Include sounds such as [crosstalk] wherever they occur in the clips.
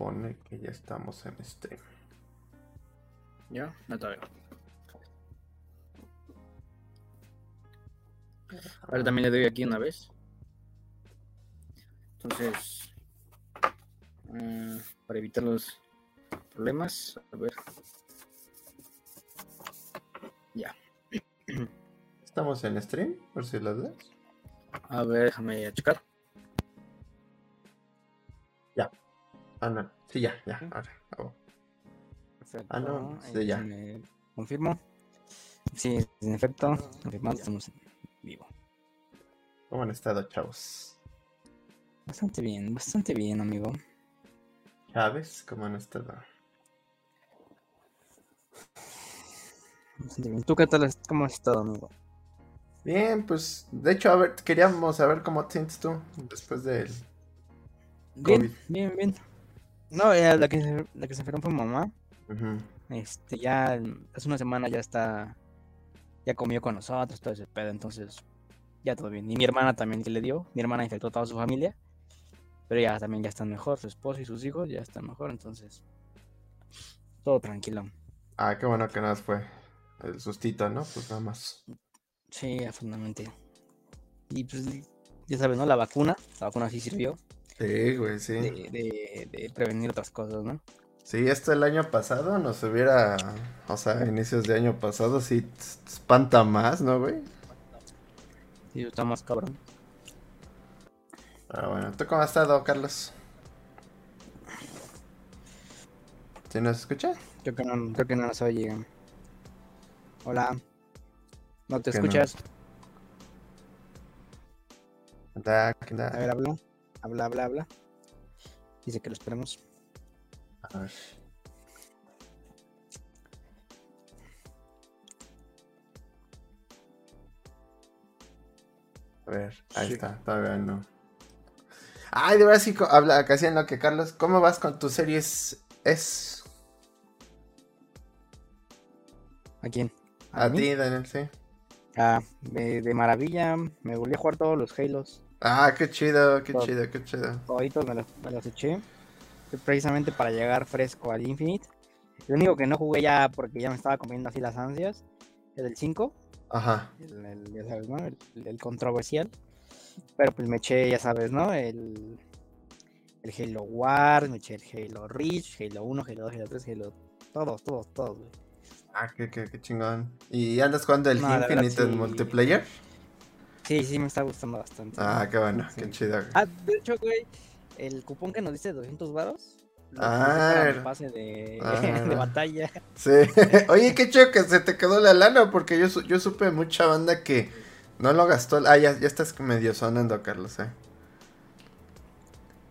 pone que ya estamos en stream. ¿Ya? No todavía. Ahora también le doy aquí una vez. Entonces, mm, para evitar los problemas, a ver. Ya. ¿Estamos en stream? Por si las ves. A ver, déjame checar. Ah, no. Sí, ya, ya. Ahora. Perfecto. Ah, no, sí, ya. Confirmo. Sí, en efecto, confirmado, estamos en vivo. ¿Cómo han estado, chavos? Bastante bien, bastante bien, amigo. Chávez, ¿cómo han estado? Bastante bien. ¿Tú qué tal? ¿Cómo has estado, amigo? Bien, pues, de hecho, a ver, queríamos saber cómo te sientes tú después del... Bien, COVID. bien, bien. No, eh, la que se, la que se enfermó fue mamá. Este, ya hace una semana ya está, ya comió con nosotros, todo ese pedo, entonces ya todo bien. Y mi hermana también que le dio, mi hermana infectó a toda su familia, pero ya también ya están mejor, su esposo y sus hijos ya están mejor, entonces todo tranquilo. Ah, qué bueno que nada fue el sustito, ¿no? Pues nada más. Sí, afortunadamente. Y pues ya sabes, ¿no? La vacuna, la vacuna sí sirvió Sí, güey, sí. de, de- de prevenir otras cosas, ¿no? Sí, esto el año pasado nos hubiera, o sea, inicios de año pasado, sí, espanta más, ¿no, güey? Sí, está más cabrón. Pero bueno, ¿tú cómo has estado, Carlos? ¿Sí nos escucha? Creo que no, creo que no nos oye. Hola. ¿No te no. escuchas? Anda, ¿qué onda? A ver, habla. Habla, habla, habla. Dice que lo esperemos. A ver. A ver, ahí Sí. está, todavía no. Ay, de verdad sí, habla, casi en lo que Carlos, ¿cómo vas con tus series? Es ¿A quién? a ti, Daniel, sí. Ah, de, de maravilla. Me volví a jugar todos los Halos. Ah, qué chido, qué chido, qué chido. Toditos me los, me los eché. Precisamente para llegar fresco al Infinite. Lo único que no jugué ya porque ya me estaba comiendo así las ansias. Es el 5. Ajá. El, el- ya sabes, ¿no? El, el controversial. Pero pues me eché, ya sabes, ¿no? El, el Halo Wars, me eché el Halo Reach, Halo 1, Halo 2, Halo 3, Halo... Todos, todos, todos, güey. Ah, qué, qué, qué chingón. ¿Y andas jugando el No, la verdad, Infinite en multiplayer? Sí, sí, me está gustando bastante. Ah, qué bueno, Sí. qué chido. Ah, de hecho, güey, el cupón que nos de 200 varos. Ah, era- pase de, [laughs] Ah. de batalla. Sí. [laughs] Oye, qué chido que se te quedó la lana, porque yo, yo supe mucha banda que no lo gastó. Ah, ya, ya estás medio sonando, Carlos, eh.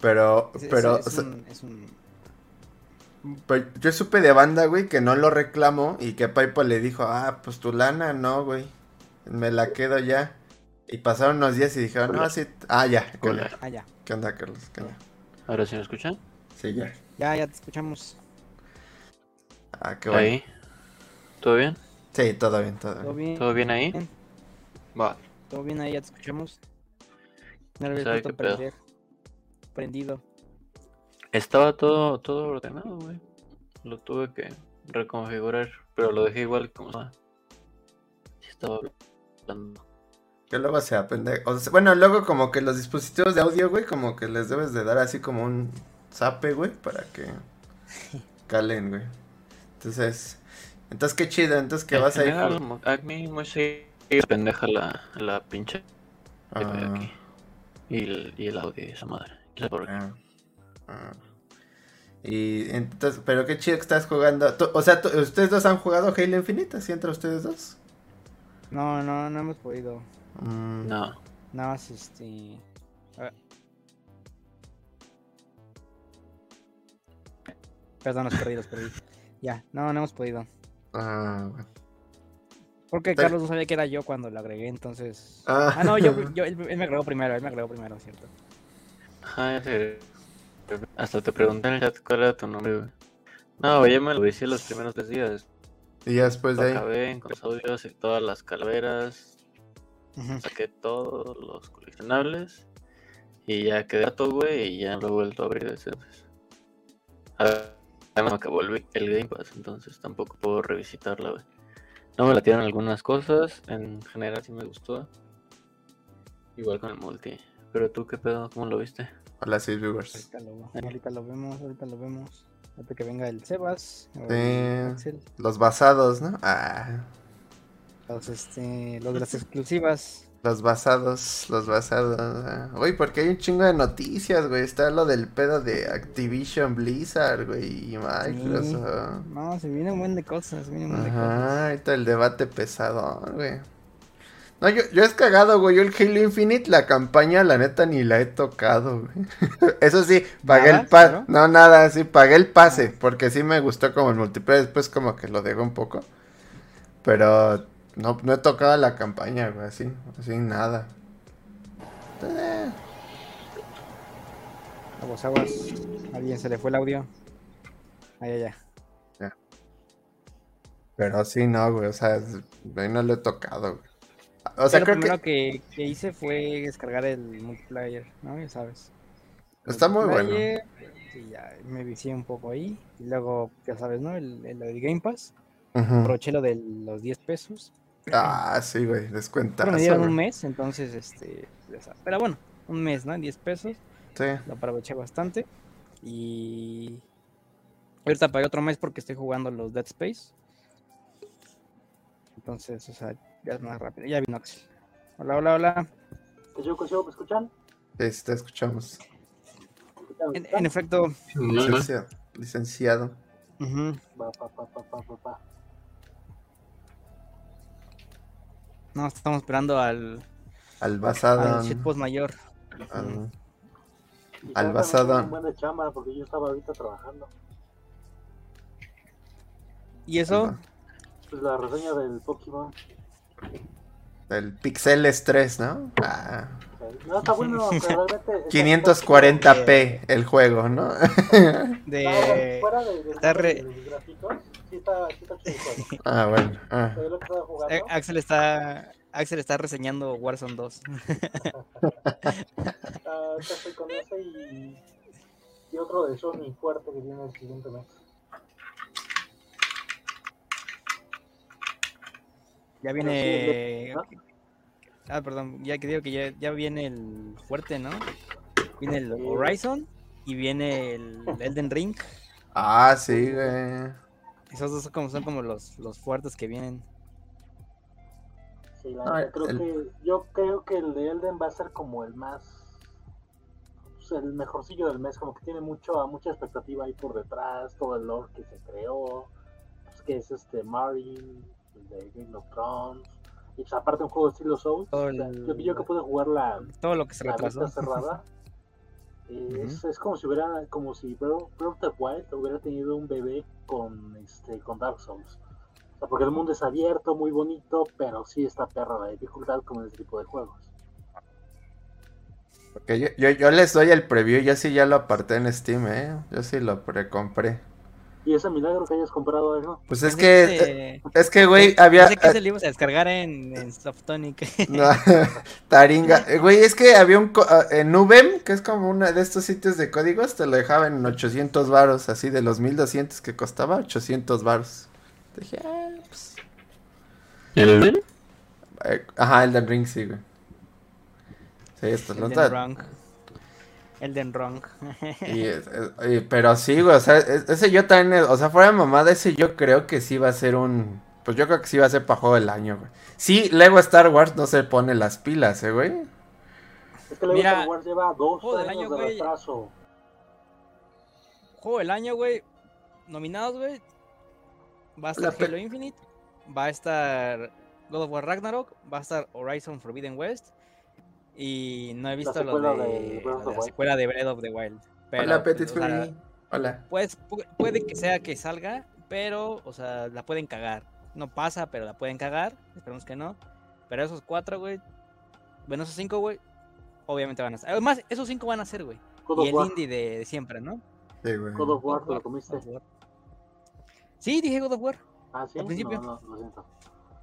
Pero, Es- es- pero, es, o sea, un, es un- pero yo supe de banda, güey, que no lo reclamó y que PayPal le dijo, ah, pues tu lana, no, güey. Me la quedo ya. Y pasaron unos días y dijeron, no, Hola. sí. Ah, ya. ¿Qué onda, Hola. Ah, ya. ¿Qué onda, Carlos? ¿Qué onda? ¿Ahora sí me escuchan? Sí, ya. Ya, ya te escuchamos. Ah, qué bueno. Ahí. ¿Todo bien? Sí, todo bien, todo ¿Todo bien. bien? ¿Todo bien ahí? Bien. Va. ¿Todo bien ahí? Ya te escuchamos. No lo habías ¿Sabe puesto qué a pedo? prender. Prendido. Estaba todo, todo ordenado, güey. Lo tuve que reconfigurar, pero lo dejé igual como estaba. Estaba hablando. Que luego se aprende. O sea, bueno, luego como que los dispositivos de audio, güey, como que les debes de dar así como un zape, güey, para que [laughs] calen, güey. Entonces, entonces qué chido, entonces que vas a ir. A mí muy seguido pendeja la, la pinche Ah, aquí. Y el, y el audio y esa madre. ¿Quién sabe por qué? ah, ah. Y entonces, pero qué chido que estás jugando. Tú- o sea, tú- ¿ustedes dos han jugado Halo Infinite? ¿Así entre ustedes dos? No, no, no hemos podido. Mm, No. Nada más este. a ver. Perdón, los perdí, los [laughs] perdí. Ya, no, no hemos podido. Ah, bueno. Porque Está- Carlos no sabía que era yo cuando lo agregué, entonces. Ah. Ah, no, yo, [laughs] yo él, él me agregó primero, él me agregó primero, ¿cierto? Ajá, te- Hasta te pregunté en el chat cuál era tu nombre, güey. No, güey, ya me lo hice los primeros tres días. Y ya después Lo de ahí. acabé con los audios y todas las calaveras. Saqué todos los coleccionables. Y ya quedé todo, güey, y ya lo he vuelto a abrir desde entonces. Además, acabó el, el Game Pass, entonces tampoco puedo revisitarla, güey. No me la tiran algunas cosas, en general sí me gustó. Igual con el multi. Pero tú, ¿qué pedo? ¿Cómo lo viste? Hola, sí, viewers. Ahorita lo, ahorita lo vemos, ahorita lo vemos. Hasta que venga el Sebas. Sí. el Los basados, ¿no? Ah, los, este, los de las exclusivas. los basados, los basados. ah. Uy, porque hay un chingo de noticias, güey. Está lo del pedo de Activision Blizzard, güey, y Microsoft. No, se viene un buen de cosas, se viene un buen de cosas. Ajá, ahorita el debate pesado, güey. No, yo, yo es cagado, güey. Yo el Halo Infinite, la campaña, la neta, ni la he tocado, güey. [laughs] Eso sí, pagué ¿Nada? el pase. No, nada, sí, pagué el pase. Porque sí me gustó como el multiplayer. Después como que lo dejó un poco. Pero no, no he tocado la campaña, güey, así. Así, nada. Eh, Aguas, aguas. Alguien se le fue el audio. Ahí, allá. Pero sí, no, güey. O sea, ahí no lo he tocado, güey. O sea, lo creo primero que que... que hice fue descargar el multiplayer, ¿no? Ya sabes. está muy bueno. Sí, ya me vicié un poco ahí. Y luego, ya sabes, ¿no? El, el, el Game Pass. Aproveché lo de los 10 pesos. Ah, sí, güey, Pero descuentazo. me dieron un mes, entonces, este. Pero bueno, un mes, ¿no? 10 pesos. Sí. Lo aproveché bastante. Y. Ahorita pagué otro mes porque estoy jugando los Dead Space. Entonces, o sea, ya es más rápido. Ya vino Axel. Hola, hola, hola. ¿Que yo, que yo, ¿me escuchan? Sí, te escuchamos. ¿Me escuchan? ¿Me En, efecto. Licenciado. licenciado. ujú, Va, pa, pa, pa, No, estamos esperando al, Al basado. al shitpost mayor. al- Y Al ya basado. también Un buen de chamba porque yo estaba ahorita trabajando. ¿Y eso? Ajá. Pues la reseña del Pokémon. El Pixel S3, ¿no? Ah, No, está bueno, pero realmente. [laughs] está- 540p el juego, ¿no? De. Fuera de, de, de los gráficos, sí está, sí está chido el juego. [laughs] ah, bueno. ah. Pero yo lo que estaba jugando. Eh, Axel está. Axel está reseñando Warzone 2. [laughs] [laughs] Ah, ahorita estoy con ese y, y otro de Sony fuerte que viene el siguiente mes. Ya viene. sí, Ah, perdón, ya que digo que ya, ya viene el fuerte, ¿no? Viene el. Horizon y viene el Elden Ring. Ah, sí, güey. Esos dos son como, son como los, los fuertes que vienen. Sí, la Ah, neta, creo el- que, yo creo que el de Elden va a ser como el más. pues, el mejorcillo del mes, como que tiene mucho, mucha expectativa ahí por detrás, todo el lore que se creó, pues, que es este Marine, el de Game of Thrones, y pues aparte un juego de estilo Souls. O sea, yo, yo que pude jugar la, Todo lo que se la retrasó. cerrada. [laughs] eh, es, es como si hubiera, como si Breath of the Wild hubiera tenido un bebé con este con Dark Souls. O sea, porque el mundo es abierto, muy bonito, pero sí está perra la dificultad como en ese tipo de juegos. Porque yo, yo, yo les doy el preview, yo sí ya lo aparté en Steam, ¿eh? Yo sí lo precompré. Y ese milagro que hayas comprado eso. Pues es que, eh, Ese- es que, güey, había... Pensé que se le ibas a descargar en, en Softonic. [laughs] No, [laughs] Taringa. [laughs] Güey, es que había un... co- ah, En Nubem, que es como uno de estos sitios de códigos, te lo dejaban en 800 varos, así de los 1200 que costaba, 800 varos. Dije, ah, pues... ¿El eh, ajá, Elden Ring, sí, güey. Sí, esto no está... Ring. Elden Ring. Es- y- pero sí, güey, o sea, es- ese yo también, o sea, fuera de mamada, ese yo creo que sí va a ser un... Pues yo creo que sí va a ser para juego del año, güey. Sí, Lego Star Wars no se pone las pilas, eh, güey. Es que Lego Mira, Star Wars lleva dos juego del años año, de güey. retraso. Juego del año, güey. Nominados, güey. Va a estar Halo Infinite. Va a estar God of War Ragnarok. Va a estar Horizon Forbidden West. Y no he visto lo de, la Wild. secuela de Breath of the Wild. Pero, Hola, pues, Petit o sea, Free. Hola. pues, pu- puede que sea que salga, pero, o sea, la pueden cagar. No pasa, pero la pueden cagar. Esperemos que no. Pero esos cuatro, güey. Bueno, esos cinco, güey. Obviamente van a ser. Además, esos cinco van a ser, güey. Y el War. indie de, de siempre, ¿no? Sí, güey. God of War, te lo comiste. God of War. Sí, dije God of War. Ah, sí. al principio. No, no, lo siento.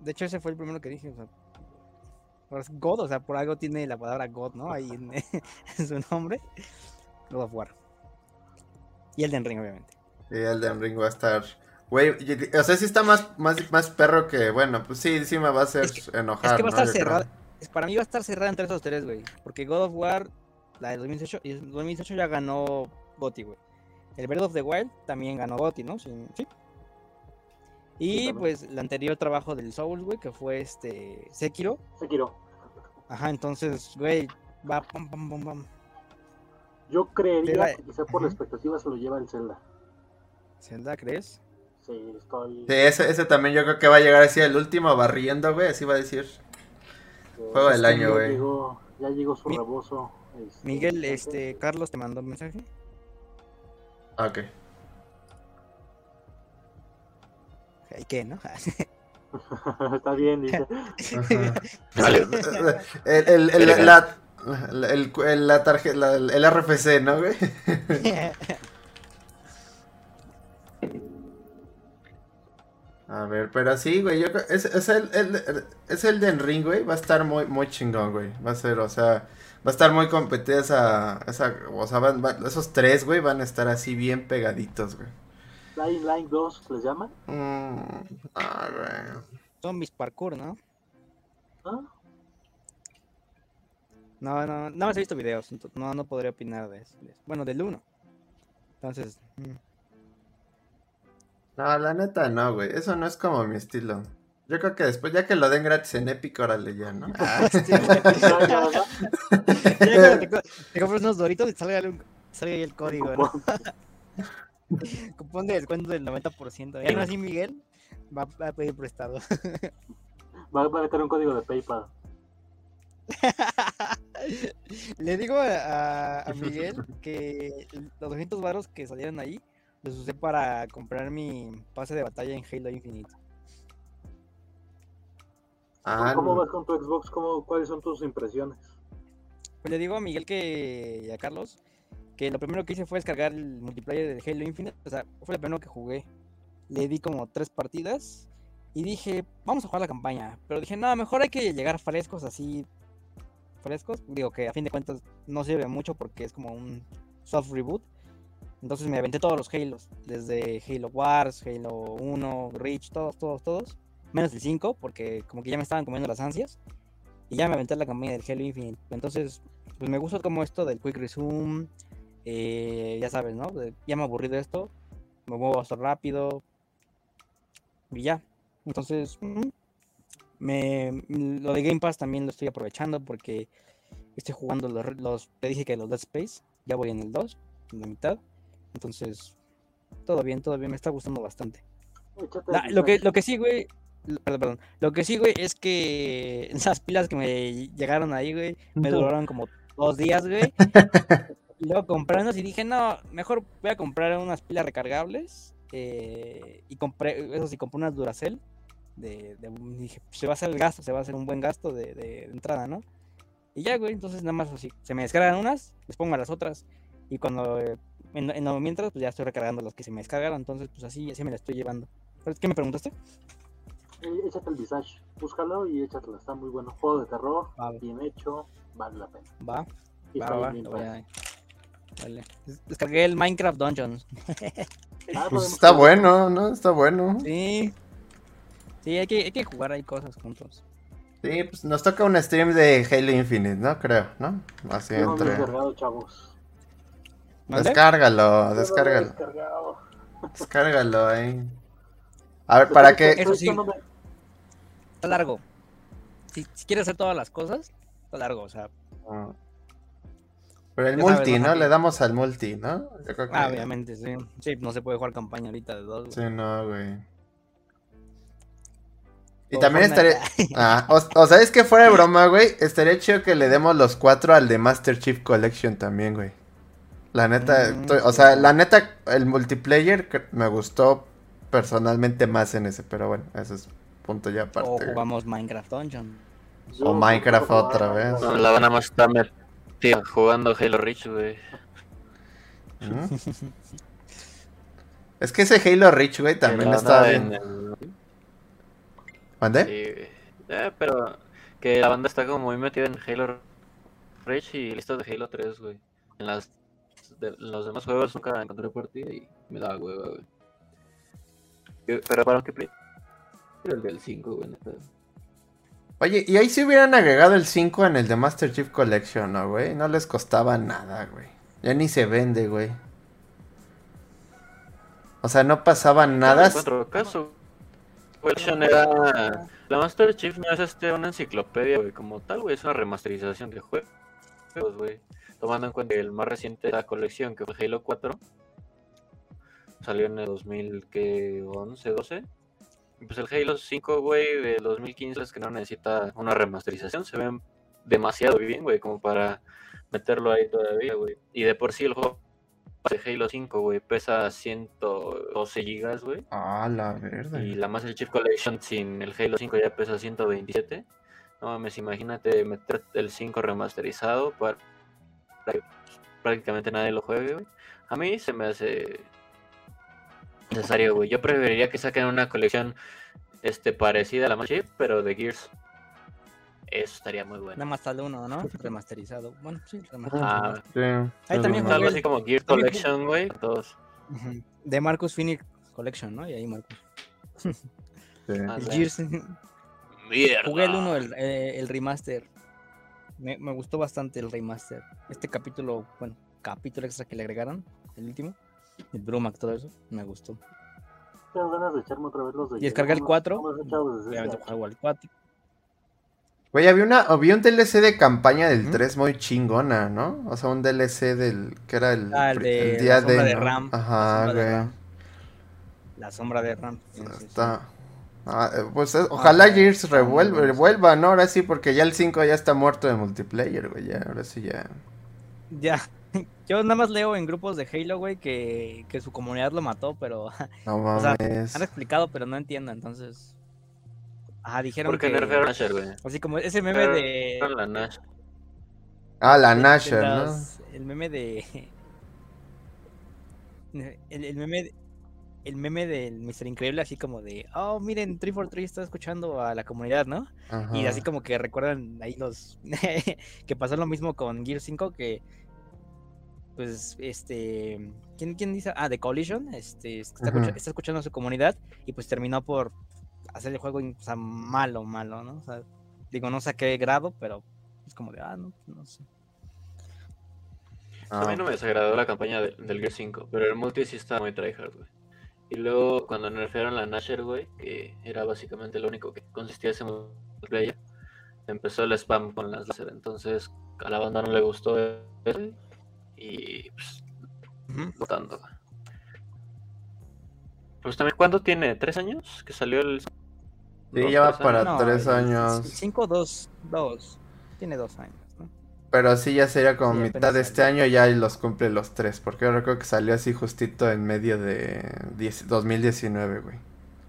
De hecho, ese fue el primero que dije. O sea, God, o sea, por algo tiene la palabra God, ¿no? Ahí en, [laughs] en su nombre. God of War. Y Elden Ring, obviamente. Y Elden Ring va a estar. Güey, o sea, sí está más, más, más perro que. Bueno, pues sí, sí me va a hacer Es que- enojar. Es que va a ¿no? estar creo. cerrada. es- Para mí va a estar cerrada entre esos tres, güey. Porque God of War, la de 2018, y 2018 ya ganó GOTY, güey. El Breath of the Wild también ganó GOTY, ¿no? Sí. sí. Y pues el anterior trabajo del Souls, güey, que fue este Sekiro. Sekiro. Ajá, entonces, güey, va pam pam pam pam. Yo creería que quizá por la expectativa se lo lleva el Zelda. ¿Zelda crees? Sí, estoy. Sí, ese, ese también yo creo que va a llegar así el último barriendo, güey. Así va a decir. eh, Juego del año, ya güey. llegó- Ya llegó su Mi- rebozo. este, Miguel, este, Carlos te mandó un mensaje. Ah, Ok. ¿Y qué, no? [laughs] Está bien, dice. Vale. [laughs] El, el, el, la, el, el- la tarjeta, la- el RFC, ¿no, güey? [laughs] A ver, pero sí, güey, yo creo, es, es el, el, es el Den Ring, güey, va a estar muy, muy chingón, güey, va a ser, o sea, va a estar muy competida esa, esa, o sea, van- van- esos tres, güey, van a estar así bien pegaditos, güey. Line Line 2 les llaman. Mm, ah, güey. Zombies parkour, ¿no? ¿Ah? No, no, no más he visto videos, no, no podría opinar de eso. Bueno, del 1. Entonces, mm. No, la neta no, güey, eso no es como mi estilo. Yo creo que después, ya que lo den gratis en Epic, órale ya, ¿no? [laughs] Ah. [laughs] Ya, te, co- te compras unos doritos y salga, salga ahí el código, ¿no? [laughs] Cupón de descuento del 90%. Y aún así Miguel va, a pedir prestado. [laughs] Va, va a meter un código de PayPal. [laughs] Le digo a, a [laughs] Miguel que los 200 varos que salieron ahí los usé para comprar mi pase de batalla en Halo Infinite. Ah, ¿Cómo no. vas con tu Xbox? ¿Cómo, ¿Cuáles son tus impresiones? Pues le digo a Miguel que y a Carlos que lo primero que hice fue descargar el multiplayer de Halo Infinite, o sea, fue lo primero que jugué. Le di como tres partidas y dije, vamos a jugar la campaña, pero dije, no, mejor hay que llegar frescos así frescos, digo que a fin de cuentas no sirve mucho porque es como un soft reboot. Entonces me aventé todos los Halos, desde Halo Wars, Halo 1, Reach, todos, todos, todos. Menos el 5, porque como que ya me estaban comiendo las ansias. Y ya me aventé la campaña del Halo Infinite. Entonces, pues me gusta como esto del Quick Resume. Eh, ya sabes, ¿no? Ya me aburrí de esto. Me muevo hasta rápido. Y ya. Entonces, mm, me, lo de Game Pass también lo estoy aprovechando porque estoy jugando los, los te dije que los Dead Space. Ya voy en el 2, en la mitad. Entonces, todo bien, todo bien. Me está gustando bastante. La- lo que, lo que sí, güey. lo- Perdón, perdón. Lo que sí, güey, es que [laughs] esas pilas que me llegaron ahí, güey, me duraron como dos días, güey. [laughs] y luego compré unas y dije, no, mejor voy a comprar unas pilas recargables. eh, y compré, eso sí, compré unas Duracell. De, de dije, "Pues, se va a hacer el gasto, se va a hacer un buen gasto de, de entrada, ¿no? Y ya, güey, entonces nada más así, se me descargan unas, les pongo a las otras. Y cuando, eh, en, en lo mientras, pues ya estoy recargando las que se me descargaron. Entonces, pues así, así me la estoy llevando. ¿Pero ¿Qué me preguntaste? Eh, Échate el Visage. Búscalo y échatelo. Está muy bueno. Juego de terror, Va, bien hecho, vale la pena. va, Y va, va, bien lo voy padre. a- Vale. Descargué el Minecraft Dungeons. Ah, Pues está bueno, ¿no? Está bueno. Sí. Sí, hay que, hay que jugar ahí cosas juntos. Sí, pues nos toca un stream de Halo Infinite, ¿no? Creo, ¿no? Así no entre. descargado, chavos. ¿Mande? Descárgalo, descárgalo. descargado. Descárgalo ahí. A ver, ¿para qué? Eso sí. Está largo. Si, si quieres hacer todas las cosas, está largo, o sea. Ah. Pero el multi, ¿no? Le damos al multi, ¿no? Yo creo que... Ah, obviamente, sí. Sí, no se puede jugar campaña ahorita de dos. Sí, no, güey. Y también estaría... Ah, o, o sabes que fuera de broma, güey, estaría chido que le demos los cuatro al de Master Chief Collection también, güey. La neta, Mm, estoy- o sea, la neta, el multiplayer me gustó personalmente más en ese, pero bueno, eso es punto ya aparte. O güey. jugamos Minecraft Dungeon. O Minecraft otra vez. La van a más metida jugando Halo Reach, güey. ¿Mm? Es que ese Halo Reach, güey, también está banda bien. en el- ¿Mande? Sí. Eh, pero que la banda está como muy metida en Halo Reach y listas de Halo 3, güey. En las de- los demás juegos nunca encontré partida y me daba hueva, güey. Pero para que play. El del 5, güey. neta. Oye, y ahí si hubieran agregado el 5 en el de Master Chief Collection, ¿no, güey? No les costaba nada, güey. Ya ni se vende, güey. O sea, no pasaba nada. No encuentro caso. Collection era. La Master Chief no es este, una enciclopedia, güey, como tal, güey. Es una remasterización de juegos, güey. Tomando en cuenta que el más reciente de la colección, que fue Halo 4, salió en el 2011, 12. Y pues el Halo 5, güey, de 2015 es que no necesita una remasterización. Se ven demasiado bien, güey, como para meterlo ahí todavía, güey. Y de por sí el juego de Halo 5, güey, pesa 112 gigas, güey. Ah, la Y verdad. la Master Chief Collection sin el Halo 5 ya pesa 127. No mames, imagínate meter el 5 remasterizado para para que prácticamente nadie lo juegue, güey. A mí se me hace necesario, güey. Yo preferiría que saquen una colección este parecida a la Chief, pero de Gears. Eso estaría muy bueno. Nada más sale uno, ¿no? Remasterizado. Bueno, sí, Ah, remasterizado. Sí, Ahí sí, también no. algo el- así como Gears Collection, güey. Todos. De Marcus Phoenix Collection, ¿no? Y ahí Marcus. Sí. Ah, El. Gears. Mierda. Jugué el 1, el, eh, el remaster. Me, me gustó bastante el remaster. Este capítulo, bueno, capítulo extra que le agregaron, el último. El Brumac, todo eso, me gustó. Tengo ganas de echarme otra vez los de Y descargué el no- 4. no me los he echado desde Obviamente ese juego al 4. Güey, había, una, había un DLC de campaña del Ujú. 3 muy chingona, ¿no? O sea, un DLC del que era el, Ah, el de el día la sombra de, de ¿no? Ram, la Ajá, de güey. Ram. La sombra de Ram. sí, sí, sí. Está. Ah, eh, pues eh, ojalá Ah, Gears revuelva, revuelva, ¿no? Ahora sí, porque ya el 5 ya está muerto de multiplayer, güey. Ya, ahora sí ya. Ya. [laughs] Yo nada más leo en grupos de Halo, güey, que, que su comunidad lo mató, pero [laughs] No O sea, mames. han explicado, pero no entiendo, entonces. Ajá, dijeron Porque que. nerfearon a Asher, güey. Así como ese meme Pero- de. Nerfearon la Nash. ah, la de- de Nasher, ¿no? El meme de. [laughs] El, el meme. de- El meme del Mr. Increíble, así como de. Oh, miren, 343 está escuchando a la comunidad, ¿no? Y así como que recuerdan ahí los. que pasó lo mismo con Gear 5, que. Pues, este. ¿Quién, quién dice? Ah, The Collision. Este, está, escucha- Ujú. está escuchando a su comunidad y pues terminó por hacer el juego o sea, malo, malo, ¿no? O sea, digo, no sé a qué grado, pero es como de, ah, no, no sé. A mí Ah, no me desagradó la campaña de- del Gear 5, pero el multi sí estaba muy tryhard, güey. Y luego cuando nerfearon la Nasher, güey, que era básicamente lo único que consistía ese multiplayer, empezó el spam con las láser. Entonces a la banda no le gustó eso y pues Ujú. votando. güey. Pues también, ¿cuánto tiene? ¿Tres años? Que salió el... Sí, dos, ya va para- años? tres años. 5, 2, 2. Tiene dos años, ¿no? Pero sí, ya sería como Sí, mitad de este año, ya los cumple los tres. Porque yo recuerdo que salió así justito en medio de 10 2019, güey.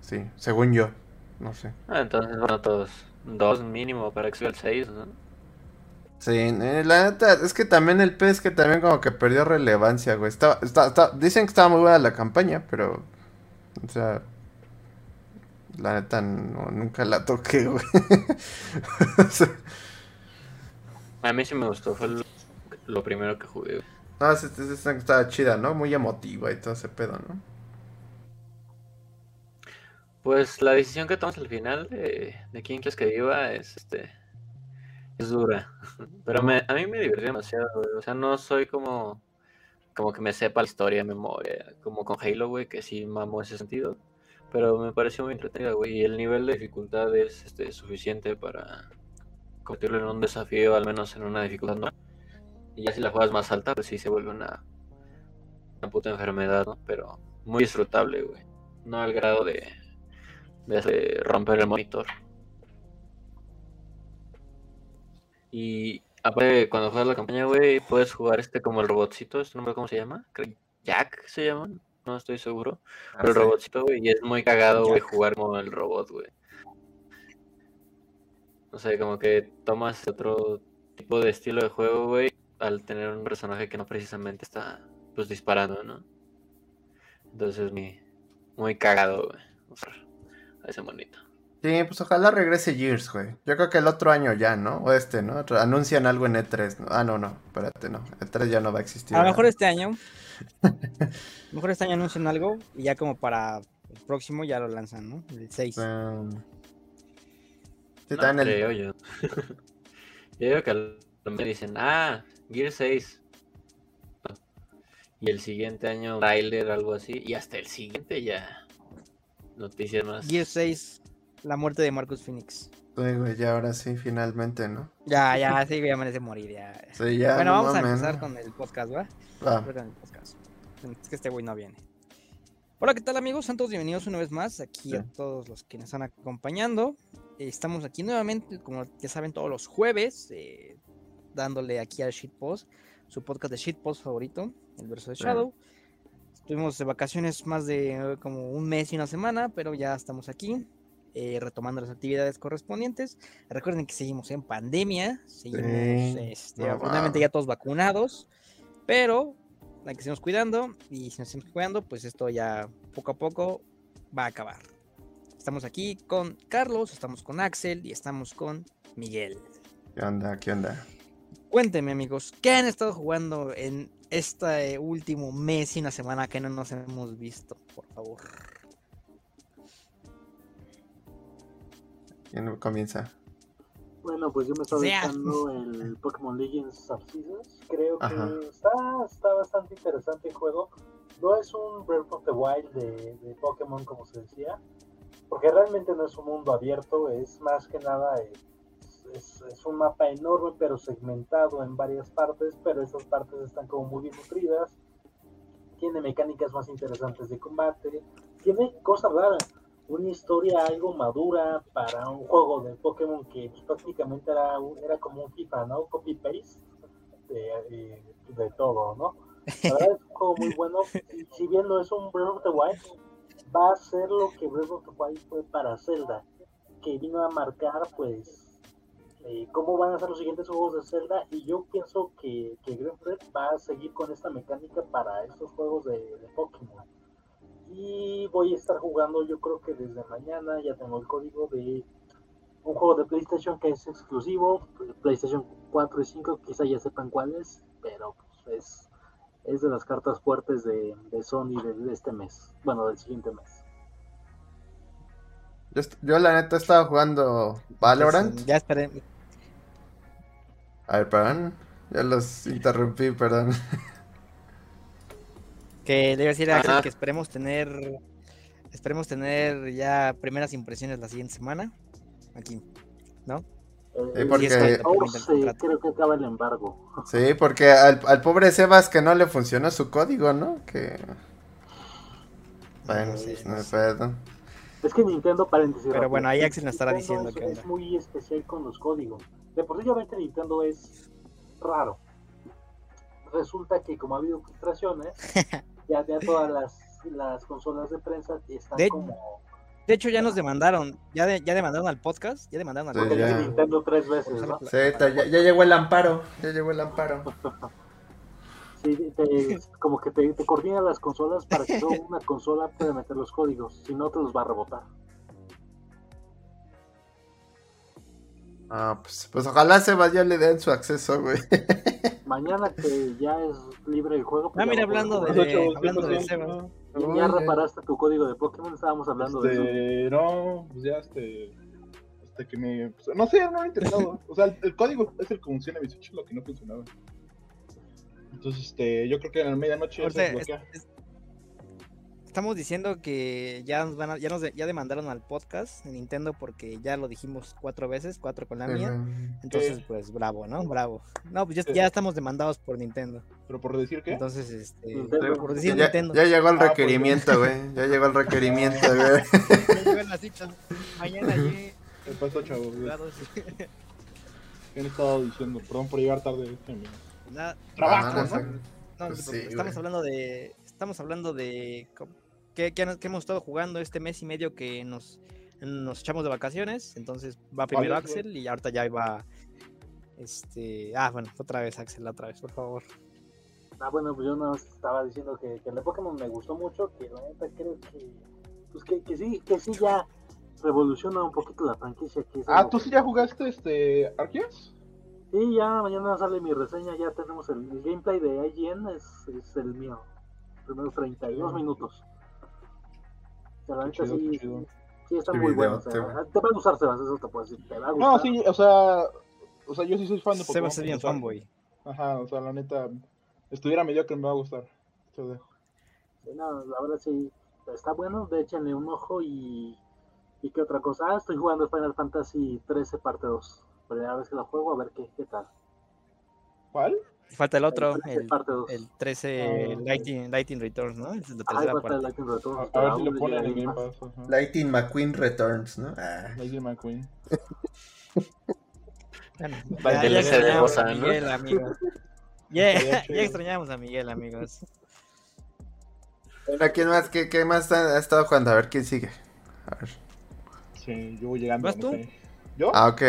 Sí, según yo. No sé. Ah, entonces, bueno, todos. Dos mínimo para que sea el 6, ¿no? Sí, eh, la neta, es que también el pez que también como que perdió relevancia, güey. Estaba, dicen que estaba muy buena la campaña, pero, o sea, la neta no, nunca la toqué, [laughs] güey. O sea, A mí sí me gustó, fue lo, lo primero que jugué. güey. no, sí, sí, sí, estaba chida, ¿no? Muy emotiva y todo ese pedo, ¿no? Pues la decisión que tomas al final de, de quién quieres que viva es este es dura. [laughs] Pero me, a mí me divirtió demasiado. O sea, no soy como como que me sepa la historia de memoria, como con Halo, güey, que sí mamo ese sentido. Pero me pareció muy entretenida, güey. Y el nivel de dificultad es este, suficiente para convertirlo en un desafío, al menos en una dificultad no. Y ya si la juegas más alta, pues sí se vuelve una, una puta enfermedad, ¿no? Pero muy disfrutable, güey. No al grado de, de romper el monitor. Y aparte, cuando juegas la campaña, güey, puedes jugar este como el robotcito, este no me cómo se llama. Creo Jack se llama, no estoy seguro. Pero el robotcito, güey, y es muy cagado, güey, jugar como el robot, güey. No sé, como que tomas otro tipo de estilo de juego, güey, al tener un personaje que no precisamente está, pues, disparando, ¿no? Entonces, muy, muy cagado, güey, a ese monito. Sí, pues ojalá regrese Gears, güey. Yo creo que el otro año ya, ¿no? O este, ¿no? Anuncian algo en E3. ¿no? Ah, no, no, espérate, no. E3 ya no va a existir. A lo mejor este año. [laughs] A lo mejor este año anuncian algo y ya como para el próximo ya lo lanzan, ¿no? El 6. Um, sí, No también el- creo yo. [laughs] yo digo que a lo mejor dicen, ah, Gear 6. Y el siguiente año, trailer, algo así. Y hasta el siguiente ya. Noticias más. Gear 6, la muerte de Marcus Phoenix. Sí, güey, ya ahora sí, finalmente, ¿no? Ya, ya, sí, ya merece morir. Ya. Sí, ya. bueno, no vamos a empezar con el podcast, ¿va? Empezar con el podcast. Es que este güey no viene. Hola, ¿qué tal amigos? Santos, bienvenidos una vez más aquí a todos los que nos están acompañando. Eh, Estamos aquí nuevamente, como ya saben, todos los jueves, eh, dándole aquí al Shitpost, su podcast de Shitpost favorito, el verso de Sí. Shadow. Estuvimos de vacaciones más de eh, como un mes y una semana, pero ya estamos aquí, eh, retomando las actividades correspondientes. Recuerden que seguimos en pandemia, seguimos, Sí, este, no afortunadamente ya todos vacunados, pero hay que seguirnos cuidando y si nos seguimos cuidando, pues esto ya poco a poco va a acabar. Estamos aquí con Carlos, estamos con Axel y estamos con Miguel. ¿Qué onda? ¿Qué onda? Cuéntenme amigos, ¿qué han estado jugando en este último mes y una semana que no nos hemos visto? Por favor. ¿Quién comienza? Bueno, pues yo me estaba Sea. echando el [laughs] Pokémon Legends Arceus. Creo que Ajá. está, está bastante interesante el juego. No es un Breath of the Wild de, de Pokémon, como se decía, porque realmente no es un mundo abierto, es más que nada eh, es, es un mapa enorme, pero segmentado en varias partes, pero esas partes están como muy bien nutridas. Tiene mecánicas más interesantes de combate, tiene cosas raras una historia algo madura para un juego de Pokémon que pues, prácticamente era, era como un FIFA, ¿no? Copy-paste de, de- de todo, ¿no? La verdad es un muy bueno. si bien no es un Breath of the Wild, va a ser lo que Breath of the Wild fue para Zelda, que vino a marcar, pues, eh, cómo van a ser los siguientes juegos de Zelda. Y yo pienso que, que Green va a seguir con esta mecánica para estos juegos de Pokémon. Y voy a estar jugando, yo creo que desde mañana ya tengo el código de un juego de PlayStation que es exclusivo, PlayStation 4 y 5, quizá ya sepan cuál es, pero pues, es, es de las cartas fuertes de, de Sony de, de este mes, bueno, del siguiente mes. Yo, la neta estaba jugando Valorant. Entonces, ya esperé. A ver, perdón. Ya los interrumpí, perdón. [laughs] Que le iba a decir a Axel que esperemos tener. Esperemos tener ya primeras impresiones la siguiente semana. Aquí, ¿no? Eh, Sí, el porque- 14 Termina el contrato. creo que acaba el embargo. Sí, porque al, al pobre Sebas que no le funcionó su código, ¿no? Que. Bueno, pues, no sé. pedo. Es que Nintendo, paréntesis. Pero rápido, bueno, ahí Axel nos estará diciendo es, qué es muy especial con los códigos. De por sí, obviamente, Nintendo es raro. Resulta que, como ha habido filtraciones, [laughs] ya, ya todas las, las consolas de prensa están De- como. De hecho, ya nos demandaron. Ya, de- ya demandaron al podcast. Ya demandaron al Sí, podcast. ya. Nintendo tres veces, ya, ya llegó el amparo. Ya llegó el amparo. [laughs] Sí, te- como que te, te coordina las consolas para que solo [laughs] una consola pueda meter los códigos, si no te los va a rebotar. Ah, pues, pues ojalá Sebas ya le den su acceso, güey. [laughs] Mañana que ya es libre el juego. pues Ah, mira, hablando de- ocho, hablando de 100%, Sebas. ¿no? Ya, reparaste tu código de Pokémon, estábamos hablando de eso. Este, no, pues ya este. Hasta que me. pues, no sé, no he intentado. O sea, el, el código es el que funciona en mi Switch, lo que no funcionaba. Entonces, este, yo creo que a la medianoche ya se Ahorita, desbloquea. es- es- Estamos diciendo que ya nos van a- ya nos de- ya demandaron al podcast de Nintendo porque ya lo dijimos cuatro veces, cuatro con la mía. Entonces, ¿Qué? pues bravo, ¿no? Bravo. No, pues ya, Sí. ya estamos demandados por Nintendo. Pero por decir qué? Entonces, este, Nintendo. por decir Ya, Nintendo. ya llegó el Ah, pues, requerimiento, güey. Ya llegó el requerimiento, [laughs] güey. Ya llegó la cita. Mañana llegué. ¿Qué pasó, chavo? ¿Qué han estado diciendo? Perdón por llegar tarde. este. Nada, Trabajo, Ah, ¿no? no, Pues sí, estamos güey. hablando de estamos hablando de qué hemos estado jugando este mes y medio que nos nos echamos de vacaciones, entonces va primero Vale, Axel y ahorita ya va este, ah, bueno, otra vez Axel, otra vez, por favor. Ah, bueno, pues yo no estaba diciendo que, que el de Pokémon me gustó mucho, que la neta creo que, pues que, que sí, que sí ya, revoluciona un poquito la franquicia. Que es Ah, ¿tú que- sí ya jugaste este Arceus? Sí, ya mañana sale mi reseña, ya tenemos el, el gameplay de IGN, es, es el mío. Primeros 32 minutos. La neta chido, sí, chido. muy bueno. o videote, sea, güey. te va a gustar, Sebas, eso te puedo decir. Te va a gustar. No, sí, o sea, o sea, yo sí soy fan de Pokémon. a ser bien fanboy. Ajá, o sea, la neta, estuviera mediocre me va a gustar. Te lo dejo. Sí, no, la verdad sí, está bueno, de échenle un ojo y... ¿Y qué otra cosa? Ah, estoy jugando Final Fantasy 13 parte 2. Primera vez que lo juego, a ver qué, qué tal. ¿Cuál? Falta el otro, El 13 el, parte 2. el 13 Ah. Lighting, Lighting Returns, ¿no? Es la Ah, tercera falta el parte. Lightning Returns, A, ver si aún lo no ponen en Game Pass. Lightning McQueen Returns, ¿no? Ah. Lightning McQueen. [laughs] Bueno, ya, de ya extrañamos a ¿no? Miguel, amigos. Ya, [laughs] Estaría ya extrañamos a Miguel, amigos. Bueno, ¿quién más? ¿Qué, qué más ha, ha estado jugando? A ver quién sigue. A ver. Sí, yo voy llegando. ¿Vas no tú? sé. ¿Yo? Ah, ok.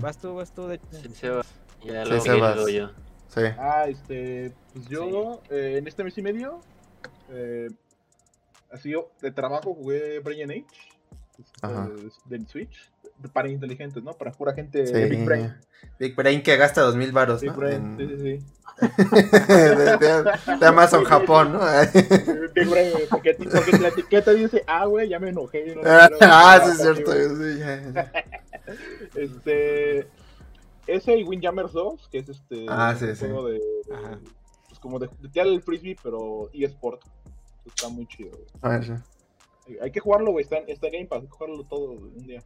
Vas tú, vas tú. De... Sí, se va. Ya Sí, lo se va. luego yo. Sí. Ah, este, pues yo eh, en este mes y medio, eh, así yo de trabajo jugué Brain Age, este, del Switch, para inteligentes, ¿no? Para pura gente Sí. Big Brain. Big Brain que gasta dos mil baros, Big ¿no? Brain, En- sí, sí, sí. de, [laughs] de- de Amazon Japón, ¿no? [laughs] Big Brain, porque, porque la etiqueta dice, ah, güey, ya me enojé. no [laughs] ah, sí, es cierto. sí, ya. Este, ese y Windjammers 2, que es este Ah, sí, un sí. juego de, Ajá. pues como de, de tirar el frisbee, pero eSport. Está muy chido, güey. A ver, sí. Hay- Hay que jugarlo, güey. Está, en- está en Game Pass. Hay que jugarlo todo un día.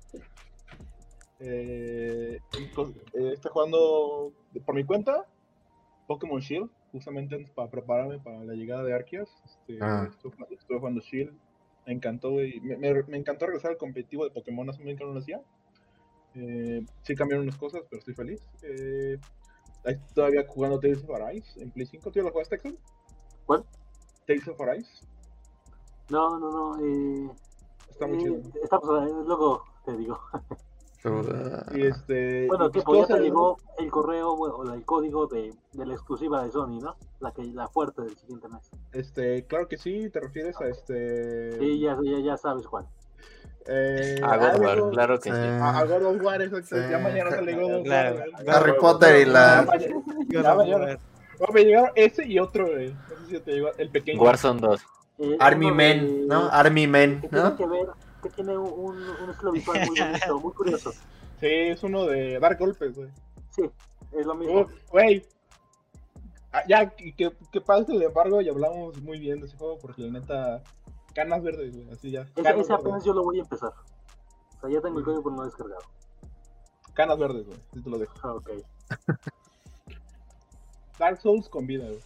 Eh, cos- eh, estoy jugando por mi cuenta Pokémon Shield, justamente para prepararme para la llegada de Arceus. Este, Ah. estuve, jugando- estuve jugando Shield. Me encantó, güey. Me, me- me encantó regresar al competitivo de Pokémon. Hace mucho que no lo hacía. Eh, sí cambiaron unas cosas, pero estoy feliz. Eh, ahí todavía jugando Tales of Arise en Play 5. ¿Tú ya lo jugaste, Axel? ¿Cuál? Tales of Arise. No, no, no. Eh, Está muy eh, chido. estamos, eh, luego te digo. Y este. Bueno, pues ya te llegó el correo o el código de, de la exclusiva de Sony, ¿no? La que la fuerte del siguiente mes. Este, claro que sí, te refieres a este. Sí, ya, ya, ya sabes cuál. Eh, A God of War, claro que sí. A, a God of War, exacto. Sí. Ya mañana sale God of War. Harry Potter y la- [laughs] Ya no mañana. me llegaron ese y otro, güey. No sé si te llegó el pequeño. Warzone 2. Eh, Army Men, ¿no? Army Men, Que tiene ¿no? que ver, que tiene un, un estilo visual muy bonito, muy curioso. Sí, es uno de dar golpes, güey. Sí, es lo mismo. Güey. Ah, ya, que, que, que pase el embargo y hablamos muy bien de ese juego porque la neta. Canas verdes, güey. Así ya. Ese, ese apenas yo lo voy a empezar. O sea, ya tengo el código pero no descargado. Canas verdes, güey. Sí te lo dejo. Ah, ok. [laughs] Dark Souls con vida, güey.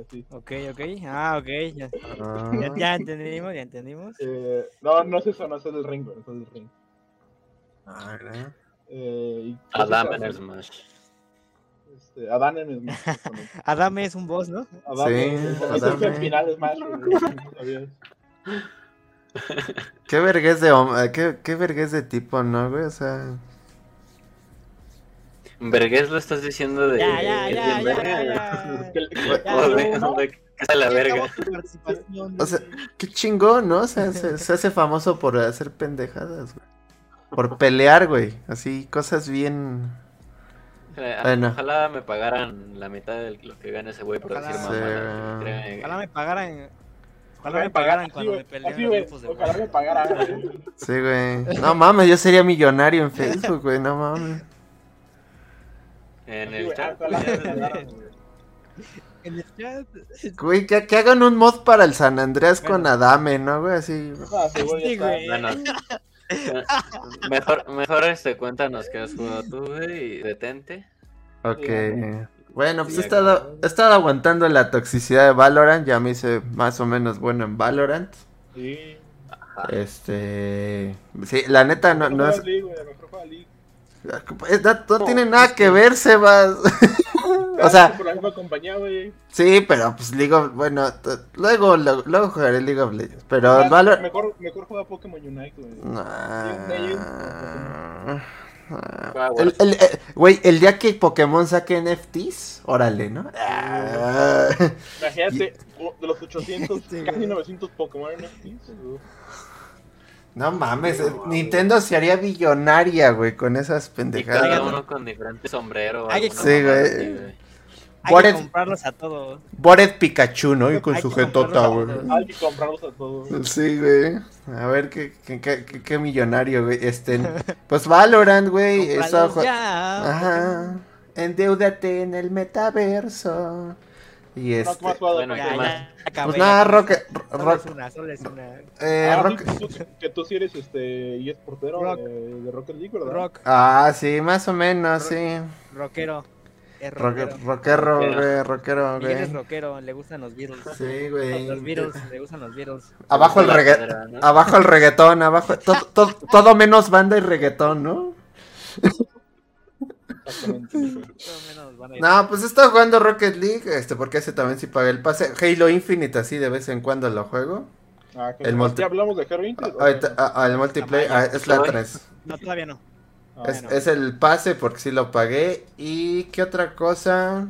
Así. Ok, ok. Ah, ok. Ya, Ah. ya, ya entendimos, ya entendimos. Eh, no, no es eso, no es el ring, güey. No es el ring. Ah, ¿no? Eh, y Adam cosas en el así. Smash. Este, Adán en Smash. [laughs] Adame es un boss, ¿no? Adán Sí, es el Adán jefe en- final de Smash. Qué vergüenza de eh, qué, qué vergüenza de tipo, ¿no, güey? O sea, Vergués lo estás diciendo de. Ya, ya, ya, la verga. O sea, qué chingón, ¿no? O sea, se, [laughs] se hace famoso por hacer pendejadas, güey. Por pelear, güey. Así, cosas bien... Eh, Bueno. Ojalá me pagaran la mitad de lo que gana ese güey por Ojalá. decir Sí. mamá. Créeme. Ojalá me pagaran. Ojalá me pagaran cuando me güey, grupos de Ojalá me pagaran. Sí, güey. No mames, yo sería millonario en Facebook, güey. No mames. En el chat. En el chat. Güey, que, que hagan un mod para el San Andreas con. Adame, ¿no, güey? Así... Ah, sí, güey. Bueno, mejor, mejor este, cuéntanos qué has jugado tú, güey, y detente. Ok. Sí. Bueno, pues Sí, he estado, he estado aguantando la toxicidad de Valorant. Ya me hice más o menos bueno en Valorant. Sí. Este... Sí, la neta no, no es... League, güey, mejor juega League. No, no tiene nada que ver, Sebas. [laughs] o sea, Por la misma compañía, güey. sí, pero pues League of... Bueno, luego, luego, luego jugaré League of Legends. Pero Ah, Valorant... Mejor, mejor juega Pokémon Unite, güey. Ah, Ah, El, el, eh, güey, el día que Pokémon saque NFTs, órale, ¿no? Ah, Imagínate, [laughs] de los 800, [laughs] Sí, casi güey. 900 Pokémon NFTs. güey. No mames, eh, Nintendo se haría billonaria, güey, con esas Y pendejadas. cada Hay que- uno con diferente sombrero. Hay que- alguna Sí, güey. Hay What que comprarlos a todos. Bored Pikachu, ¿no? Y con su jetota, güey. Hay que comprarlos a todos. Sí, güey. A ver qué, qué, qué, qué- qué millonario, güey. Este, [laughs] pues Valorant, güey. ya. Ajá. Endeudate en el metaverso. Y este. ¿qué más jugado? Bueno, Ya, ya, acabé, Pues nada. Solo Rock, es una, solo es una. eh, Ah, Rock- tú- tú- que tú sí eres este y es portero Rock. de, de Rocket League, ¿verdad? Rock, Ah, sí, más o menos, sí. rockero. Es rockero. rockero, Rockero. güey, rockero, Miguel es güey. rockero, le gustan los Beatles. Sí, Los güey. Beatles, le gustan los Beatles. Abajo el reggaetón. Abajo el reggaetón, abajo. Todo, todo, todo menos banda y reggaetón, ¿no? [laughs] No, pues estado jugando Rocket League, este, porque ese también sí pagué el pase. Halo Infinite, así de vez en cuando lo juego. Ah, ¿qué El multi- ¿Ya hablamos de Halo Infinite? Ah, ah, el multiplayer, ah, es la Soy. 3. No, todavía no. Ah, Es, es el pase porque sí lo pagué. ¿Y qué otra cosa?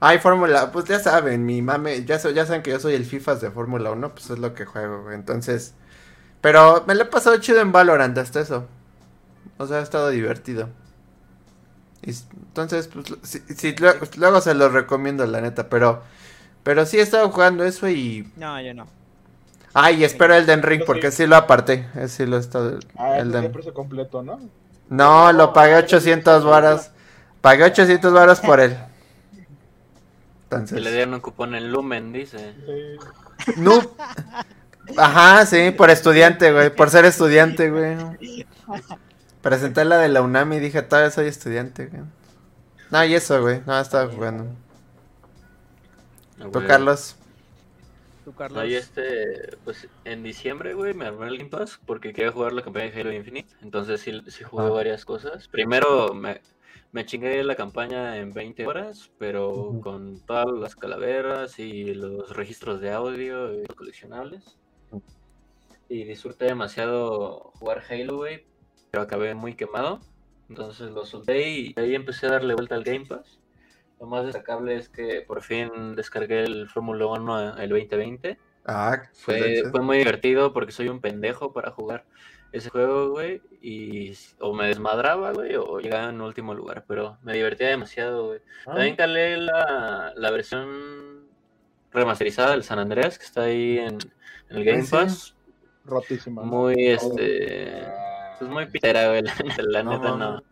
Ay, Fórmula, pues ya saben, mi mame, ya, so- ya saben que yo soy el FIFAs de Fórmula 1, pues es lo que juego. Entonces, pero me lo he pasado chido en Valorant hasta eso. O sea, ha estado divertido. Y entonces, pues, lo- sí, luego, luego se los recomiendo, la neta, pero, pero sí he estado jugando eso y... No, yo no. Ay, espero Elden Ring Yo porque sí. lo aparté, ese sí lo he estado... Ah, Elden- el precio completo, ¿no? No, lo pagué 800 varas. Pagué 800 varas por él. Que le Entonces, dieron un cupón en Lumen, dice. No. Ajá, sí, por estudiante, güey, por ser estudiante, güey. Presenté la de la UNAM y dije, todavía soy estudiante, güey. No, y eso, güey, no, estaba jugando. Ah, ¿Tú. Carlos? Tú, Carlos. No, y este, pues en diciembre, güey, me armé el Game Pass porque quería jugar la campaña de Halo Infinite. Entonces sí, sí jugué Ah. varias cosas. Primero me, me chingué la campaña en 20 horas, pero con todas las calaveras y los registros de audio y los coleccionables. Y disfruté demasiado jugar Halo, güey, pero acabé muy quemado. Entonces lo solté y ahí empecé a darle vuelta al Game Pass. Lo más destacable es que por fin descargué el Fórmula 1 el 2020. Ah, Fue, fue muy divertido porque soy un pendejo para jugar ese juego, güey. Y o me desmadraba, güey, o llegaba en último lugar. Pero me divertía demasiado, güey. Ah, También calé la, la versión remasterizada del San Andreas que está ahí en, en el Game sí. Pass. rotísima. Muy, este. Pues muy pitera, güey. La, la No, neta, no.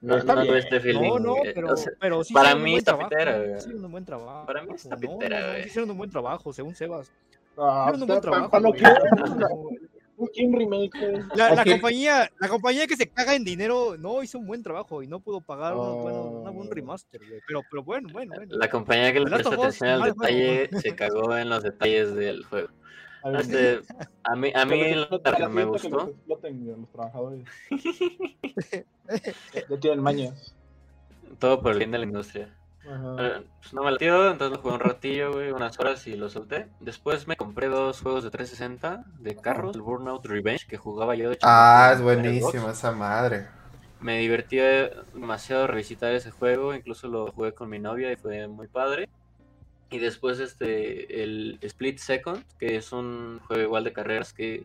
No. No, Está no bien. este feeling. No, no, pero, O sea, pero sí para un mí está pitera. Hicieron un buen trabajo. Para mí está pitera, no, Hicieron un buen trabajo, según Sebas. Ah, Hicieron un buen trabajo. pa- no güey. quiero un King remake. güey. La, la Ok. compañía, la compañía que se caga en dinero no hizo un buen trabajo y no pudo pagar unos buenos- una Oh. buen remaster. Pero, pero bueno, bueno, bueno. La compañía que le Us, atención al detalle se cagó en los detalles del juego. A ver, Este, a mí, a mí que que para me que los gustó. exploten, güey, los trabajadores. [laughs] Ya tienen mañas. Todo por el bien de la industria. Ajá. Pues no me latió, entonces lo jugué un ratillo, güey, unas horas y lo solté. Después me compré dos juegos de 360 de carros, el Burnout Revenge, que jugaba yo de Ah, chamaco es buenísima esa madre. Me divertí demasiado revisitar ese juego, incluso lo jugué con mi novia y fue muy padre. Y después este el Split Second, que es un juego igual de carreras que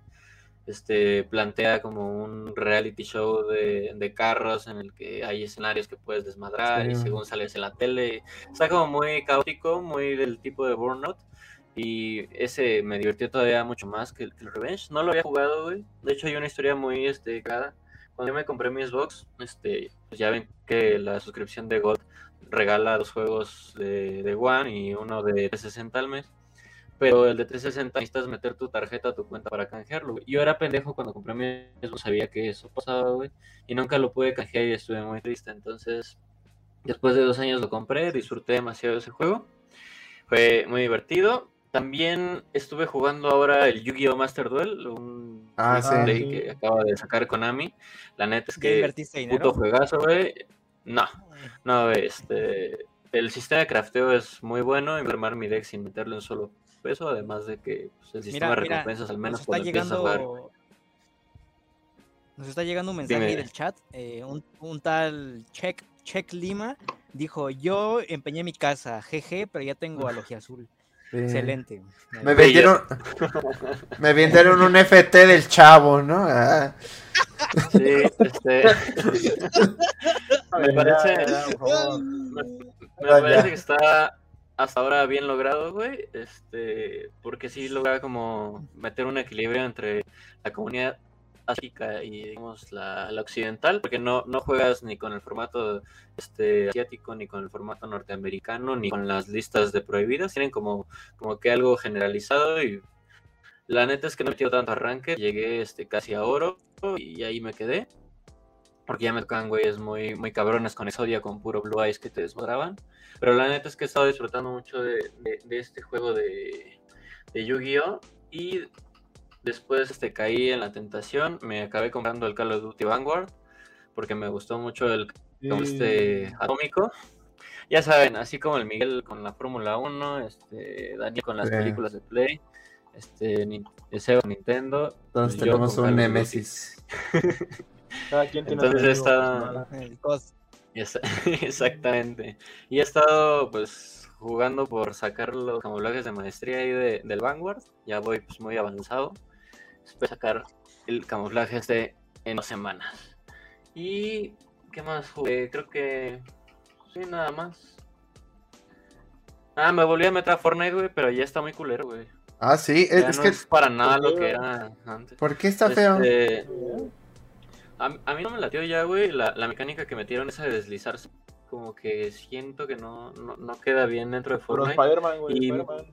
este plantea como un reality show de, de carros en el que hay escenarios que puedes desmadrar y según sales en la tele, está como muy caótico, muy del tipo de Burnout. Y ese me divirtió todavía mucho más que el, que el Revenge. No lo había jugado, güey. De hecho, hay una historia muy este, clara. Cuando yo me compré mi Xbox, este, pues ya ven que la suscripción de God regala dos juegos de, de One y uno de 360 al mes. Pero el de 360 necesitas meter tu tarjeta a tu cuenta para canjearlo. güey. Yo era pendejo cuando compré mi Xbox, sabía que eso pasaba, güey. Y nunca lo pude canjear y estuve muy triste. Entonces, después de dos años lo compré, disfruté demasiado de ese juego. Fue muy divertido. También estuve jugando ahora el Yu-Gi-Oh! Master Duel, un Ah, sí. que acaba de sacar Konami. La neta es ¿Ya que puto dinero? juegazo, güey. No, no, este el sistema de crafteo es muy bueno y armar mi deck sin meterle un solo peso, además de que pues, el sistema Mira, de mira, recompensas al menos nos está cuando empiezas a jugar. llegando nos está llegando un mensaje Dime. del chat eh, un, un tal check check lima dijo yo empeñé mi casa jeje pero ya tengo [laughs] a azul Sí. Excelente. Me vendieron, me vendieron un FT del chavo, ¿no? Ah, Sí, este. [laughs] me parece. Me, me parece que está hasta ahora bien logrado, güey. Este, porque sí logra como meter un equilibrio entre la comunidad asiática y digamos la, la occidental, porque no, no juegas ni con el formato este asiático, ni con el formato norteamericano, ni con las listas de prohibidas. Tienen como, como que algo generalizado y la neta es que no he metido tanto arranque. Llegué este casi a oro y ahí me quedé. Porque ya me tocan güeyes muy, muy cabrones con Exodia, con puro Blue Eyes que te desmadraban. Pero la neta es que he estado disfrutando mucho de, de- de este juego de, de Yu-Gi-Oh! Y después este, caí en la tentación. Me acabé comprando el Call of Duty Vanguard. Porque me gustó mucho el como este atómico. Ya saben, así como el Miguel con la Fórmula 1, este, Daniel con las Sí. películas de Play, este, Ni- Sega Nintendo. Entonces yo tenemos un. Nemesis. [laughs] Cada quien tiene Entonces amigo está- [laughs] Exactamente. Y he estado pues jugando por sacar los camuflajes de maestría ahí de- del Vanguard. Ya voy pues muy avanzado. Espero sacar el camuflaje este en dos semanas. Y ¿qué más jugué? Creo que sí, nada más. Ah, me volví a meter a Fortnite, güey, pero ya está muy culero, güey. Ah, sí, es, Ya es no que. es para nada ¿por lo qué, que era antes. ¿Por qué está feo? Este, a, a mí no me latió ya, güey, la, la mecánica que metieron esa de deslizarse. Como que siento que no, no, no queda bien dentro de Pero Fortnite. Spider-Man, güey. Y- Spider-Man.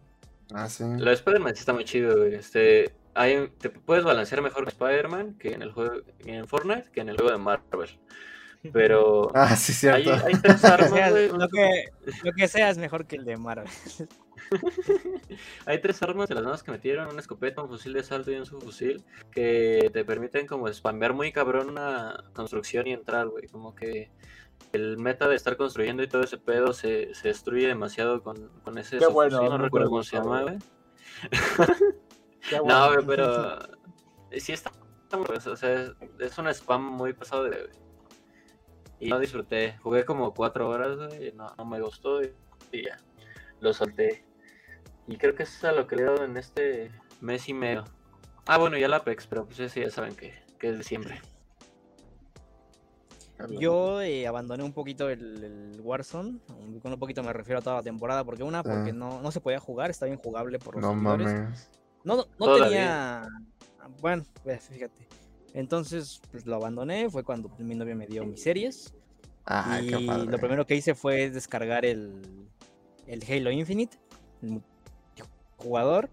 Ah, sí. Lo de Spider-Man sí está muy chido, güey. Este, hay, te puedes balancear mejor con Spider-Man que en el juego en Fortnite que en el juego de Marvel. Pero Ah, sí, cierto. hay tres [laughs] sea, armas, güey. lo, que, lo que sea es mejor que el de Marvel. [laughs] Hay tres armas de las nuevas que metieron, una escopeta, un fusil de asalto y un subfusil, que te permiten como spambear muy cabrón una construcción y entrar, güey. Como que el meta de estar construyendo y todo ese pedo se, se destruye demasiado con, con ese Qué bueno, subfusil, no recuerdo cómo se llama, güey. [laughs] No, pero sí está, o sea, es, es un spam muy pasado de. Y no disfruté, jugué como cuatro horas, güey, y no, no me gustó y, y ya, lo solté. Y creo que eso es a lo que le he dado en este mes y medio. Ah, bueno, y el Apex, pero pues ese ya saben que, que es de siempre. Yo eh, abandoné un poquito el, el Warzone. Con un poquito me refiero a toda la temporada. Porque una, porque Ah. no, no se podía jugar, estaba injugable por los No servidores. mames. No, no, no Todavía. tenía. Bueno, pues fíjate. Entonces, pues lo abandoné. Fue cuando mi novia me dio mis series. Ah, y qué padre. lo primero que hice fue descargar el, el Halo Infinite, el jugador.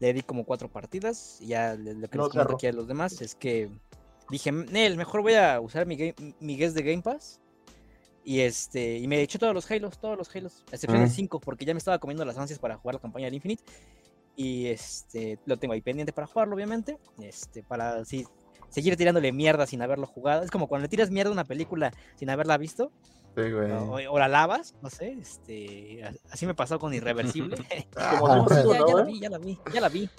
Le di como cuatro partidas. Y ya lo que No, les comento aquí a los demás es que dije, Nel, mejor voy a usar mi, game- mi guest de Game Pass. Y este, y me eché todos los Halos, todos los Halos, a excepción del 5, porque ya me estaba comiendo las ansias para jugar la campaña del Infinite. Y este, lo tengo ahí pendiente para jugarlo, obviamente. Este, para así seguir tirándole mierda sin haberlo jugado. Es como cuando le tiras mierda a una película sin haberla visto, Sí, güey. o, o la lavas, no sé. Este, así me pasó con Irreversible. [laughs] [laughs] Como Ah, No, ya, ¿no, ya la vi, ya la vi, ya la vi.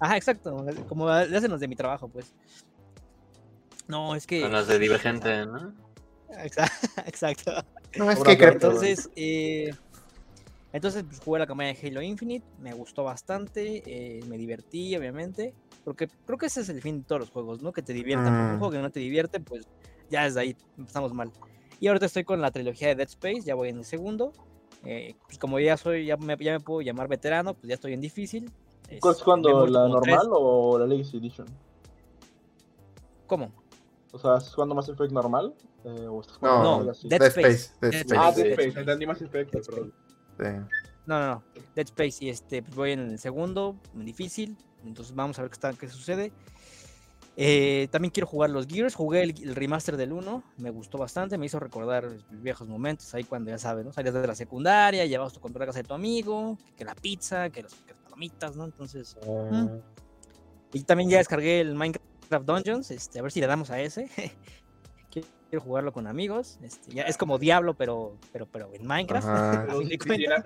Ajá, exacto. Como le hacen los de mi trabajo, pues. No, es que. Con las de Divergente, ¿no? Exa- [laughs] Exacto. No, es que. Entonces, eh, entonces pues, jugué la campaña de Halo Infinite, me gustó bastante, eh, me divertí, obviamente, porque creo que ese es el fin de todos los juegos, ¿no? Que te diviertan. porque Mm. Un juego que no te divierte, pues ya desde ahí empezamos mal. Y ahorita estoy con la trilogía de Dead Space, ya voy en el segundo. eh, pues como ya soy, ya me, ya me puedo llamar veterano, pues ya estoy en difícil. ¿Cuál es Este, cuando la normal tres- o la Legacy Edition? ¿Cómo? O sea, ¿estás jugando Mass Effect normal? Eh, ¿O estás No, jugando No? Dead Dead Space. Space. Dead Dead Space. Ah, Space. Dead Dead Space, entendí Mass Effect, perdón. Sí. No, no, no. Dead Space y este, pues, voy en el segundo, muy difícil. Entonces vamos a ver qué, está, qué sucede. Eh, también quiero jugar los Gears. Jugué el, el remaster del 1. Me gustó bastante. Me hizo recordar mis viejos momentos. Ahí cuando ya sabes, ¿no? Salías de la secundaria, llevabas tu control a casa de tu amigo. Que la pizza, que, los- que las palomitas, ¿no? Entonces. mm. Y también ya descargué el Minecraft Dungeons. Este, a ver si le damos a ese. [laughs] quiero jugarlo con amigos. Este, ya es como Diablo, pero, pero, pero en Minecraft. Pero [laughs] sí,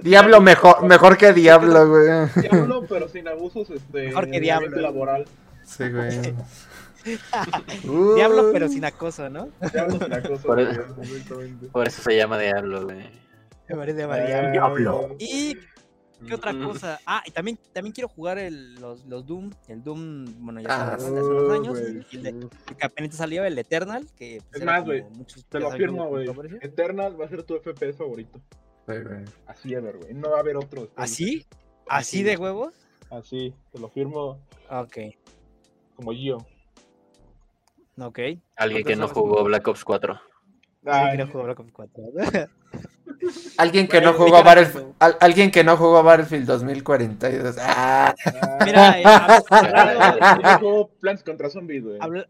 Diablo mejor, mejor que Diablo, güey. Diablo, pero sin abusos este, Mejor que Diablo. laboral. Sí, güey. [laughs] Diablo, pero Uh. sin acoso, ¿no? Diablo sin acoso. Por güey, eso- exactamente. Por eso se llama Diablo, güey. Me parece variable. Diablo. Y ¿Qué otra cosa? Ah, y también, también quiero jugar el, los, los Doom. El Doom, bueno, ya Ah, sabes, hace unos años. el, que apenas salió, el Eternal. Que pues, Es más, güey, Te lo saben firmo, cómo- güey. Eternal va a ser tu FPS favorito. Sí, güey. Así ever, güey. No va a haber otro. ¿Así? ¿Así de huevos? Así, te lo firmo Ok, como yo. ok. Alguien que no ¿Cuántas horas jugó Black Ops 4. Sí, Ay, quiero jugar Black Ops [laughs] 4. Alguien que no jugó a mira, Battlefield, al- alguien que no jugó a Battlefield 2042. Ah, Mira, eh, hab- hablando, [laughs] Plants contra Zombies, güey. habla-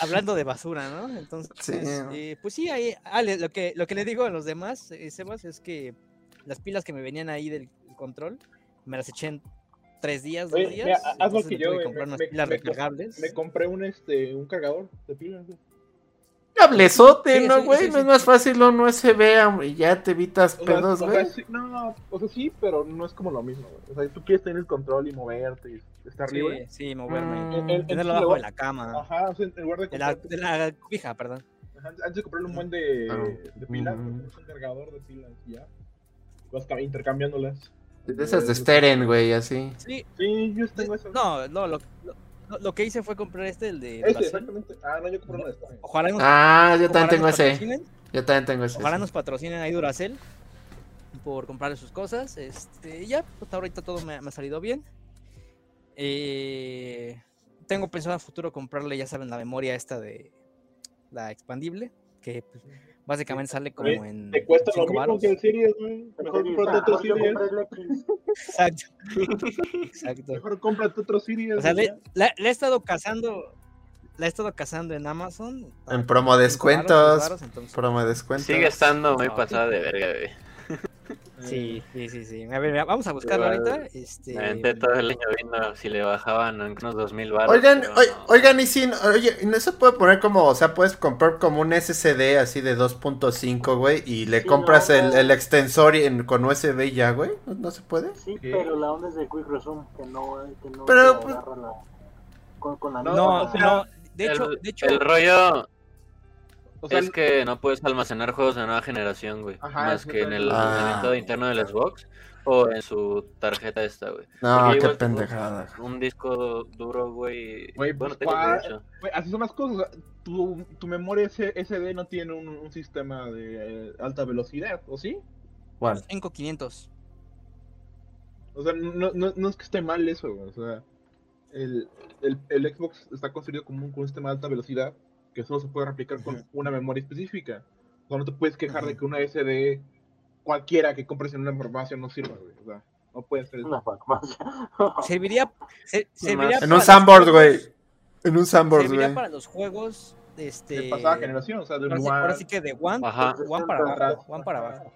hablando de basura, ¿no? Entonces, Sí. eh, pues sí, ahí, ah, lo, que, lo que le digo a los demás, eh, Sebas, es que las pilas que me venían ahí del control, me las eché en tres días, dos Oye, días. mira, haz lo que me yo, me-. Me compré un, este, un cargador de pilas, güey. Cablezote, Sí, ¿no, güey? sí, no sí. es más fácil un USB, y ya te evitas O sea, pedos, o sea, güey. sí- no, no, o sea, sí, pero no es como lo mismo, güey. O sea, tú quieres tener el control y moverte y estar Sí, libre. sí, moverme. Mm, En- en- Tenerlo en- abajo de la cama. Ajá, o sea, en lugar de De la, comprar, de la cobija, perdón. ajá, antes de comprarle un buen de, Ah. de pilas, Mm. un cargador de pilas y ya. Vas ca- intercambiándolas. De esas de Steren, güey, así. Sí, Sí, yo tengo eso. no, no, lo, lo, lo que hice fue comprar este, el de exactamente. Ah, no, yo compré uno de. Ojalá nos, Ah, yo ojalá también tengo ese. Yo también tengo ese. Ojalá sí. nos patrocinen ahí Duracell por comprarle sus cosas. Este, ya, pues ahorita todo me, me ha salido bien. Eh, tengo pensado a futuro comprarle, ya saben, la memoria esta de la expandible, que pues, básicamente sale como en Te cuesta lo mismo que el Series, güey. Mejor ah, otro Series. [laughs] Exacto. Exacto. Mejor cómprate otro Series. O sea, le, la, la he estado cazando. La he estado cazando en Amazon. En promo descuentos. seis varos, entonces- Promo de descuento. Sigue estando muy pasada de verga, güey. [laughs] Sí, sí, sí, sí. A ver, mira, vamos a buscarlo Igual, ahorita. Este, Me aventé todo el año viendo si le bajaban en unos 2000 baros. Oigan, no. oigan, y si, oye, ¿y no se puede poner como, o sea, puedes comprar como un SSD así de 2.5, güey, y le Sí, compras no, el, el extensor y en- con USB y ya, güey? ¿No, no se puede? Sí, ¿Qué? pero la onda es de Quick Resume, que no, que no Pero, pues- agarra la... Con, con la No, No, o sea, no. De hecho, el, de hecho, el rollo O sea, es que no puedes almacenar juegos de nueva generación, güey. Ajá, más que en el Ah. almacenamiento interno del Xbox o en su tarjeta esta, güey. No, Porque qué pendejada. Un disco duro, güey. Güey, bueno, pues, tengo güey, así son las cosas. Tu, tu memoria S- SD no tiene un, un sistema de eh, alta velocidad, ¿o sí? ¿Cuál? 5500. O sea, no, no, no es que esté mal eso, güey, O sea, el, el, el Xbox está construido como un, con un sistema de alta velocidad que solo se puede replicar con una memoria específica. O sea, no te puedes quejar de que una SD cualquiera que compres en una farmacia no sirva, güey. O sea, no puede ser. Una farmacia. [laughs] Serviría, se- serviría. En un Sandboard, güey. En un Sandboard, Serviría güey. para los juegos este, De pasada generación, o sea, de Ahora un sí, ahora sí que de One, Ajá. one para abajo, One para abajo.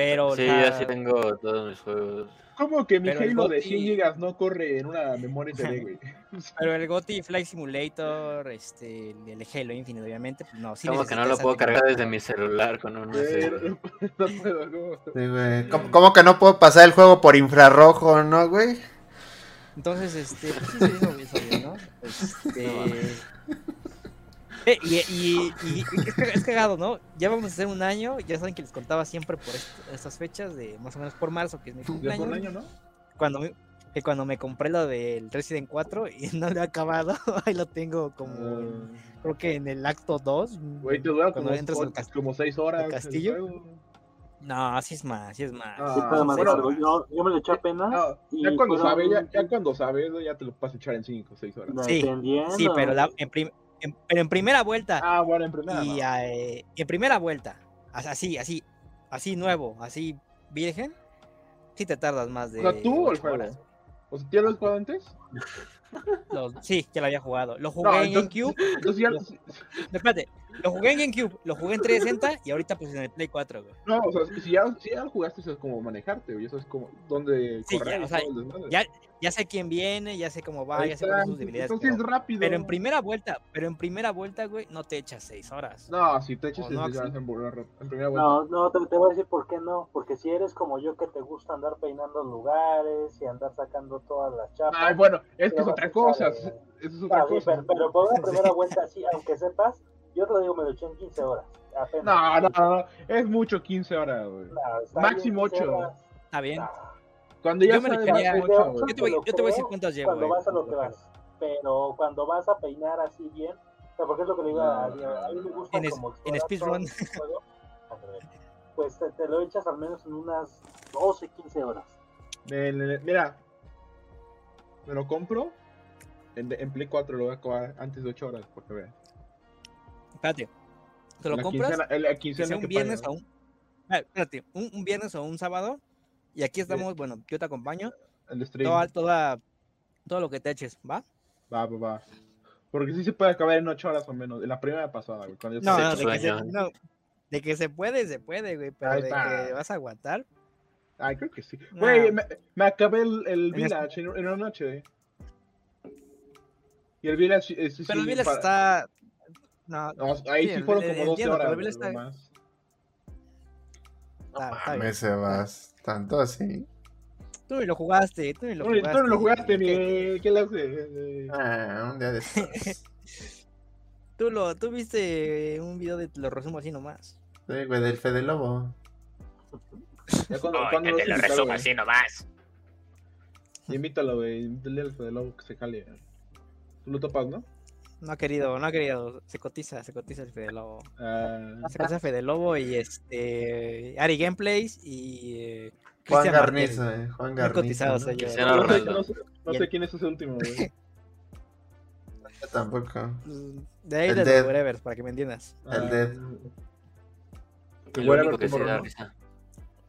Pero, Sí, la- yo sí tengo todos mis juegos. ¿Cómo que mi Pero de GOTY 100 GB no corre en una memoria SD, güey? [laughs] pero el GOTY Flight Simulator, este, el Halo Infinite, obviamente, pues no. sí Como que no lo puedo cargar desde mi celular con un USB. no puedo, ¿cómo? Sí, güey. ¿Cómo, cómo que no puedo pasar el juego por infrarrojo, no, güey? Entonces, este, pues sí hizo bien, [laughs] ¿no? Este... Eh, y, y- y- y es, ca- es cagado, ¿no? Ya vamos a hacer un año, ya saben que les contaba siempre por est- estas fechas, de más o menos por marzo, que es mi cumpleaños, un año, ¿no? cuando, me- que cuando me compré lo del Resident 4 y [laughs] no lo he acabado, [laughs] ahí lo tengo como, en- creo que en el acto 2. Güey, te dura como, entras al ocho- cas- como 6 horas. el castillo. No, así es más, así es más. Ah, Sí, pero más bueno, largo. yo, yo me lo eché apenas. No, y ya cuando sabes, ya, ya cuando sabes, ya te lo vas a echar en 5 o 6 horas. Sí. Sí, pero, la- en, prim- en- pero en primera vuelta. Ah, bueno, en primera. y no. eh, en primera vuelta, as- así, así, así nuevo, así virgen, sí te tardas más de. O sea, tú o el juego. horas. O sea, ¿ya lo has jugado antes? [laughs] Lo- sí, ya lo había jugado. Lo jugué No, en GameCube. Ya. No. No, espérate, lo jugué en GameCube, lo jugué en 360 y ahorita pues en el Play 4, güey. No, o sea, si ya, si ya lo jugaste, eso es como manejarte, güey. Eso es como dónde Sí, correr ya, o sea. Ya, ya sé quién viene, ya sé cómo va, Ahí ya sé cuáles son sus debilidades. Entonces Pero, es rápido. pero en primera vuelta, pero en primera vuelta, güey, no te echas 6 horas. No, si te echas no, ya Axel. en, en- en primera vuelta. No, no, te, te voy a decir por qué no. Porque si eres como yo que te gusta andar peinando lugares y andar sacando todas las chapas. Ay, bueno, es que es otra cosa. Eso es otra cosa. pero, pero por una [laughs] primera vuelta, sí, aunque sepas, Yo te lo digo, me lo eché en 15 horas. Apenas. No, no, no, es mucho 15 horas, güey. No, Máximo bien, 15 ocho. horas. Está bien. No. Cuando ya Yo me sabes ocho güey. Yo te voy- yo te voy a decir cuántas llevo, Cuando güey. vas a lo que vas. Pero cuando vas a peinar así bien, o sea, porque es lo que le digo a, a mí me gusta En es- como en explorar speedrun. juego, Pues te, te lo echas al menos en unas 12, 15 horas. Mira, me lo compro. En, en Play 4 lo voy a acabar antes de 8 horas, porque vean. Espérate. ¿Te lo la compras? Quincena, en la que quincena sea un que viernes paga. o un. Ah, espérate, un, un viernes o un sábado. Y aquí estamos, bueno, yo te acompaño. El stream. Toda, toda, todo lo que te eches, ¿va? Va, va, va. Porque sí se puede acabar en 8 horas o menos. En la primera pasada, güey. Cuando yo No, no, de que, se, no, de que se puede, se puede, güey. Pero Ahí de está. que vas a aguantar. Ay, creo que sí. Güey, me, me acabé el, el En Village en, en una noche. Y el Village. eh, sí, Pero el Village para- está. No, No, ahí Sí, fueron como 12 entiendo, pero horas. el Village güey, está- nomás. está, está bien. Mames, Sebas. Tanto así. Tú ni lo jugaste, tú ni lo jugaste. tú no lo jugaste, ni. ¿Qué- ¿Qué le hace? Ah, un día después. [laughs] Tú, lo, tú viste un video de lo resumo así nomás. Sí, güey, del Fede Lobo. Ya cuando, cuando te lo resumo güey. así nomás. Invítalo, güey. Invítale al Fede Lobo que se cale. Tú lo topas, ¿no? No ha querido, no ha querido. Se cotiza, se cotiza el Fede Lobo. Ah, Se cotiza Fede Lobo y este. Ari Gameplays y. eh, Juan Cristian Garnizo, eh. Juan Garnizo. cotizados ¿no? ellos. No, sé, no sé- no sé quién es ese último, güey. [laughs] Yo tampoco. De ahí El de Dead. Whatever, para que me entiendas. El Ah, Dead. El Bueno, único que sí da risa.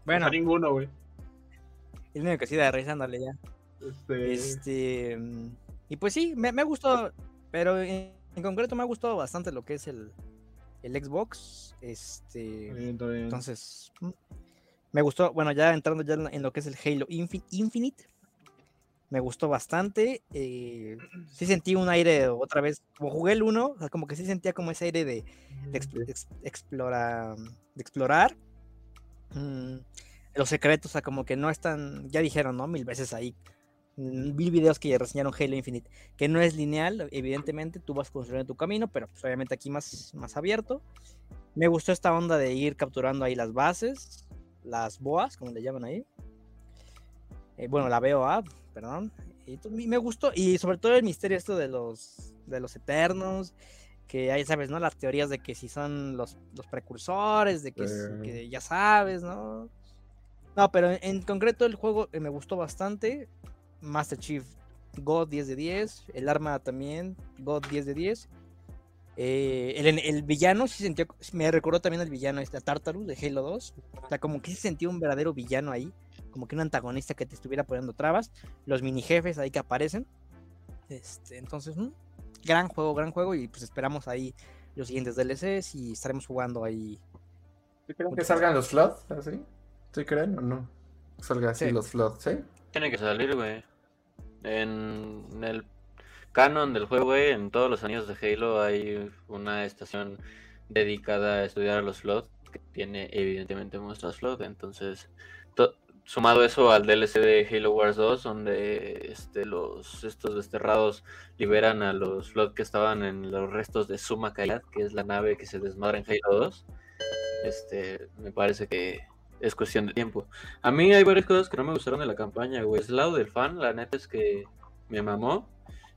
Bueno, A ninguno, güey. el único que sí da risa, ándale ya. Este. Este. mm, Y pues sí, me, me ha gustado. Pero en, en concreto me ha gustado bastante lo que es el, el Xbox. Este. bien, está bien. Entonces, mm, me gustó, bueno, ya entrando ya en lo que es el Halo Infi- Infinite, me gustó bastante. eh, sí sentí un aire otra vez, como jugué el 1, o sea, como que sí sentía como ese aire de, de exp- ex- explora- de explorar. mm, los secretos, o sea, como que no están, ya dijeron, ¿no? Mil veces ahí. Mm, Vi videos que ya reseñaron Halo Infinite, que no es lineal, evidentemente, tú vas construyendo tu camino, pero pues, obviamente aquí más, más abierto. Me gustó esta onda de ir capturando ahí las bases, las boas, como le llaman ahí. Eh, bueno, la BOA, perdón. Y me gustó, y sobre todo el misterio esto de los, de los eternos, que ahí sabes, ¿no? Las teorías de que si son los, los precursores, de que, que ya sabes, ¿no? No, pero en, en concreto el juego eh, me gustó bastante. Master Chief God 10 de 10, el arma también God 10 de 10. Eh, el, el villano sí sentía, me recordó también el villano este a Tartarus de Halo 2. O sea, como que sí sentía un verdadero villano ahí, como que un antagonista que te estuviera poniendo trabas. Los mini jefes ahí que aparecen. Este, entonces, mm, gran juego, gran juego. Y pues esperamos ahí los siguientes DLCs y estaremos jugando ahí. ¿Sí creen que salgan los floods? ¿Así? ¿Sí creen o no? Salga así Sí. los floods, ¿sí? Tiene que salir, güey. En el canon del juego, en todos los años de Halo hay una estación dedicada a estudiar a los Flood, que tiene evidentemente muestras Flood, entonces to- sumado eso al DLC de Halo Wars 2, donde este, los estos desterrados liberan a los Flood que estaban en los restos de Suma que es la nave que se desmadra en Halo 2, este, me parece que es cuestión de tiempo. A mí hay varias cosas que no me gustaron de la campaña, güey. Es el lado del fan, la neta es que me mamó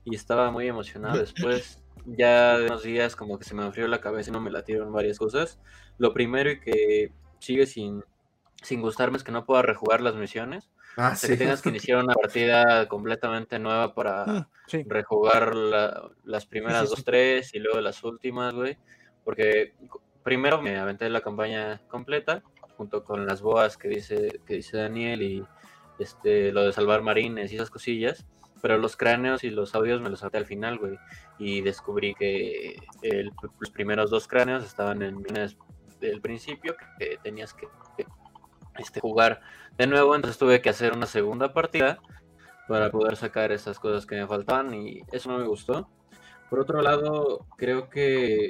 y estaba muy emocionado. Después, [laughs] ya de unos días, como que se me enfrió la cabeza y no me latieron varias cosas. Lo primero y que sigue sin, sin gustarme es que no pueda rejugar las misiones. Ah, O sea, sí. que tengas que [laughs] iniciar una partida completamente nueva para sí. rejugar la- las primeras [laughs] dos, tres y luego las últimas, güey. Porque primero me aventé la campaña completa, junto con las boas que dice, que dice Daniel y este lo de salvar marines y esas cosillas. Pero los cráneos y los audios me los salté al final, güey. Y descubrí que el- los primeros dos cráneos estaban en misiones del principio, que tenías que este, jugar de nuevo. Entonces tuve que hacer una segunda partida para poder sacar esas cosas que me faltaban y eso no me gustó. Por otro lado, creo que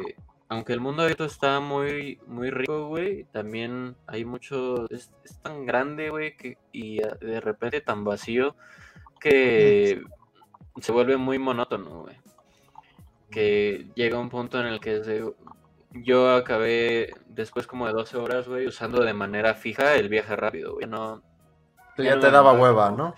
aunque el mundo abierto está muy muy rico, güey, también hay mucho es, es tan grande, güey, que y ah, de repente tan vacío que se vuelve muy monótono, güey. Que llega un punto en el que se- yo acabé después como de 12 horas, güey, usando de manera fija el viaje rápido, güey. No, Ya, no te daba hueva, ¿no?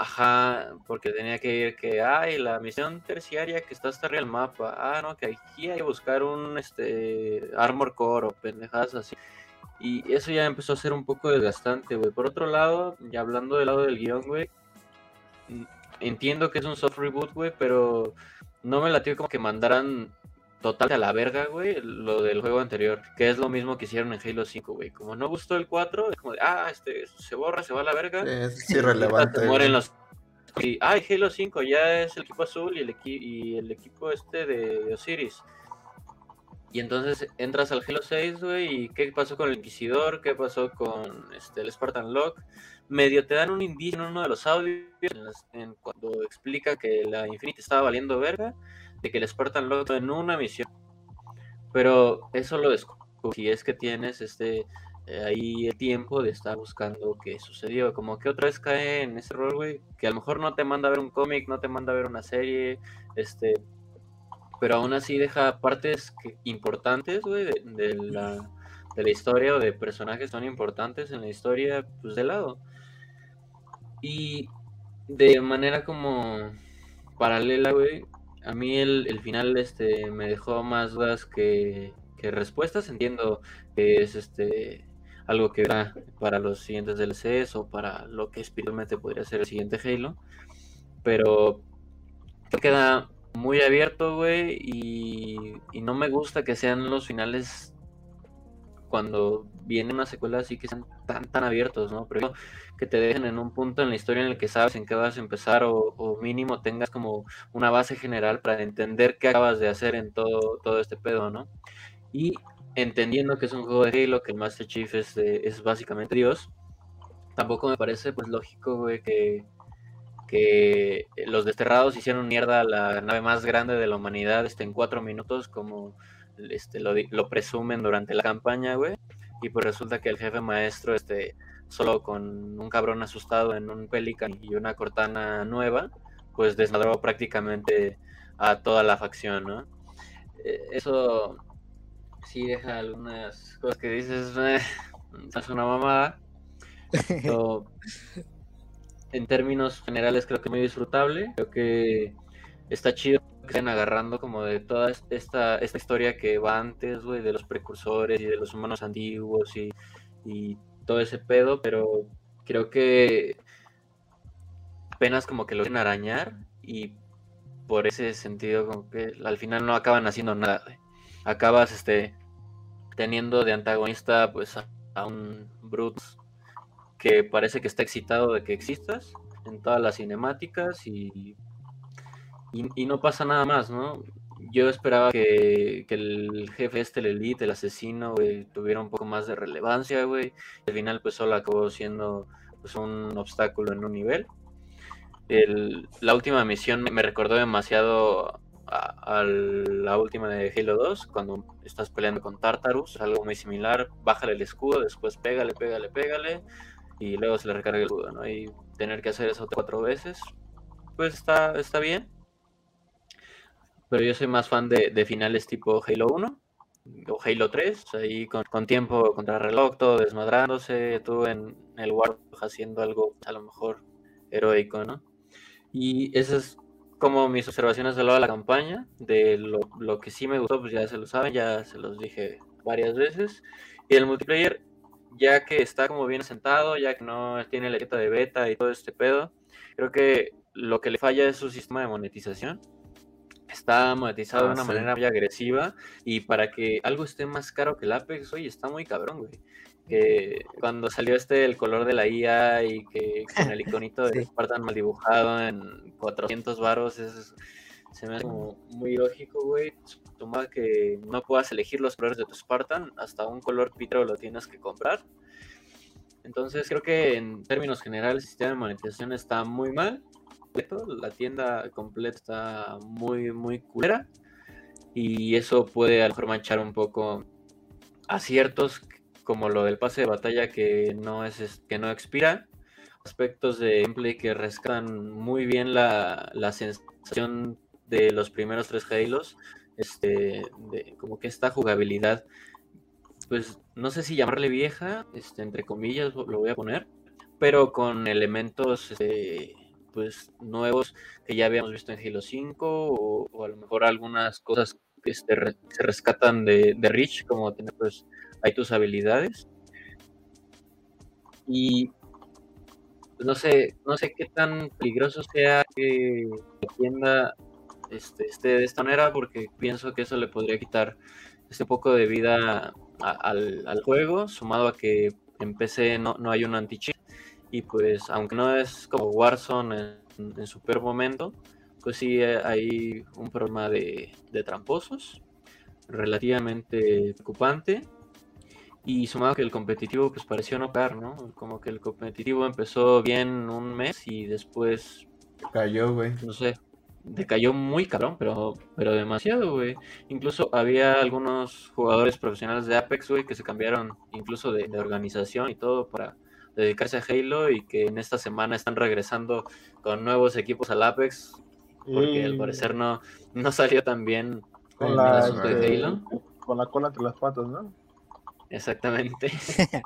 Ajá, porque tenía que ir que, ay, la misión terciaria que está hasta arriba del mapa. Ah, no, que aquí hay que buscar un este Armor Core o pendejadas así. Y eso ya empezó a ser un poco desgastante, güey. Por otro lado, ya hablando del lado del guion, güey, mm, entiendo que es un soft reboot, güey, pero no me latió como que mandaran total a la verga, güey, lo del juego anterior, que es lo mismo que hicieron en Halo 5, güey. Como no gustó el 4, es como de, ah, este, se borra, se va a la verga. Es irrelevante. mueren los. Y, ay, Halo 5 ya es el equipo azul y el, equi- y el equipo este de Osiris. Y entonces entras al Halo 6, güey, y qué pasó con el Inquisidor, qué pasó con este, el Spartan Lock. Medio te dan un indicio en uno de los audios en las- en cuando explica que la Infinity estaba valiendo verga, de que el Spartan Lock en una misión. Pero eso lo descubrí si es que tienes este eh, ahí el tiempo de estar buscando qué sucedió. Como que otra vez cae en ese rol, güey, que a lo mejor no te manda a ver un cómic, no te manda a ver una serie, este, pero aún así deja partes importantes, güey, de, de la, de la historia o de personajes son importantes en la historia, pues de lado. Y de manera como paralela, güey, a mí el, el final este, me dejó más dudas que, que respuestas. Entiendo que es este algo que va para los siguientes DLCs o para lo que espiritualmente podría ser el siguiente Halo. Pero queda muy abierto, güey, y, y no me gusta que sean los finales cuando viene una secuela así que sean tan tan abiertos, ¿no? Pero que te dejen en un punto en la historia en el que sabes en qué vas a empezar o, o mínimo tengas como una base general para entender qué acabas de hacer en todo, todo este pedo, ¿no? Y entendiendo que es un juego de Halo, que el Master Chief es, eh, es básicamente Dios, tampoco me parece pues lógico, que, que los desterrados hicieron mierda a la nave más grande de la humanidad este, en cuatro minutos, como este, lo, lo presumen durante la campaña, güey. Y pues resulta que el jefe maestro, este, solo con un cabrón asustado en un Pelican y una cortana nueva, pues desmadró prácticamente a toda la facción, ¿no? Eh, Eso sí deja algunas cosas que dices, "Eh, es una mamada. [laughs] Pero en términos generales creo que muy disfrutable. Creo que está chido que estén agarrando como de toda es- esta, esta historia que va antes, güey, de los precursores y de los humanos antiguos y, y todo ese pedo, pero creo que apenas como que lo quieren arañar y por ese sentido como que al final no acaban haciendo nada, güey. Acabas este teniendo de antagonista pues a, a un Brutus que parece que está excitado de que existas en todas las cinemáticas y, y, y no pasa nada más, ¿no? Yo esperaba que, que el jefe este, el elite, el asesino, güey, tuviera un poco más de relevancia, güey. Al final pues solo acabó siendo pues un obstáculo en un nivel. El- la última misión me, recordó demasiado a, a la última de Halo 2, cuando estás peleando con Tartarus, algo muy similar, bájale el escudo, después pégale, pégale, pégale, y luego se le recarga el escudo, ¿no? Y tener que hacer eso cuatro veces, pues está, está bien. Pero yo soy más fan de, de finales tipo Halo 1 o Halo 3, ahí con, con tiempo contra reloj, todo desmadrándose, tú en el War haciendo algo a lo mejor heroico, ¿no? Y esas es como mis observaciones de lo de la campaña, de lo, lo que sí me gustó, pues ya se lo saben, ya se los dije varias veces. Y el multiplayer, ya que está como bien sentado, ya que no tiene la etiqueta de beta y todo este pedo, creo que lo que le falla es su sistema de monetización. Está monetizado de Ah, una sí. manera muy agresiva y para que algo esté más caro que el Apex, oye, está muy cabrón, güey. Que cuando salió este el color de la IA y que con el [laughs] iconito de Sí. Spartan mal dibujado en 400 varos, es, se me hace como muy lógico, güey. Suma que no puedas elegir los colores de tu Spartan, hasta un color pitro lo tienes que comprar. Entonces creo que en términos generales el sistema de monetización está muy mal. La tienda completa está muy, muy culera. Y eso puede a lo mejor manchar un poco aciertos como lo del pase de batalla que no es- que no expira. Aspectos de gameplay que rescatan muy bien la, la sensación de los primeros tres Halos. este, de, como que esta jugabilidad, pues no sé si llamarle vieja, este, entre comillas lo voy a poner, pero con elementos este, pues nuevos que ya habíamos visto en Halo 5 o, a lo mejor algunas cosas que este, se rescatan de, de Rich, como tener pues ahí tus habilidades. Y pues, no sé, no sé qué tan peligroso sea que la tienda este, esté de esta manera, porque pienso que eso le podría quitar este poco de vida al, al, juego, sumado a que en PC no, no hay un anti-cheat y pues aunque no es como Warzone en, su peor momento, pues sí hay un problema de, tramposos relativamente preocupante y sumado que el competitivo pues pareció no caer, ¿no? Como que el competitivo empezó bien un mes y después cayó, güey. No sé, decayó muy cabrón, pero, pero demasiado, güey. Incluso había algunos jugadores profesionales de Apex, güey, que se cambiaron incluso de organización y todo para dedicarse a Halo y que en esta semana están regresando con nuevos equipos al Apex porque al parecer no, no salió tan bien con la, de Halo. Con la cola entre las patas, ¿no? Exactamente. [laughs]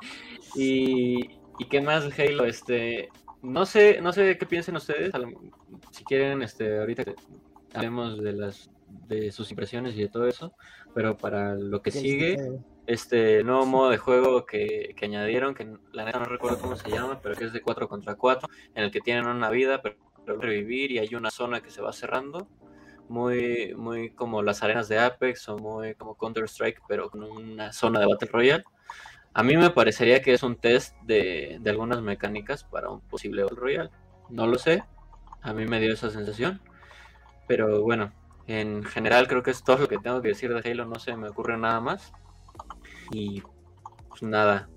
y, y qué más Halo, este, no sé, no sé qué piensen ustedes, si quieren, este, ahorita hablemos de las de sus impresiones y de todo eso, pero para lo que sigue, este nuevo modo de juego que, añadieron, que la neta no recuerdo cómo se llama, pero que es de 4 contra 4, en el que tienen una vida, pero revivir y hay una zona que se va cerrando, muy, muy como las arenas de Apex o muy como Counter-Strike, pero con una zona de Battle Royale. A mí me parecería que es un test de, de algunas mecánicas para un posible Battle Royale. No lo sé, a mí me dio esa sensación, pero bueno, en general creo que es todo lo que tengo que decir de Halo, no se me ocurre nada más. Y pues nada,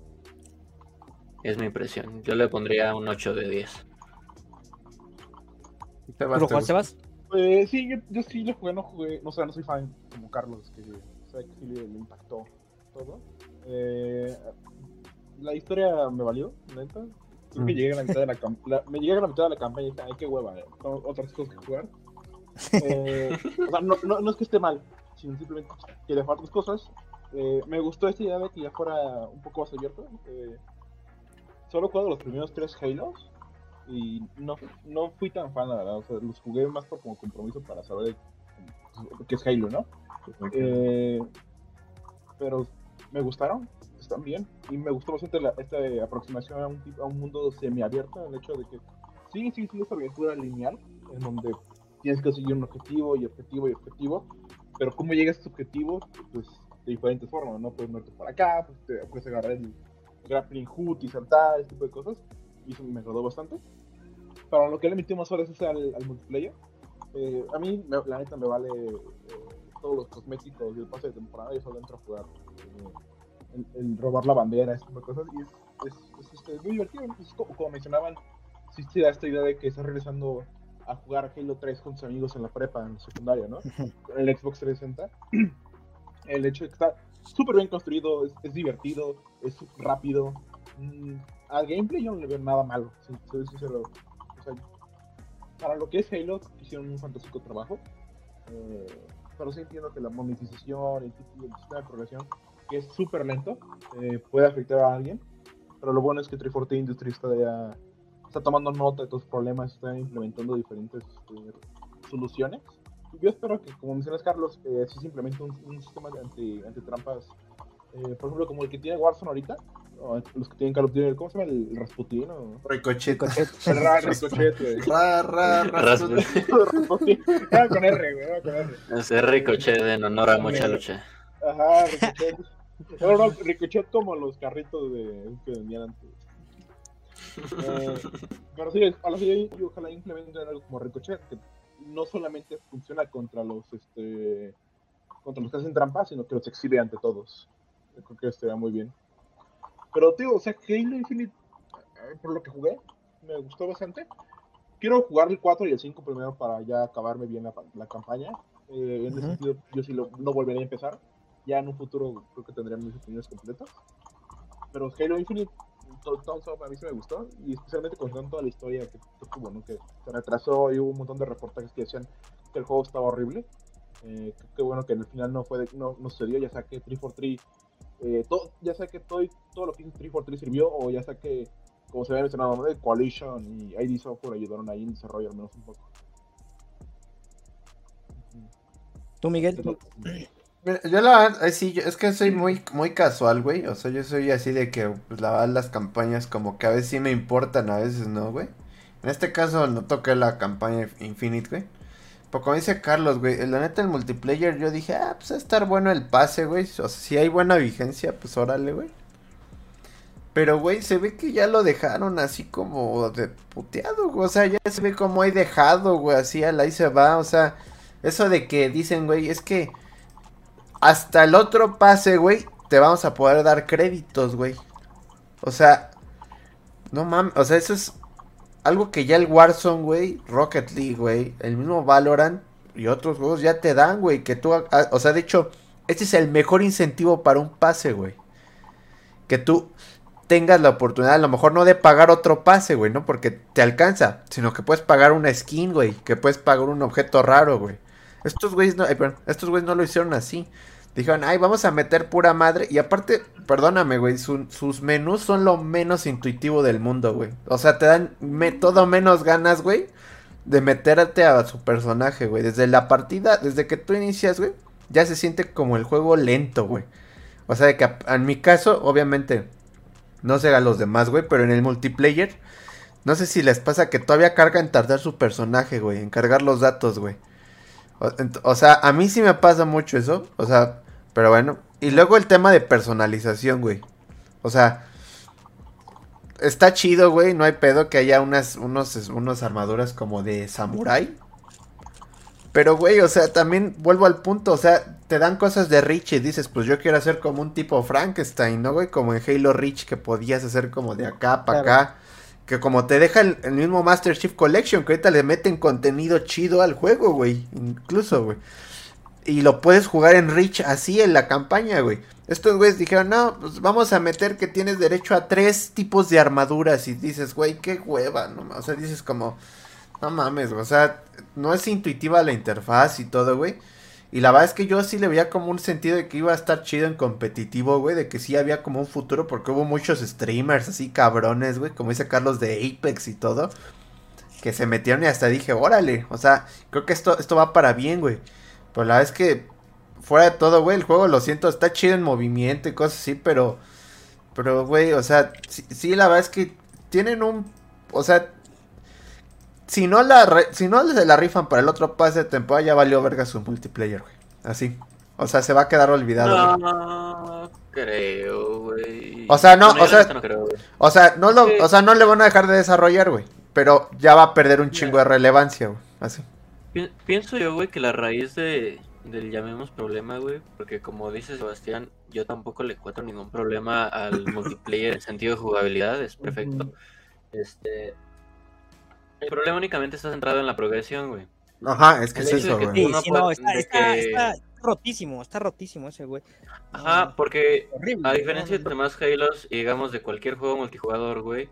es mi impresión. Yo le pondría un 8 de 10. ¿Te vas, Juan Sebas? Eh, sí, yo, yo, sí lo jugué, no jugué, no sé, no soy fan como Carlos, que sé que sí le, impactó todo. Eh, la historia me valió, neta. Creo que mm. llegué a la mitad de la, me llegué a la mitad de la campaña y dije, ay, qué hueva, eh. otras cosas que jugar. [laughs] Eh, o sea, no, no, no, es que esté mal, sino simplemente que le faltan cosas. Eh, me gustó esta idea de que ya fuera un poco más abierto. Eh, solo jugado los primeros tres Halos y no, no fui tan fan, la verdad. O sea, los jugué más por como compromiso para saber qué es Halo, ¿no? Eh, pero me gustaron, están bien. Y me gustó bastante la, esta aproximación a un, a un mundo semiabierto, el hecho de que sí, sí, sí, es aventura lineal, en donde tienes que seguir un objetivo y objetivo y objetivo, pero cómo llegas a ese objetivo, pues de diferentes formas, ¿no? Puedes moverte por acá, pues te puedes agarrar el grappling hook y saltar, ese tipo de cosas, y eso me agradó bastante. Para lo que le metí más horas es al, multiplayer. Eh, a mí, la neta, me vale eh, todos los cosméticos y el pase de temporada, yo solo entro a jugar. Eh, el, robar la bandera, ese tipo de cosas, y es, es, este, muy divertido. Es como, como mencionaban, sí da esta idea de que está regresando a jugar Halo 3 con sus amigos en la prepa, en la secundaria, ¿no? [laughs] En el Xbox 360. El hecho de que está súper bien construido, es, divertido, es rápido. Mm, al gameplay yo no le veo nada malo, soy sincero. Para lo que es Halo, hicieron un fantástico trabajo. Eh, pero sí entiendo que la monetización, el, el sistema de progresión, que es súper lento, eh, puede afectar a alguien. Pero lo bueno es que 340 Industries está ya está tomando nota de tus problemas, está implementando diferentes este, soluciones. Yo espero que, como mencionas, Carlos, eh, sí simplemente un, un sistema de anti, antitrampas, eh, por ejemplo, como el que tiene Warzone ahorita, o los que tienen Call of Duty, ¿cómo se llama? ¿El, Rasputin? O... Ricochet. El ra, Ricochet, güey. Ra, ra, Rasputin. Ah, con R, güey, con R. Es Ricochet en honor a mucha lucha. Ajá, Ricochet. No, no, Ricochet como los carritos de, que vendían antes. Eh, pero sí, ojalá implementen algo como Ricochet, que no solamente funciona contra los este contra los que hacen trampas, sino que los exhibe ante todos. Yo creo que estaría muy bien. Pero, tío, o sea, Halo Infinite, eh, por lo que jugué, me gustó bastante. Quiero jugar el 4 y el 5 primero para ya acabarme bien la, campaña. Eh, en ese sentido, yo sí lo, no volveré a empezar. Ya en un futuro creo que tendré mis opiniones completas. Pero Halo Infinite todo, a mí sí me gustó, y especialmente con toda la historia que, tuvo, ¿no? que se retrasó y hubo un montón de reportajes que decían que el juego estaba horrible. Eh, qué bueno que en el final no fue de- no, no sucedió, ya sea que 343, eh, todo, ya sea que todo, todo lo que hizo 343 sirvió, o ya sea que, como se había mencionado, ¿no? de Coalition y ID Software ayudaron ahí en el desarrollo al menos un poco. ¿Tú, Miguel? Yo la verdad, eh, sí, yo- es que soy muy, muy casual, güey. O sea, yo soy así de que pues, la verdad las campañas como que a veces sí me importan, a veces no, güey. En este caso no toqué la campaña Infinite, güey. Pero como dice Carlos, güey, la neta el multiplayer yo dije, ah, pues va a estar bueno el pase, güey. O sea, si hay buena vigencia, pues órale, güey. Pero, güey, se ve que ya lo dejaron así como de puteado, güey. O sea, ya se ve como hay dejado, güey, así al ahí se va. O sea, eso de que dicen, güey, es que hasta el otro pase, güey, te vamos a poder dar créditos, güey. O sea, no mames, o sea, eso es algo que ya el Warzone, güey, Rocket League, güey, el mismo Valorant y otros juegos ya te dan, güey, que tú, ha- o sea, de hecho, este es el mejor incentivo para un pase, güey. Que tú tengas la oportunidad, a lo mejor no de pagar otro pase, güey, ¿no? Porque te alcanza, sino que puedes pagar una skin, güey, que puedes pagar un objeto raro, güey. Estos güeyes no, perdón, estos güeyes no lo hicieron así. Dijeron, ay, vamos a meter pura madre. Y aparte, perdóname, güey, su- sus menús son lo menos intuitivo del mundo, güey. O sea, te dan todo menos ganas, güey, de meterte a su personaje, güey. Desde la partida, desde que tú inicias, güey, ya se siente como el juego lento, güey. O sea, de que en mi caso, obviamente, no sé a los demás, güey, pero en el multiplayer, no sé si les pasa que todavía carga en tardar su personaje, güey, en cargar los datos, güey. O, sea, a mí sí me pasa mucho eso. O sea, pero bueno. Y luego el tema de personalización, güey. O sea, está chido, güey. No hay pedo que haya unas, unos, unos armaduras como de samurai. Pero, güey, o sea, también vuelvo al punto. O sea, te dan cosas de Rich y dices, pues yo quiero hacer como un tipo Frankenstein, ¿no, güey? Como en Halo Reach que podías hacer como de acá para Claro. acá. Que como te deja el, mismo Master Chief Collection, que ahorita le meten contenido chido al juego, güey. Incluso, güey. Y lo puedes jugar en Reach así en la campaña, güey. Estos güeyes dijeron, no, pues vamos a meter que tienes derecho a tres tipos de armaduras. Y dices, güey, qué hueva, no O sea, dices como, no mames, o sea, no es intuitiva la interfaz y todo, güey. Y la verdad es que yo sí le veía como un sentido de que iba a estar chido en competitivo, güey, de que sí había como un futuro porque hubo muchos streamers así cabrones, güey, como dice Carlos de Apex y todo, que se metieron y hasta dije, órale, o sea, creo que esto, esto va para bien, güey. Pero la verdad es que, fuera de todo, güey, el juego, lo siento, está chido en movimiento y cosas así, pero, pero, güey, o sea, sí, sí, la verdad es que tienen un, o sea, si no la re- si no se la rifan para el otro pase de temporada ya valió verga su multiplayer, güey. Así. O sea, se va a quedar olvidado. güey. No creo, güey. O sea, no, o sea- no creo. O sea, no lo, Sí. o sea, no le van a dejar de desarrollar, güey. Pero ya va a perder un chingo de relevancia, güey. Así. Pi- Pienso yo, güey, que la raíz de, del llamemos problema, güey, porque como dice Sebastián, yo tampoco le encuentro ningún problema al multiplayer en sentido de jugabilidad, es perfecto. Este. El problema únicamente está centrado en la progresión, güey. Ajá, es que es eso, güey. Sí, sí, no, está, de está, que- está rotísimo, está rotísimo ese güey. Ajá, No, porque horrible. a diferencia no, de demás Halos y digamos de cualquier juego multijugador, güey,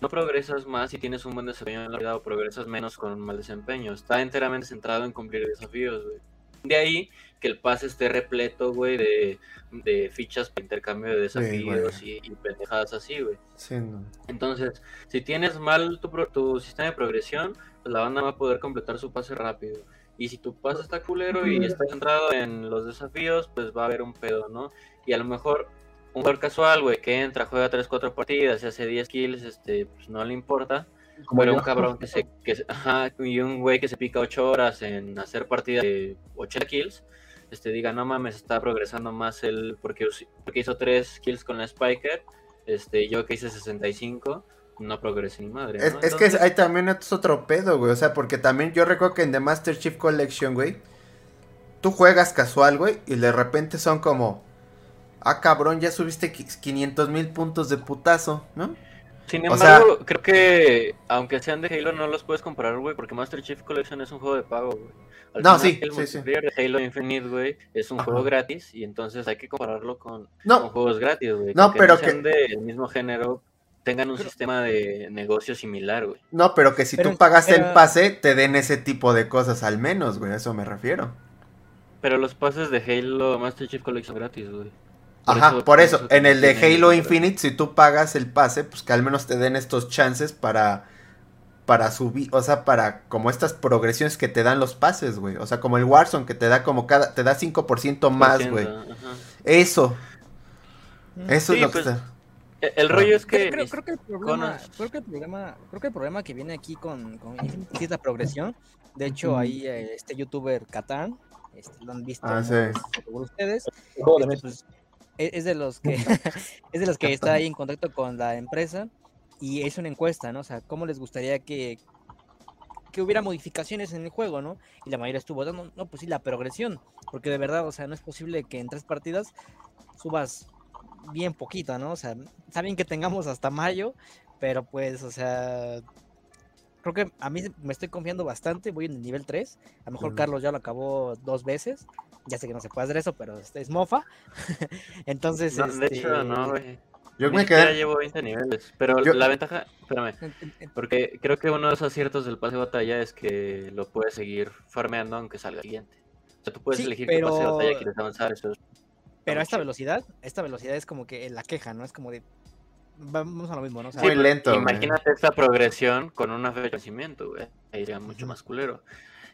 no progresas más si tienes un buen desempeño en la vida o progresas menos con un mal desempeño. Está enteramente centrado en cumplir desafíos, güey. De ahí que el pase esté repleto, güey, de, de fichas para intercambio de desafíos y, y pendejadas así, güey. Sí, no. Entonces, si tienes mal tu, tu sistema de progresión, pues la banda va a poder completar su pase rápido. Y si tu pase está culero y está centrado en los desafíos, pues va a haber un pedo, ¿no? Y a lo mejor un jugador casual, güey, que entra, juega 3, 4 partidas y hace 10 kills, este, pues no le importa. Como Pero un cabrón que se, que se- ajá, y un güey que se pica 8 horas en hacer partidas de 80 kills, este, diga, no mames, está progresando más él porque, porque hizo 3 kills con la Spiker, este, yo que hice 65, no progresé ni madre, Es, que hay también es otro pedo, güey. O sea, porque también yo recuerdo que en The Master Chief Collection, güey, tú juegas casual, güey, y de repente son como, ah, cabrón, ya subiste 500 mil puntos de putazo, ¿no? Sin o sea- embargo, creo que aunque sean de Halo no los puedes comparar, güey, porque Master Chief Collection es un juego de pago, güey. Al No, final, sí, el sí, sí. multiplayer de Halo Infinite, güey, es un Ajá. juego gratis y entonces hay que compararlo con, con juegos gratis, güey. No, que pero no sean que- del mismo género, tengan un sistema de negocio similar, güey. no, pero que si Pero- tú pagaste el pase, te den ese tipo de cosas al menos, güey. A eso me refiero. Pero los pases de Halo Master Chief Collection gratis, güey. Ajá, por eso, en el de Halo Infinite, si tú pagas el pase, pues que al menos te den estos chances para para subir, o sea, para como estas progresiones que te dan los pases, güey. O sea, como el Warzone que te da como cada te da 5% más, güey. Eso, eso Sí, es lo pues, que está. El- El rollo es que. Creo, creo- creo que el problema, creo que el problema, creo que el problema que viene aquí con, con Infinity sí es la progresión. De hecho, ahí eh, este youtuber Catán, este, lo han visto Ah, sí. seguro ustedes, este, pues, es, es de los que [laughs] es de los que está ahí en contacto con la empresa y es una encuesta, ¿no? O sea, cómo les gustaría que que hubiera modificaciones en el juego, ¿no? Y la mayoría estuvo dando, no, pues sí, la progresión, porque de verdad, o sea, no es posible que en tres partidas subas bien poquito, ¿no? O sea, saben que tengamos hasta mayo, pero pues, o sea, creo que a mí me estoy confiando bastante, voy en el nivel 3, a lo mejor. Carlos ya lo acabó dos veces, ya sé que no se puede hacer eso, pero este es mofa, [laughs] entonces, No, de hecho, este, no, güey. Yo me quedé llevo 20 niveles. Pero Yo- la ventaja. Espérame. Porque creo que uno de los aciertos del pase de batalla es que lo puedes seguir farmeando aunque salga el siguiente. O sea, tú puedes Sí, elegir qué pase de pero- batalla quieres avanzar. Eso es- Pero a esta velocidad, esta velocidad es como que la queja, ¿no? Es como de. Vamos a lo mismo, ¿no? O sea, Muy lento. Imagínate esta progresión con una fecha de vencimiento, güey. Ahí sería mucho más culero.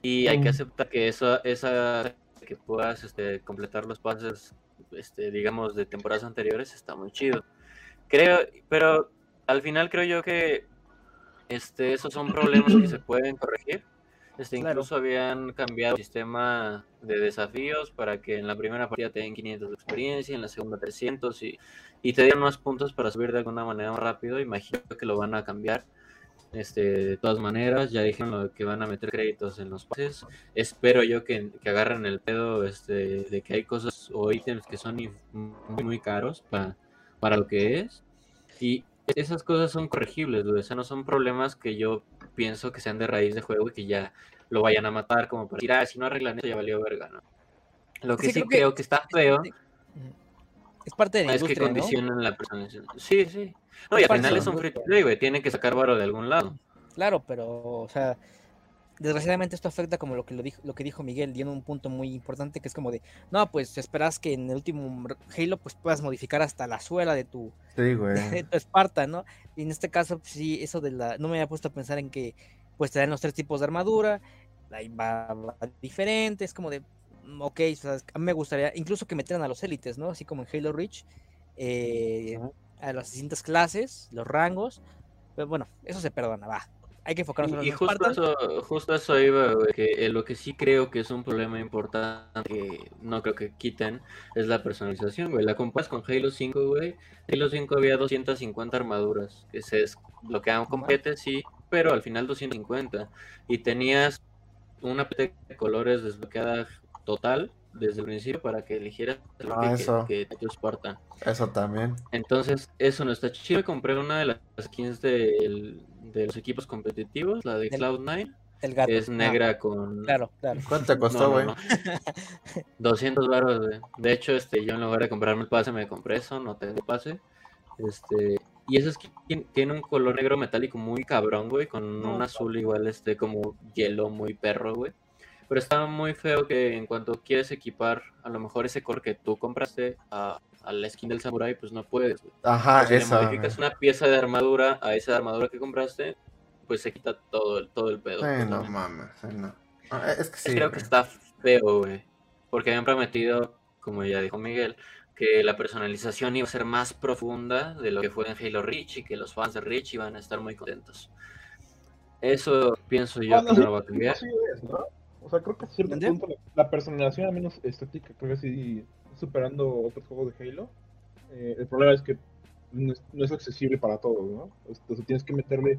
Y hay que Mm. aceptar que eso, esa que puedas este, completar los pases, este, digamos, de temporadas anteriores está muy chido. Creo, pero al final creo yo que este, esos son problemas que se pueden corregir. Este, Claro. incluso habían cambiado el sistema de desafíos para que en la primera partida te den 500 de experiencia, en la segunda 300 y, y te dieran más puntos para subir de alguna manera más rápido. Imagino que lo van a cambiar. Este, de todas maneras, ya dijeron que van a meter créditos en los pases. Espero yo que, que agarren el pedo este, de que hay cosas o ítems que son muy, muy caros para, para lo que es. Y esas cosas son corregibles, güey. O sea, no son problemas que yo pienso que sean de raíz de juego y que ya lo vayan a matar como para decir, ah, si no arreglan eso ya valió verga, ¿no? Lo que Sí, sí, creo que- creo que está feo es parte de la es que industria, ¿no? condicionan la personalización. Sí, sí. No, y al final es un free to play, güey. Tienen que sacar varo de algún lado. Claro, pero, o sea, desgraciadamente esto afecta como lo que, lo dijo, lo que dijo Miguel, tiene un punto muy importante que es como de, no, pues esperas que en el último Halo pues puedas modificar hasta la suela de tu, Sí, güey. [laughs] de tu Esparta, ¿no? Y en este caso, pues, sí, eso de la, no me había puesto a pensar en que pues te dan los tres tipos de armadura, ahí va, va diferente, es como de, mm, ok, o sea, a mí me gustaría, incluso que metieran a los élites, ¿no? Así como en Halo Reach, eh, a las distintas clases, los rangos, pero bueno, eso se perdona, va. Hay que enfocarnos solo Y, y en justo, eso, justo eso iba, güey, que eh, lo que sí creo que es un problema importante que no creo que quiten es la personalización, güey. La comparas con Halo 5, güey. Halo 5 había 250 armaduras que se desbloqueaban con pete, sí, pero al final 250. Y tenías una pete de colores desbloqueada total desde el principio para que eligieras lo Ah, que, eso. que, que tu Spartan. Eso también. Entonces, eso no está chido. Compré una de las skins del- de los equipos competitivos, la de Del- Cloud9. El gato. Es ah, negra con... claro, claro. ¿Cuánto te costó, no, güey? no. [laughs] 200 baros, güey. De hecho, este, yo en lugar de comprarme el pase me compré eso, no tengo pase. Este, y esa skin tiene un color negro metálico muy cabrón, güey, con un azul igual, este, como hielo muy perro, güey. Pero está muy feo que en cuanto quieres equipar a lo mejor ese color que tú compraste a, a la skin del samurai, pues no puedes. Ajá, O si esa. modificas una pieza de armadura a esa armadura que compraste, pues se quita todo, el- todo el pedo. Sí, no mames. sí, no. Ah, Es que sí. Creo que está feo, güey. Porque habían prometido, como ya dijo Miguel, que la personalización iba a ser más profunda de lo que fue en Halo Reach y que los fans de Reach iban a estar muy contentos. Eso pienso yo Bueno, que no lo va a cambiar. sí es, ¿no? O sea, creo que a cierto punto la, la personalización, al menos estética, creo que sí superando otros juegos de Halo. Eh, el problema es que no es, no es accesible para todos, ¿no? Entonces tienes que meterle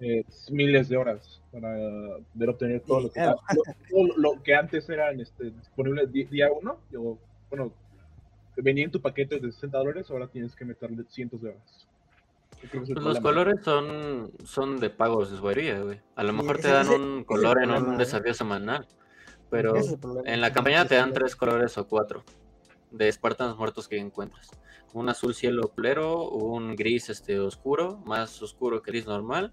eh, miles de horas para poder obtener todo, Sí, lo, que, claro. lo, todo lo que antes eran este, disponible di- día uno. o, bueno, venía en tu paquete de 60 dólares, ahora tienes que meterle cientos de horas. Yo Pues los colores son, son de pagos de suería, güey. A lo Sí, mejor te dan ese- un color en un ¿eh? desafío semanal. Pero en la campaña te dan tres colores o cuatro de Spartans muertos que encuentras. Un azul cielo culero, un gris este oscuro, más oscuro que gris normal,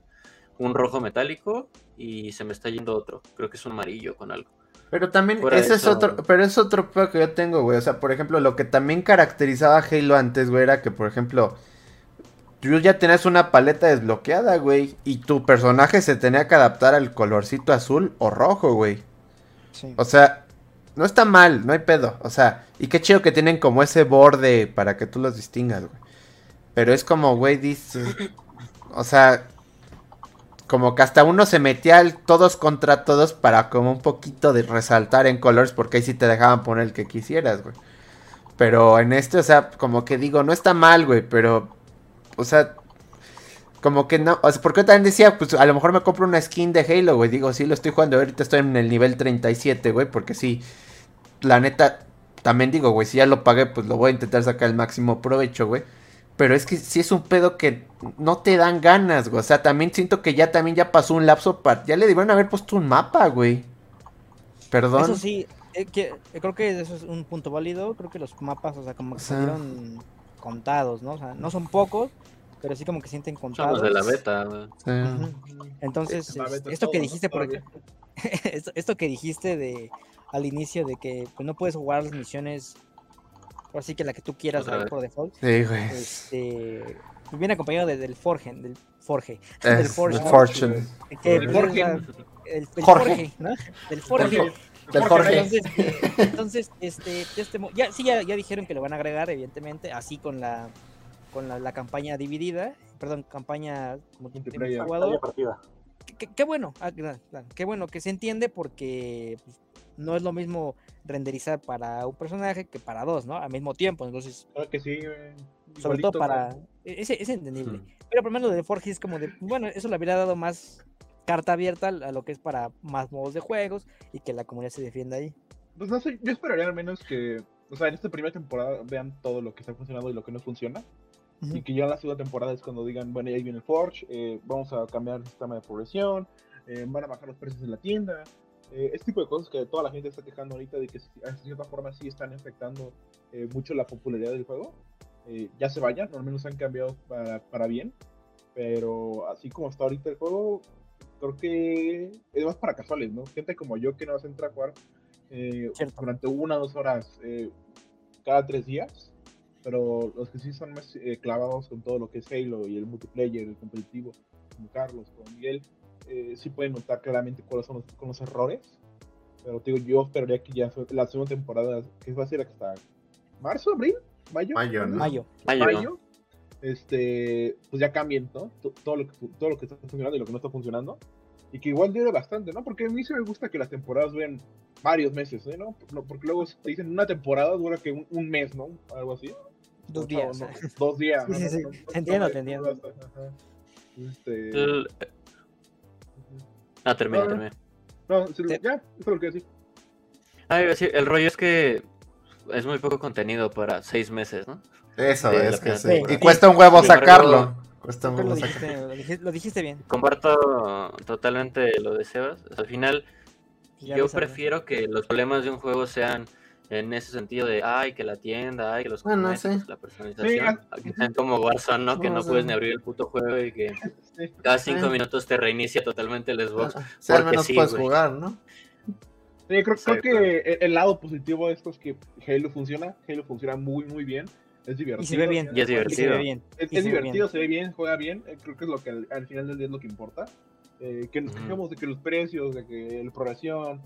un rojo metálico y se me está yendo otro. Creo que es un amarillo con algo. Pero también, Fuera ese es eso- otro, pero es otro pedo que yo tengo, güey. O sea, por ejemplo, lo que también caracterizaba a Halo antes, güey, era que, por ejemplo, tú ya tenías una paleta desbloqueada, güey, y tu personaje se tenía que adaptar al colorcito azul o rojo, güey. Sí. O sea, no está mal, no hay pedo. O sea, y qué chido que tienen como ese borde para que tú los distingas, güey. Pero es como, güey, dices. O sea, como que hasta uno se metía todos contra todos para como un poquito de resaltar en colores, porque ahí sí te dejaban poner el que quisieras, güey. Pero en este, o sea, como que digo, no está mal, güey, pero. O sea. Como que no, o sea, porque yo también decía, pues a lo mejor me compro una skin de Halo, güey. Digo, sí, lo estoy jugando, ahorita estoy en el nivel 37, güey, porque sí, la neta, también digo, güey, si ya lo pagué, pues lo voy a intentar sacar el máximo provecho, güey. Pero es que sí es un pedo que no te dan ganas, güey. O sea, también siento que ya también ya pasó un lapso para... Ya le debieron haber puesto un mapa, güey. Perdón. Eso sí, eh, que- eh, creo que eso es un punto válido. Creo que los mapas, o sea, como que O sea- salieron contados, ¿no? O sea, no son pocos, pero sí como que sienten contados. los de la beta. Sí. Entonces, La es- beta es esto todo, que ¿no? dijiste, por [laughs] esto, esto que dijiste de al inicio de que pues, no puedes jugar las misiones, así que la que tú quieras por default, Sí, güey. este, viene acompañado de- del Forge, del Forge, [laughs] del Forge, the ¿no? Fortune. que, El pues, Forge. la- el, el Jorge. Forge, ¿no? Del Forge. Jorge. Del Jorge. Entonces, entonces, este, este mo- ya, sí, ya, ya dijeron que lo van a agregar, evidentemente, así con la con la, la campaña dividida, perdón, campaña. Pantalla partida. Qué, qué bueno, ah, claro, claro, qué bueno que se entiende porque pues, no es lo mismo renderizar para un personaje que para dos, ¿no? Al mismo tiempo, entonces, Claro que sí, sobre todo para... güey. e- Ese es entendible. Pero por lo menos de Forge es como de, bueno, eso le habría dado más carta abierta a a lo que es para más modos de juegos y que la comunidad se defienda ahí. Pues no sé, yo esperaría al menos que, o sea, en esta primera temporada vean todo lo que está funcionando y lo que no funciona. Ujú. Y que ya la segunda temporada es cuando digan, bueno, ahí viene el Forge, eh, vamos a cambiar el sistema de progresión, eh, van a bajar los precios en la tienda. Eh, este tipo de cosas que toda la gente está quejando ahorita de que sí, de cierta forma sí están afectando eh, mucho la popularidad del juego. eh, ya se vayan, al menos han cambiado para, para bien. Pero así como está ahorita el juego, creo que es más para casuales, ¿no? Gente como yo que no vas a entrar a jugar eh, durante una o dos horas eh, cada tres días. Pero los que sí son más eh, clavados con todo lo que es Halo y el multiplayer, el competitivo, como Carlos, como Miguel, eh, sí pueden notar claramente cuáles son los, con los errores. Pero te digo, yo esperaría que ya la segunda temporada, que va a ser hasta marzo, abril, mayo. Mayo, ¿no? Mayo. Mayo. mayo, este, pues ya cambien, ¿no? To- Todo lo, que, todo lo que está funcionando y lo que no está funcionando. Y que igual dure bastante, ¿no? Porque a mí sí me gusta que las temporadas duren varios meses, ¿eh? ¿no? No, Porque luego te dicen una temporada dura que un, un mes, ¿no? Algo así. Dos No, días. no, dos días. [laughs] Sí, ¿no? sí, sí. Te entiendo, te entiendo. Este, El- Ah, termina, no. termina. no, Te- ya, eso es lo que decir. Ah, iba a decir, el rollo es que es muy poco contenido para seis meses, ¿no? Eso, es que sí. Y cuesta un huevo sacarlo. Cuesta un huevo lo sacarlo. dijiste, lo dijiste- lo dijiste bien. Comparto totalmente lo de Sebas. Al final, ya yo prefiero que los problemas de un juego sean en ese sentido de, ay, que la tienda, ay, que los Bueno, sí. la personalización, ah, a que sean como Warzone, ¿no? Que No, no sí. puedes ni abrir el puto juego y que Sí. cada cinco Sí. minutos te reinicia totalmente el Xbox. O sea, al porque menos sí, puedes güey. jugar, ¿no? Sí, creo, creo que el, el lado positivo de esto es que Halo funciona. Halo funciona muy, muy bien. Es divertido. Y se ve bien. Y es y se ve divertido. bien. Es, y es se ve divertido, se ve bien, juega bien. eh, Creo que es lo que al, al final del día es lo que importa. Eh, que nos Ujú. quejemos de que los precios, de que la progresión.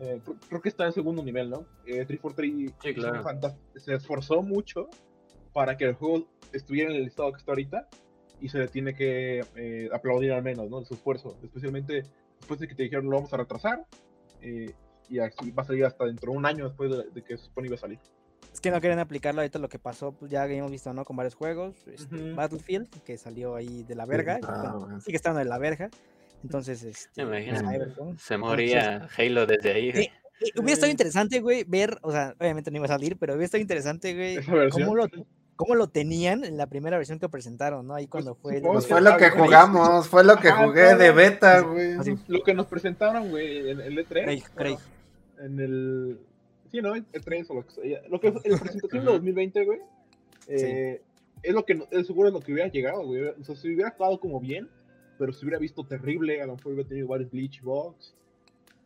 Eh, creo, creo que está en segundo nivel, ¿no? Eh, 343 Sí, claro. se esforzó mucho para que el juego estuviera en el estado que está ahorita. Y se le tiene que eh, aplaudir al menos, ¿no? Su esfuerzo. Especialmente después de que te dijeron lo vamos a retrasar. eh, y así va a salir hasta dentro de un año después de, de que se supone iba a salir. Es que no quieren aplicarlo ahorita lo que pasó, pues ya hemos visto, ¿no? Con varios juegos. este, Ujú. Battlefield, que salió ahí de la verga. Ah, bueno, bueno. sigue estando de la verga. Entonces, este. Cyberpunk. Se moría Halo desde ahí. güey. Hubiera estado interesante, güey, ver, o sea, obviamente no iba a salir, pero hubiera estado interesante, güey, cómo lo, cómo lo tenían en la primera versión que presentaron, ¿no? Ahí cuando fue Pues fue lo que jugamos, fue lo que Ajá, jugué de claro. beta, güey. Así. Lo que nos presentaron, güey, en el E3. Craig, Craig. bueno, en el. Sí, ¿no? El 3 o lo que sea. Lo que fue la [laughs] presentación de 2020, güey. eh, Es lo que. no- es seguro es lo que hubiera llegado, güey. O sea, si hubiera jugado como bien, pero si hubiera visto terrible, a lo mejor hubiera tenido varios glitch bugs.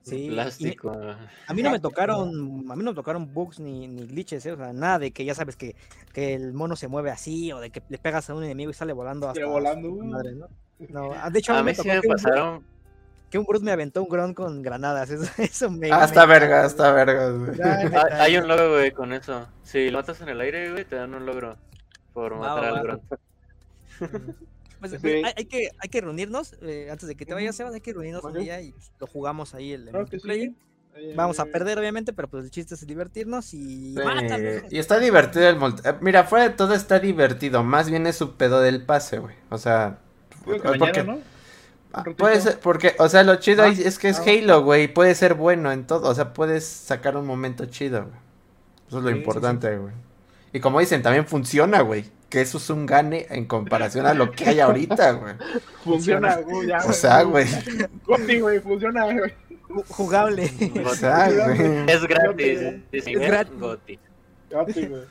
Sí, me- Plástico. a mí no me tocaron, a mí no me tocaron bugs ni, ni glitches, ¿eh? o sea, nada de que ya sabes que, que el mono se mueve así o de que le pegas a un enemigo y sale volando hasta volando, madre, ¿no? No, ah, de hecho a A mí me sí me que un, Brute- pasaron. que un Brute me aventó un gron con granadas, [laughs] eso, eso me... Ah, me está verga, está verga, güey. Ya, Hay, un logro, güey, con eso. Si lo matas en el aire, güey, te dan un logro por matar al. Grunt. [laughs] Pues, Sí. pues, hay, hay que, hay que reunirnos, eh, antes de que te vayas. Sebas, hay que reunirnos un Vale. día y lo jugamos ahí el, Claro multiplayer. sí. Eh, Vamos a perder, obviamente, pero pues el chiste es divertirnos y... Sí, ¡Mátalos! Y está divertido el multi. eh, Mira, fuera de todo está divertido. Más bien es su pedo del pase, güey. O sea. Porque- mañana, ¿no? ah, Un puede ser, porque, o sea, lo chido Ah, es que es ah. Halo, güey. y Puede ser bueno en todo. O sea, puedes sacar un momento chido, güey. Eso es lo Sí, importante, güey. Y como dicen, también funciona, güey. Que eso es un gane en comparación a lo que hay ahorita, güey. Funciona, güey, ya, O sea, güey. Goti, güey, funciona, güey. Ju- Jugable. O sea, güey. Es gratis. Es, gratis. Goti. Goti, güey. O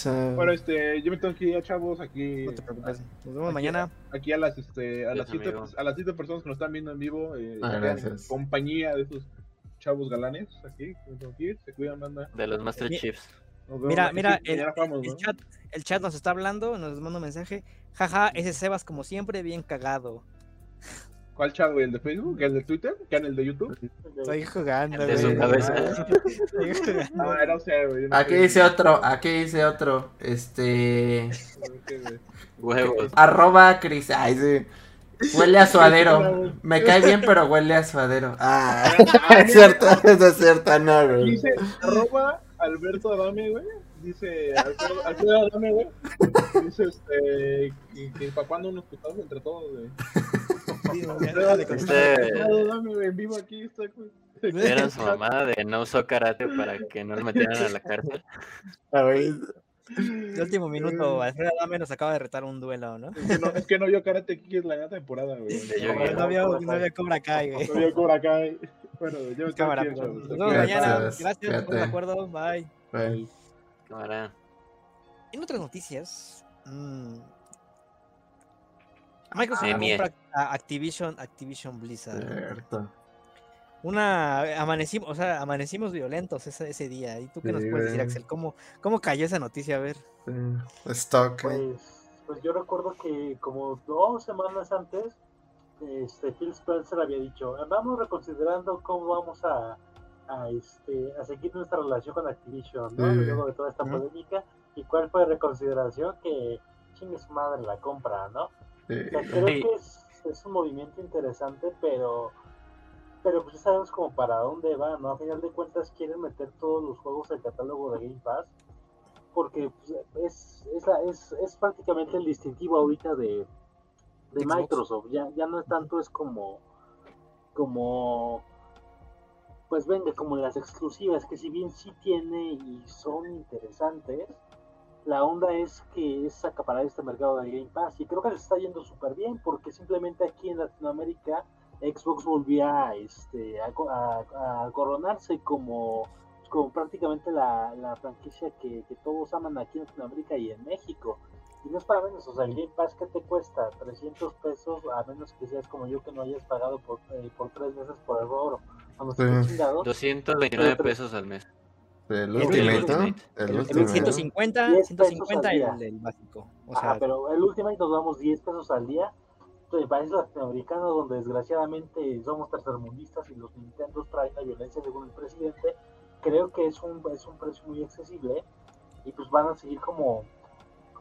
sea, Bueno, este, yo me tengo que ir, chavos, aquí. No te preocupes. Nos vemos Aquí- mañana. Aquí a las, este, a las siete, a las siete personas que nos están viendo en vivo, eh, Ah, en compañía de estos chavos galanes, aquí, me tengo que ir, se cuidan, banda. De los Master Mi- Chiefs. Mira, mira, [laughs] el, chat, el chat nos está hablando, nos manda un mensaje. Jaja, ese Sebas como siempre, bien cagado. ¿Cuál chat, güey? ¿El de Facebook? ¿El de Twitter? ¿Qué en el de YouTube? Estoy jugando, güey. [laughs] Estoy jugando. Ah, no sé, güey. yo no Aquí sé. dice otro, aquí dice otro. Este. Güey. Huevos. [laughs] Arroba Cris. Ay, sí. Huele a suadero. Me cae bien, pero huele a suadero. Ah, es cierto, es cierto, no, güey. Dice arroba Alberto Adame, güey. Dice Alfredo, Alfredo Adame, güey. Dice este. Que, que para cuando unos putazos entre todos, güey. Sí. Este- Alfredo Adame, güey, en vivo aquí está, güey. Era su mamá de no usó karate para que no lo metieran a la cárcel. Ah, güey. De último minuto, Alfredo Adame nos acaba de retar un duelo, ¿no? Es que no, es que no vio Karate Kid la temporada, güey. De No, Yu-Gi-Oh. no vio, no vio Cobra Kai, güey. No vio Cobra Kai. Bueno, yo Cámara, pues, chavos. nos vemos mañana. Gracias, estamos de cuídate. acuerdo. Bye. Güey. Cámara. En otras noticias, mm, Microsoft Ah, compra a Activision, Activision Blizzard. Cierto. Una amanecimos, o sea, amanecimos violentos ese, ese día. ¿Y tú qué nos puedes decir. Axel? ¿Cómo, ¿Cómo cayó esa noticia? A ver. Sí. Stock. eh. Pues, pues yo recuerdo que como dos semanas antes, este, Phil Spencer había dicho, vamos reconsiderando cómo vamos a, a, este, a seguir nuestra relación con Activision, ¿no? Sí. Luego de toda esta polémica. ¿Y cuál fue la reconsideración? Que chingue su madre la compra, ¿no? Sí. O sea, creo Sí. que es, es un movimiento interesante, pero pero pues ya sabemos como para dónde va, ¿no? A final de cuentas quieren meter todos los juegos al catálogo de Game Pass, porque pues, es, es, la- es, es prácticamente el distintivo ahorita de, de Xbox. Microsoft, ya, ya no es tanto es como, como, pues venga, como las exclusivas, que si bien sí tiene y son interesantes, la onda es que es acaparar este mercado de Game Pass y creo que les está yendo súper bien porque simplemente aquí en Latinoamérica Xbox volvía este, a, a- a coronarse como, como prácticamente la, la franquicia que, que todos aman aquí en Latinoamérica y en México. Y no es para menos, o sea, el Game Pass que te cuesta 300 pesos, a menos que seas como yo que no hayas pagado por, eh, por tres meses por error cuando Sí. estés chingado. 229 pesos al mes. El El Ultimate, ¿no? Ultimate. El El, el Ultimate. 150, 10 150 pesos y al el, el básico. O Ajá, sea, pero el Ultimate nos damos 10 pesos al día. En países latinoamericanos donde desgraciadamente somos tercermundistas y los Nintendo traen la violencia según el presidente, creo que es un, es un precio muy accesible y pues van a seguir como,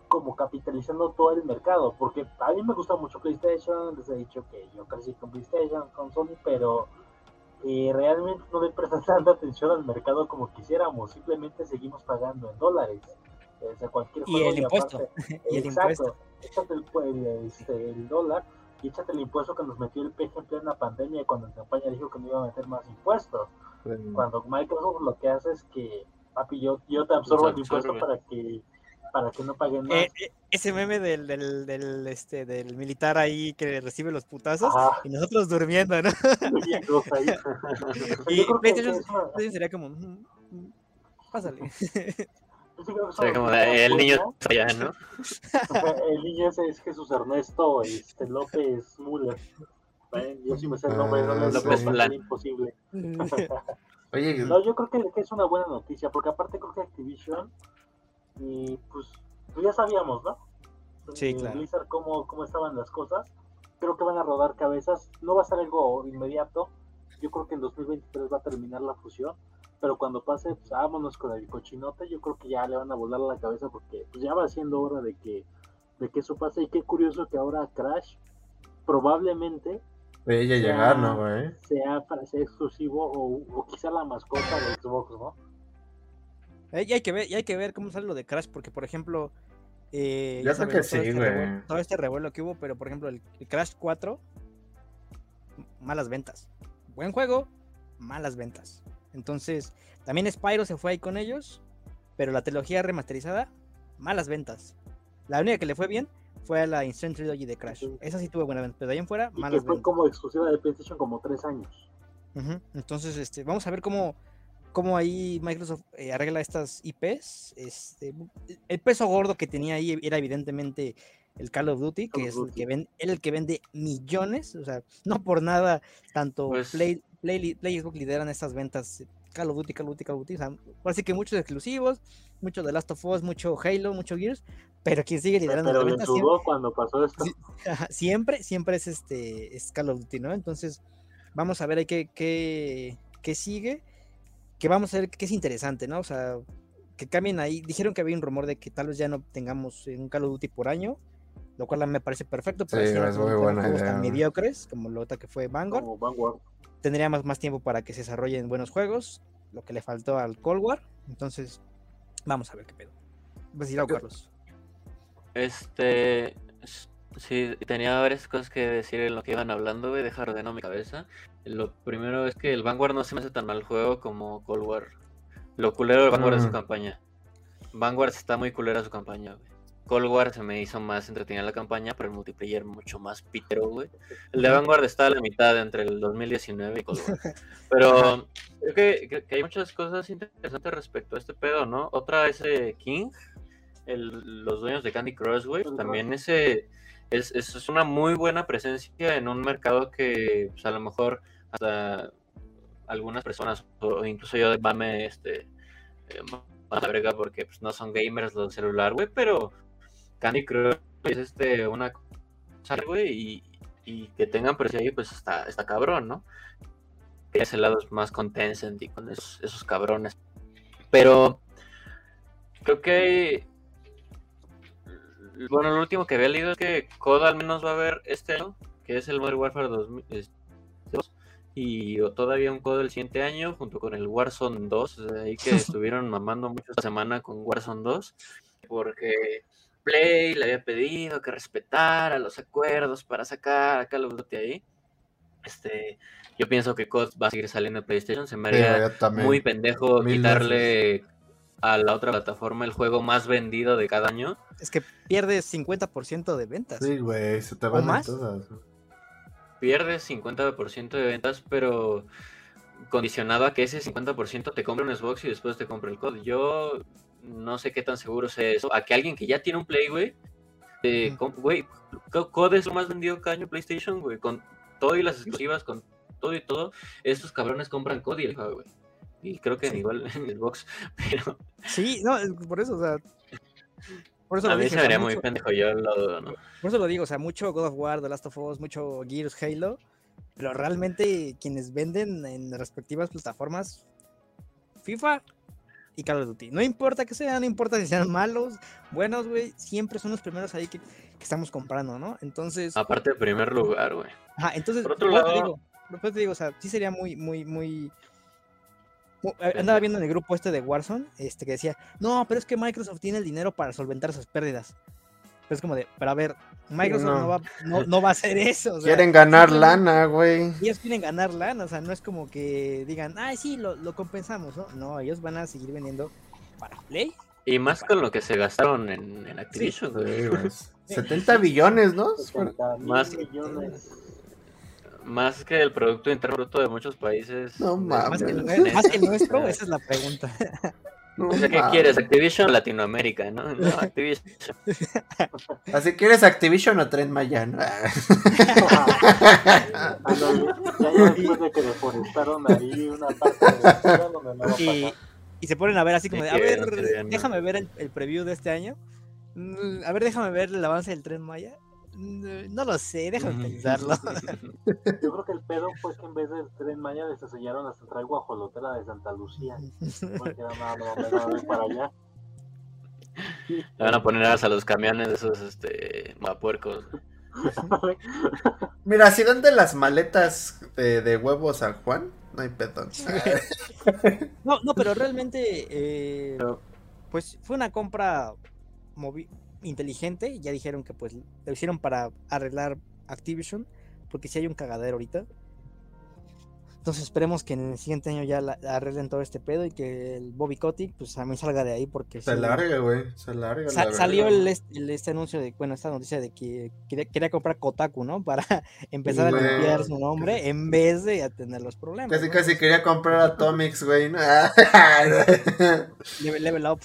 como capitalizando todo el mercado, porque a mí me gusta mucho PlayStation, les he dicho que yo crecí con PlayStation, con Sony, pero eh, realmente no le prestan [laughs] tanta atención al mercado como quisiéramos, simplemente seguimos pagando en dólares. O sea, cualquier Y el impuesto, aparte- [laughs] y el Exacto. Échate el, este, el dólar y échate el impuesto que nos metió el PG en plena pandemia cuando en campaña dijo que no iba a meter más impuestos. Cuando Microsoft lo que hace es que, papi, yo, yo te absorbo el impuesto para que para que no paguen más. eh, eh, ese meme del, del, del, este, del militar ahí que recibe los putazos Ajá, y nosotros durmiendo, ¿no? [laughs] y ahí. Y PlayStation es sería como, "Mm, mm, pásale. [laughs] es una como el niño allá, ¿no? [laughs] El niño ese es Jesús Ernesto este, López Müller. Yo sí me sé el nombre, no Ah. Plan imposible. Oye, No, yo creo que es una buena noticia, porque aparte creo que Activision, y pues, pues ya sabíamos, ¿no? Sí, Eh, claro. Blizzard, cómo, cómo estaban las cosas. Creo que van a rodar cabezas. No va a ser algo inmediato. Yo creo que en 2023 va a terminar la fusión. Pero cuando pase, pues vámonos con el cochinote. Yo creo que ya le van a volar la cabeza porque pues, ya va siendo hora de que, de que eso pase. Y qué curioso que ahora Crash probablemente ella ya llegar, ¿no, güey? sea para ser exclusivo o, o quizá la mascota de Xbox, ¿no? Eh, y hay que ver, y hay que ver cómo sale lo de Crash, porque por ejemplo, eh, Yo ya creo sabemos que todo sí, este güey. revuelo- todo este revuelo que hubo, pero por ejemplo, el, el Crash 4, malas ventas. Buen juego, malas ventas. Entonces, también Spyro se fue ahí con ellos, pero la trilogía remasterizada, malas ventas. La única que le fue bien fue a la Instant Trilogy de Crash. Esa sí tuvo buena venta, pero de ahí en fuera, Y que malas fue ventas. como exclusiva de PlayStation como tres años. Entonces, este, vamos a ver cómo, cómo ahí Microsoft eh, arregla estas IPs. Este, el peso gordo que tenía ahí era evidentemente el Call of Duty, que es el que, ven, el que vende millones. O sea, no por nada, tanto Pues- Play, Play, Play Xbox lideran estas ventas. eh, Call of Duty, Call of Duty, Call of Duty. O sea, así que muchos exclusivos, mucho de Last of Us, mucho Halo, mucho Gears. Pero quien sigue liderando Pero las le ventas siempre- cuando pasó esto. Siempre, siempre es este es Call of Duty, ¿no? Entonces, vamos a ver ahí qué, qué, qué sigue, que vamos a ver qué es interesante, ¿no? O sea, que cambien ahí. Dijeron que había un rumor de que tal vez ya no tengamos eh, un Call of Duty por año, lo cual a mí me parece perfecto, pero Sí, es muy que buena juegos idea, tan mediocres como lo otra que fue Vanguard. Como Vanguard. Tendría más, más tiempo para que se desarrollen buenos juegos, lo que le faltó al Cold War. Entonces, vamos a ver qué pedo. Vas a decir algo, Carlos. Este. Sí, tenía varias cosas que decir en lo que iban hablando, güey. Deja ordeno mi cabeza. Lo primero es que el Vanguard no se me hace tan mal juego como Cold War. Lo culero del Vanguard es su Mm. campaña. Vanguard está muy culera su campaña, güey. Cold War se me hizo más entretenida la campaña, pero el multiplayer mucho más pitero, güey. El de Vanguard está a la mitad entre el 2019 y Cold War. [laughs] Pero creo que, que hay muchas cosas interesantes respecto a este pedo, ¿no? Otra es eh, King, el- los dueños de Candy Crush, güey. También ese es, es, una muy buena presencia en un mercado que pues, a lo mejor hasta algunas personas, o incluso yo de mame, este, eh, a verga porque pues, no son gamers los celular, güey, pero Candy Crush es este, una cosa, güey, y, y que tengan presencia ahí, pues está, está cabrón, ¿no? Que ese lado más con Tencent y con esos, esos cabrones. Pero creo que bueno, lo último que había leído es que COD al menos va a haber este año, que es el Modern Warfare 2002, y o todavía un COD el siguiente año, junto con el Warzone 2, o sea, ahí que [laughs] estuvieron mamando mucho esta semana con Warzone 2, porque Play le había pedido que respetara los acuerdos para sacar a Call of Duty ahí. Este, yo pienso que COD va a seguir saliendo en PlayStation, se me haría muy pendejo Mil quitarle a la otra plataforma el juego más vendido de cada año. Es que pierdes 50% de ventas. Sí, güey, se te ¿O van más? todas. Pierdes 50% de ventas, pero condicionado a que ese 50% te compre un Xbox y después te compre el COD. Yo no sé qué tan seguro sea eso. A que alguien que ya tiene un Play, güey, eh, Ujú. com- güey, Co- COD es lo más vendido cada año PlayStation, güey, con todo y las exclusivas, con todo y todo. Estos cabrones compran COD y el juego, güey. Y creo que Sí. igual [laughs] en Xbox, [laughs] pero Sí, no, por eso, o sea. Por eso a lo mí dije, se o sea, haría muy mucho- pendejo, yo lo dudo, ¿no? Por eso lo digo, o sea, mucho God of War, The Last of Us, mucho Gears, Halo, pero realmente quienes venden en respectivas plataformas, FIFA y Call of Duty. No importa que sean, no importa si sean malos, buenos, güey, siempre son los primeros ahí que, que estamos comprando, ¿no? Entonces, Aparte de primer lugar, güey. ajá, entonces, por otro eso te lado- digo, te digo, o sea, sí sería muy, muy, muy... eh, Andaba viendo en el grupo este de Warzone, este que decía, no, pero es que Microsoft tiene el dinero para solventar sus pérdidas. Pero es como de, pero a ver, Microsoft no, No. va, no, no va a hacer [laughs] eso. o sea, Quieren ganar lana, güey. Ellos quieren ganar lana, o sea, no es como que digan, ay, sí, lo, lo compensamos, ¿no? No, ellos van a seguir vendiendo para Play. Y más con lo que se gastaron en, en Activision, güey. Sí, güey. 70 billones, ¿no? 60 mil Más- millones. Más que el Producto Interno Bruto de muchos países. No mames. Más que, el, Mames. más que el nuestro, [laughs] esa es la pregunta. No O sea, ¿qué mames. quieres? Activision o Latinoamérica, ¿no? No, Activision. [laughs] Así quieres Activision o Tren Maya, ¿no? Ándale, ya, después de que deforestaron ahí una parte de la ciudad donde no va Y, y se ponen a ver así como de, a ver, déjame ver el, el preview de este año. Mm, A ver, déjame ver el avance del tren Maya. Mm, No lo sé, déjame pensarlo. [laughs] Yo creo que el pedo fue que en vez del tren Maya les enseñaron la central guajolotera de Santa Lucía. Porque no, para allá. Le van a poner a los camiones de esos, este, mapuercos. [laughs] Mira, si dan de las maletas de, de huevos a Juan, no hay pedo. [laughs] No, no, pero realmente, eh, Pero- pues fue una compra movi- inteligente. Ya dijeron que pues lo hicieron para arreglar Activision, porque si hay un cagadero ahorita. Entonces esperemos que en el siguiente año ya la- arreglen todo este pedo y que el Bobby Kotick pues también salga de ahí porque Se larga, güey. Se larga. sa- la salió el, el- este anuncio de, bueno, esta noticia de que quería, quería comprar Kotaku, ¿no? Para [laughs] empezar a limpiar su nombre en vez de atender los problemas. Casi, ¿no? casi quería comprar [laughs] Atomics, güey. ¿no? [laughs] Level, level up.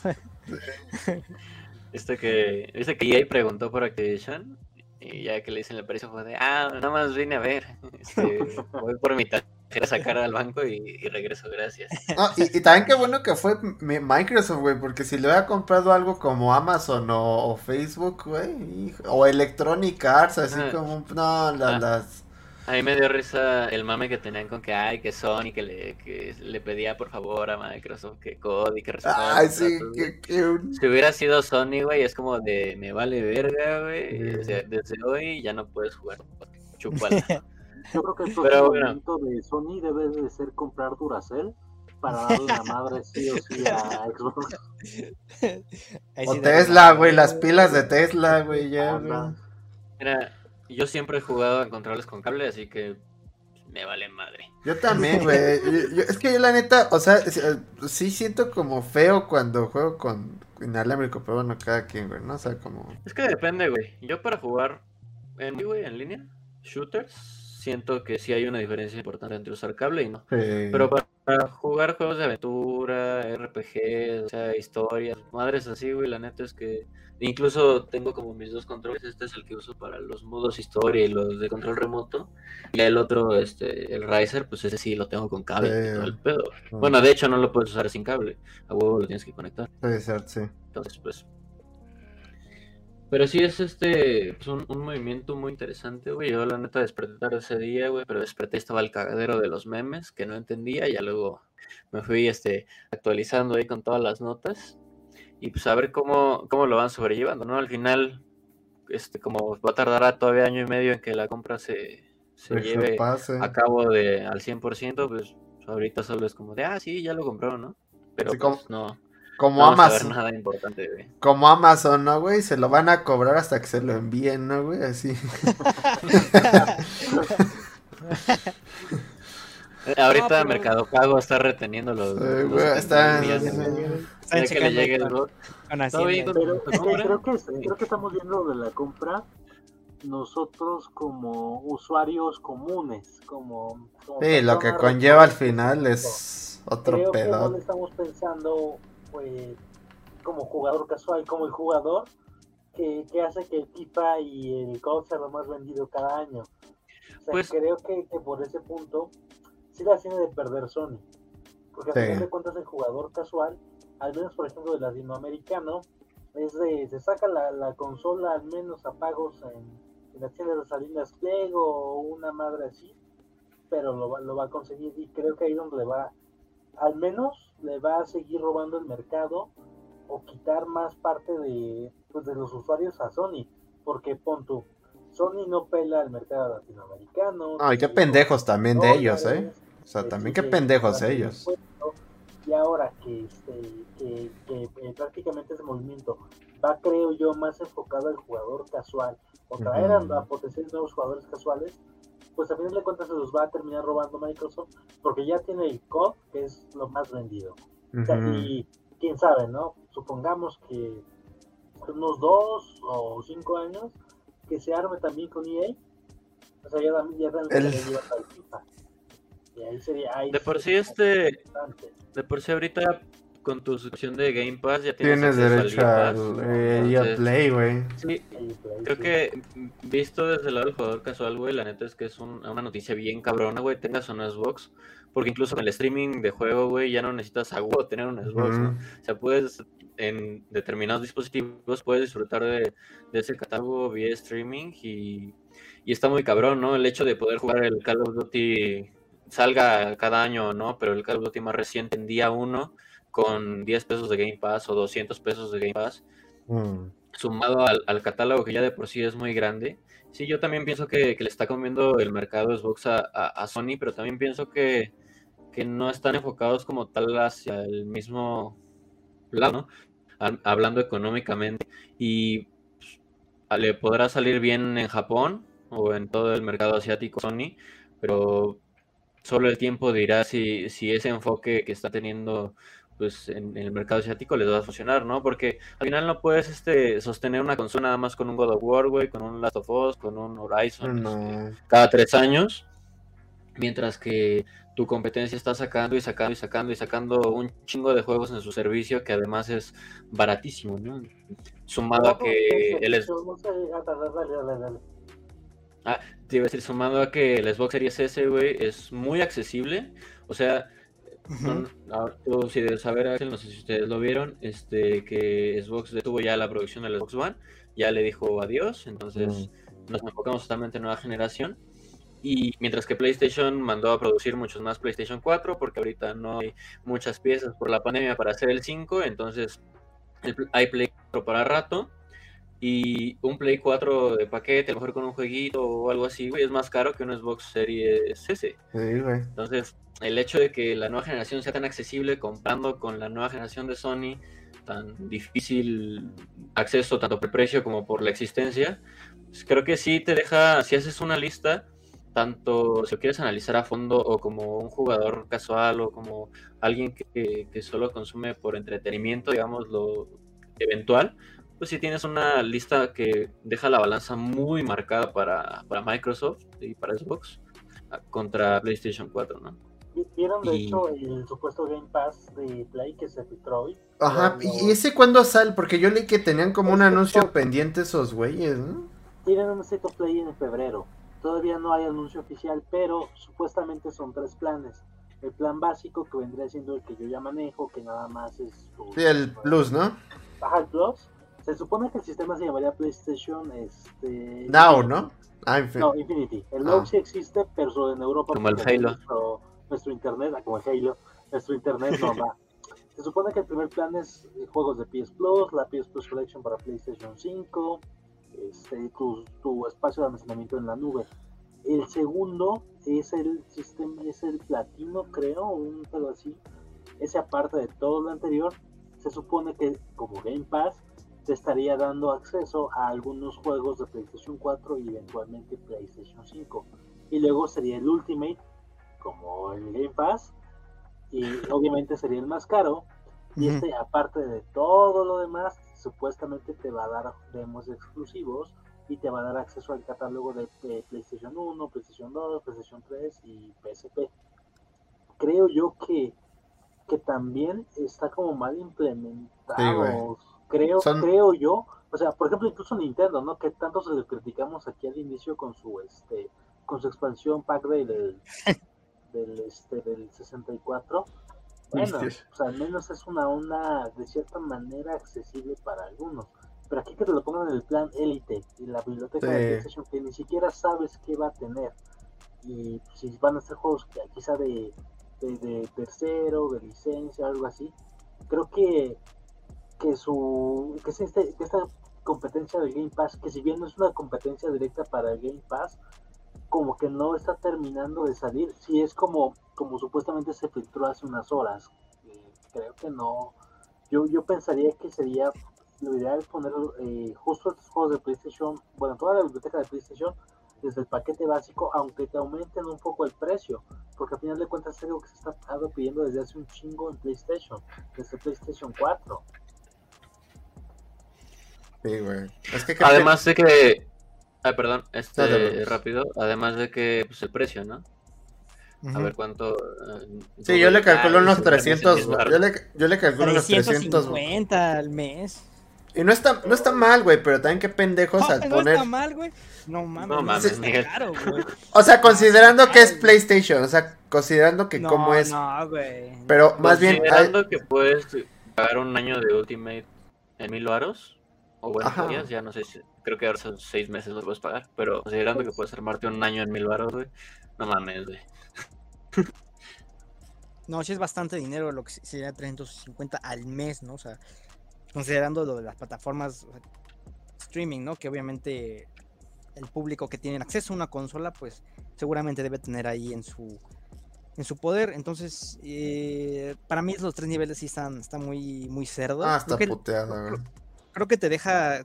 Viste que, viste que EA preguntó por Activision y ya que le dicen el precio fue de, ah, nada más vine a ver. [laughs] Este, [laughs] voy por mi tarjeta a sacar al banco y, y regreso, gracias. [laughs] No, y, y también qué bueno que fue mi- Microsoft, güey, porque si le hubiera comprado algo como Amazon o, o Facebook, güey, o Electronic Arts, así Ah. como, no, la- Ah. las... A mí me dio risa el mame que tenían con que, ay, que Sony, que le, que le pedía por favor a Microsoft que code y que respetara Ay, sí, que, que un- Si hubiera sido Sony, güey, es como de, me vale verga, güey. Sí. o sea, desde hoy ya no puedes jugar. [laughs] Chúpala. Yo creo que el Pero próximo bueno. movimiento de Sony debe de ser comprar Duracell para darle la madre sí o sí a Xbox. [laughs] O Tesla, güey, las pilas de Tesla, güey, ya, güey. Mira, yo siempre he jugado en controles con cable, así que me vale madre. Yo también, güey. Es que yo la neta, o sea, sí, eh, sí siento como feo cuando juego con inalámbrico, pero bueno, cada quien, güey, ¿no? O sea, como... Es que depende, güey. Yo para jugar en, güey, en línea, shooters, siento que sí hay una diferencia importante entre usar cable y no. Pero para, para jugar juegos de aventura, RPG, o sea, historias, madres así, güey, la neta es que incluso tengo como mis dos controles. Este es el que uso para los modos historia y los de control remoto. Y el otro, este, el Riser, pues ese sí lo tengo con cable y todo el pedo. Bueno, de hecho no lo puedes usar sin cable. A huevo lo tienes que conectar. Puede ser, sí. Entonces, pues. Pero sí es este pues, un, un movimiento muy interesante, güey. Yo la neta desperté tarde ese día, güey, pero desperté estaba el cagadero de los memes que no entendía. Ya luego me fui este actualizando ahí con todas las notas. Y pues a ver cómo, cómo lo van sobrellevando, ¿no? Al final, este, como va a tardar todavía año y medio en que la compra se, se Que lleve a cabo de al 100%, pues ahorita solo es como de, ah, sí, ya lo compraron, ¿no? Pero pues, como- no, Como no vamos Amazon. nada importante, güey. Como Amazon, ¿no, güey? Se lo van a cobrar hasta que se lo envíen, ¿no, güey? Así. [laughs] Ahorita Mercado Pago está reteniendo los. Sí, los güey, está- que le llegue el bot. creo que, Sí. creo que estamos viendo de la compra nosotros como usuarios comunes, como... como Sí, lo que conlleva al final es otro Creo que no pedo. le estamos pensando pues, como jugador casual, como el jugador que, que hace que el FIFA y el COD sea lo más vendido cada año. O sea, Pues- creo que, que por ese punto sí la tiene de perder Sony. Porque al Sí. final de cuentas el jugador casual, al menos por ejemplo del latinoamericano, es de, se saca la, la consola al menos a pagos en, en las tiendas de Salinas Pliego o una madre así, pero lo, va- lo va a conseguir y creo que ahí es donde le va, al menos le va a seguir robando el mercado o quitar más parte de, pues, de los usuarios a Sony, porque pon tú, Sony no pela el mercado latinoamericano. No, y qué pendejos también de ellos, ¿eh? O sea, también qué pendejos también ellos. Y ahora que, este, que, que, eh, prácticamente ese movimiento va, creo yo, más enfocado al jugador casual o traer a- potenciar nuevos jugadores casuales, pues a final de cuentas se los va a terminar robando Microsoft porque ya tiene el COD, que es lo más vendido. O sea, Ujú. y quién sabe, ¿no? Supongamos que unos dos o cinco años que se arme también con EA. O sea, ya, también- ya también El- FIFA. Y ahí sería. Ahí De por sí, este. interesante. De por sí, ahorita con tu suscripción de Game Pass ya tienes, derecho Pass. eh, Play, güey. Sí, Creo que visto desde el lado del jugador casual, güey, la neta es que es un- una noticia bien cabrona, güey, tengas o no Xbox, porque incluso con el streaming de juego, güey, ya no necesitas a tener un Xbox, ¿no? O sea, puedes, en determinados dispositivos, puedes disfrutar de, de ese catálogo vía streaming y, y está muy cabrón, ¿no? El hecho de poder jugar el Call of Duty salga cada año, ¿no? Pero el Call of Duty más reciente en día uno con 10 pesos de Game Pass o 200 pesos de Game Pass, Mm. sumado al, al catálogo que ya de por sí es muy grande. Sí, yo también pienso que, que le está comiendo el mercado Xbox a, a- a Sony, pero también pienso que, que no están enfocados como tal hacia el mismo lado, ¿no? Hab- Hablando económicamente. Y pues, le podrá salir bien en Japón o en todo el mercado asiático Sony, pero solo el tiempo dirá si, si ese enfoque que está teniendo pues en, en el mercado asiático les va a funcionar, ¿no? Porque al final no puedes este, sostener una consola nada más con un God of War, güey, con un Last of Us, con un Horizon, este, cada tres años, mientras que tu competencia está sacando y sacando y sacando y sacando un chingo de juegos en su servicio que además es baratísimo, ¿no? Sumado a que el, es- ah, te iba a decir, sumado a que el Xbox Series S, güey, es muy accesible, o sea, no- ahora tú sí debes saber, Axel, no sé si ustedes lo vieron, este, que Xbox detuvo ya la producción del Xbox One, ya le dijo adiós, entonces nos enfocamos totalmente en nueva generación. Y mientras que PlayStation mandó a producir muchos más PlayStation 4, porque ahorita no hay muchas piezas por la pandemia para hacer el 5, entonces el hay Play 4 para rato. Y un Play 4 de paquete, a lo mejor con un jueguito o algo así, güey, es más caro que un Xbox Series S. Sí, güey. Entonces, el hecho de que la nueva generación sea tan accesible comparando con la nueva generación de Sony, tan difícil acceso tanto por precio como por la existencia, pues creo que sí te deja, si haces una lista, tanto si lo quieres analizar a fondo o como un jugador casual o como alguien que, que solo consume por entretenimiento, digamos, lo eventual, pues sí tienes una lista que deja la balanza muy marcada para, para Microsoft y para Xbox a- contra PlayStation 4, ¿no? Vi- ¿Vieron de Y- hecho el supuesto Game Pass de Play que se filtró hoy? Ajá, Cuando ¿y ese cuándo sale? Porque yo leí que tenían como un anuncio pendiente esos güeyes, ¿no? Tienen un State of Play en febrero. Todavía no hay anuncio oficial, pero supuestamente son tres planes. El plan básico, que vendría siendo el que yo ya manejo, que nada más es... Sí, el Plus, ¿no? Ajá, el Plus. Se supone que el sistema se llamaría PlayStation este, Now, ¿no? Ah. No, Infinity. El Now Ah. sí existe, pero en Europa. Como el Halo. Nuestro, nuestro internet, ah, como el Halo, nuestro internet no va. [laughs] Se supone que el primer plan es eh, juegos de PS Plus, la PS Plus Collection para PlayStation 5, este, tu, tu espacio de almacenamiento en la nube. El segundo es el sistema, es el platino, creo, un pedo así. Ese aparte de todo lo anterior, se supone que como Game Pass te estaría dando acceso a algunos juegos de PlayStation 4 y eventualmente PlayStation 5. Y luego sería el Ultimate, como el Game Pass, y obviamente sería el más caro. Y este, aparte de todo lo demás, supuestamente te va a dar demos exclusivos y te va a dar acceso al catálogo de PlayStation 1, PlayStation 2, PlayStation 3 y PSP. Creo yo que, que también está como mal implementado. Sí. Creo, Son- creo yo. O sea, por ejemplo, incluso Nintendo, ¿no? Que tanto se le criticamos aquí al inicio con su este con su expansión pack del, del, este, del 64. Bueno, Hostias. pues al menos es una onda de cierta manera accesible para algunos. Pero aquí que te lo pongan en el plan élite y la biblioteca de. PlayStation que ni siquiera sabes qué va a tener. Y si van a ser juegos que quizá de, de, de tercero, de licencia, algo así. Creo que que su que, es este- esta competencia del Game Pass, que si bien no es una competencia directa para el Game Pass, como que no está terminando de salir. Si es como, como supuestamente se filtró hace unas horas. Eh, creo que no. Yo, yo pensaría que sería lo ideal poner eh, justo estos juegos de PlayStation, bueno, toda la biblioteca de PlayStation, desde el paquete básico, aunque te aumenten un poco el precio, porque al final de cuentas es algo que se está pidiendo desde hace un chingo en PlayStation, desde PlayStation 4. Sí, güey. Es que creo Además de que. Ah, perdón, este Dale, Bruce. rápido. Además de que, pues el precio, ¿no? A ver cuánto. eh, Sí, yo le calculo unos eso también 300, es largo. yo le, yo le calculo unos 300. 350 al mes. Y no está, no está mal, güey, pero también qué pendejos No, al no poner... está mal, güey. No mames, No no mames, está Miguel. caro, güey. O sea, considerando que es. PlayStation, o sea, considerando que No, cómo es... No, güey. Pero más bien... hay- Considerando que puedes pagar un año de Ultimate en mil varos, o bueno, Ajá. podías, ya no sé si. Creo que ahora son seis meses lo puedes pagar, pero considerando que puedes armarte un año en mil varos, güey. No mames, güey. No, sí es bastante dinero lo que sería 350 al mes, ¿no? O sea, considerando lo de las plataformas o sea, streaming, ¿no? Que obviamente el público que tiene acceso a una consola, pues seguramente debe tener ahí en su en su poder. Entonces, eh, para mí los tres niveles sí están, están muy, muy cerdos. Ah, está güey. Creo que te deja,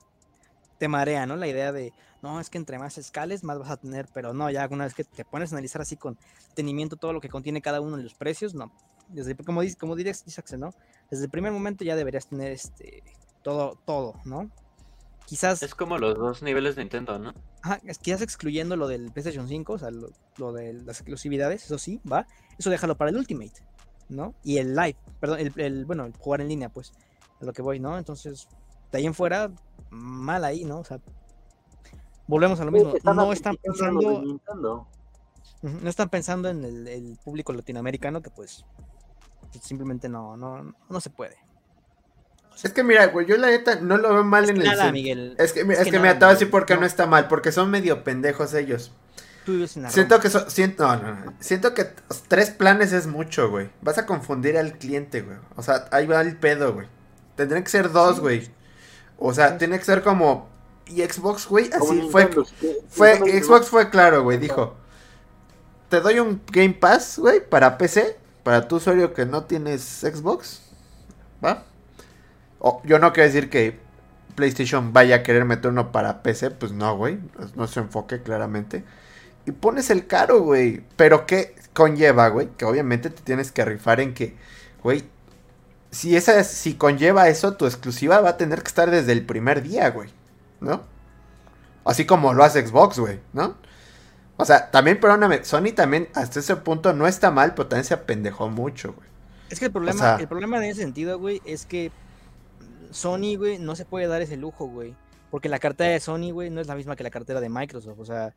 te marea, ¿no? La idea de, no, es que entre más escales, más vas a tener, pero no, ya una vez que te pones a analizar así con detenimiento todo lo que contiene cada uno de los precios, no. Desde, como dice, como diría Axel, ¿no? Desde el primer momento ya deberías tener este, todo, todo, ¿no? Quizás, Es como los dos niveles de Nintendo, ¿no? ajá, quizás excluyendo lo del PlayStation 5, o sea, lo, lo de las exclusividades, eso sí, va, eso déjalo para el Ultimate, ¿no? Y el Live, perdón, el, el- bueno, el jugar en línea, pues, a lo que voy, ¿no? Entonces, de ahí en fuera, mal ahí, ¿no? O sea, volvemos a lo mismo, no están pensando, no están pensando en el, el público latinoamericano que pues simplemente no, no, no se puede. Es que mira, güey, yo la neta no lo veo mal Es en que el... nada, Miguel. Es que, es es que, que nada, te voy a decir Miguel, por qué no. no. está mal, porque son medio pendejos ellos. Tú vives en la Siento Roma. que son, siento, no, no, no. siento que tres planes es mucho, güey. Vas a confundir al cliente, güey. O sea, ahí va el pedo, güey. Tendrían que ser dos, Sí. güey. O sea, tiene que ser como y Xbox, güey, así fue fue Xbox fue claro, güey, dijo. Te doy un Game Pass, güey, para PC, para tu usuario que no tienes Xbox. ¿Va? O, yo no quiero decir que PlayStation vaya a querer meter uno para PC, pues no, güey. No, no es su enfoque, claramente. Y pones el caro, güey. Pero ¿qué conlleva, güey? Que obviamente te tienes que rifar en que, güey, si esa si conlleva eso, tu exclusiva va a tener que estar desde el primer día, güey. ¿No? Así como lo hace Xbox, güey, ¿no? O sea, también, perdóname, Sony también hasta ese punto no está mal, pero también se apendejó mucho, güey. Es que el problema, sea- el problema en ese sentido, güey, es que Sony, güey, no se puede dar ese lujo, güey. Porque la cartera de Sony, güey, no es la misma que la cartera de Microsoft. O sea,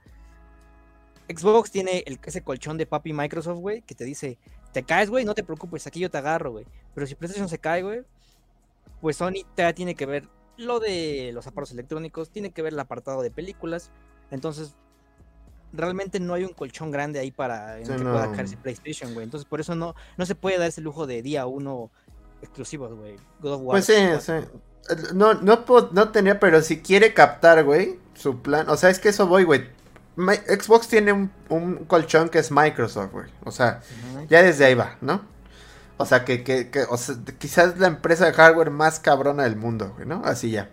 Xbox tiene el- ese colchón de papi Microsoft, güey, que te dice, te caes, güey, no te preocupes, aquí yo te agarro, güey. Pero si PlayStation se cae, güey, pues Sony te tiene que ver lo de los aparatos electrónicos, tiene que ver el apartado de películas. Entonces, realmente no hay un colchón grande ahí para en Sí, el que pueda no. caerse PlayStation, güey. Entonces, por eso no, no se puede dar ese lujo de día uno exclusivos, güey. God of War. Pues sí, sí. No, no, po- no tenía, pero si quiere captar, güey, su plan. O sea, es que eso voy, güey. Xbox tiene un, colchón que es Microsoft, güey. O sea, ya desde ahí va, ¿no? O sea, que, que, quizás la empresa de hardware más cabrona del mundo, güey, ¿no? Así ya.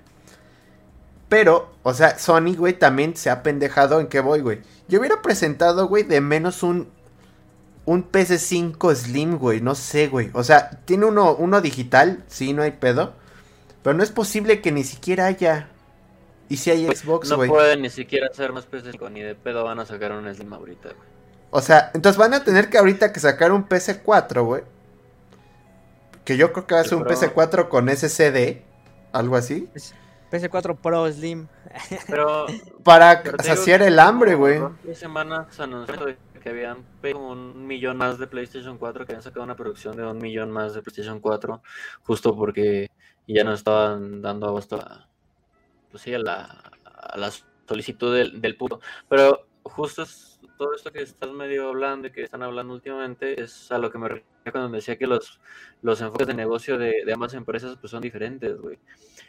Pero, o sea, Sony, güey, también se ha pendejado en qué voy, güey. Yo hubiera presentado, güey, de menos un un PS5 Slim, güey, no sé, güey. O sea, tiene uno, uno digital, sí, no hay pedo. Pero no es posible que ni siquiera haya. Y si hay Xbox, No güey. pueden ni siquiera hacer más PS5, ni de pedo van a sacar un Slim ahorita, güey. O sea, entonces van a tener que ahorita que sacar un PS4, güey. Que yo creo que va a ser un Pro. PS4 con SSD. Algo así. PS4 Pro Slim. Pero Para Pero saciar el hambre, güey. semanas se anunció que habían como un millón más de PlayStation 4, que habían sacado una producción de un millón más de PlayStation 4, justo porque ya no estaban dando abasto a, pues sí, a la, a la solicitud del, del público. Pero justo es todo esto que estás medio hablando y que están hablando últimamente es a lo que me refiero cuando decía que los, los enfoques de negocio de, de ambas empresas pues son diferentes, güey.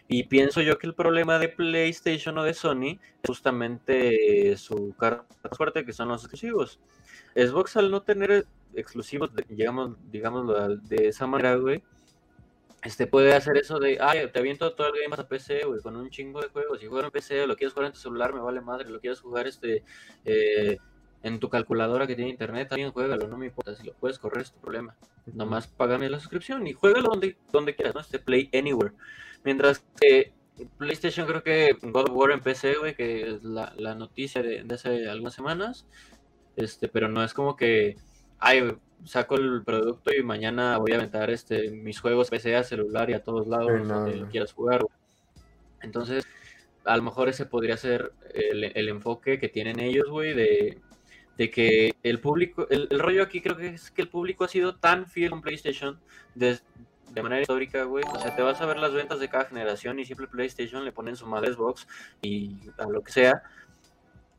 Y pienso yo que el problema de PlayStation o de Sony es justamente su carta fuerte, que son los exclusivos. Xbox al no tener exclusivos, digamos, digámoslo al- de esa manera, güey, este puede hacer eso de, ay, te aviento todo el Game a PC, güey, con un chingo de juegos. Si juegas en PC lo quieres jugar en tu celular, me vale madre. Lo quieres jugar este eh, en tu calculadora que tiene internet, también juégalo, no me importa. Si lo puedes correr es tu problema. Nomás págame la suscripción y juégalo donde, donde quieras, ¿no? Este Play Anywhere. Mientras que PlayStation creo que God of War en PC, güey, que es la, la noticia de, de hace algunas semanas. Este, pero no es como que ay, saco el producto y mañana voy a aventar este, mis juegos PC a celular y a todos lados Sí, no, donde no. quieras jugar. Entonces, a lo mejor ese podría ser el, el enfoque que tienen ellos, güey, de, de que el público, el, el rollo aquí creo que es que el público ha sido tan fiel con PlayStation de manera histórica, güey. O sea, te vas a ver las ventas de cada generación y siempre PlayStation le ponen su madre Xbox y a lo que sea.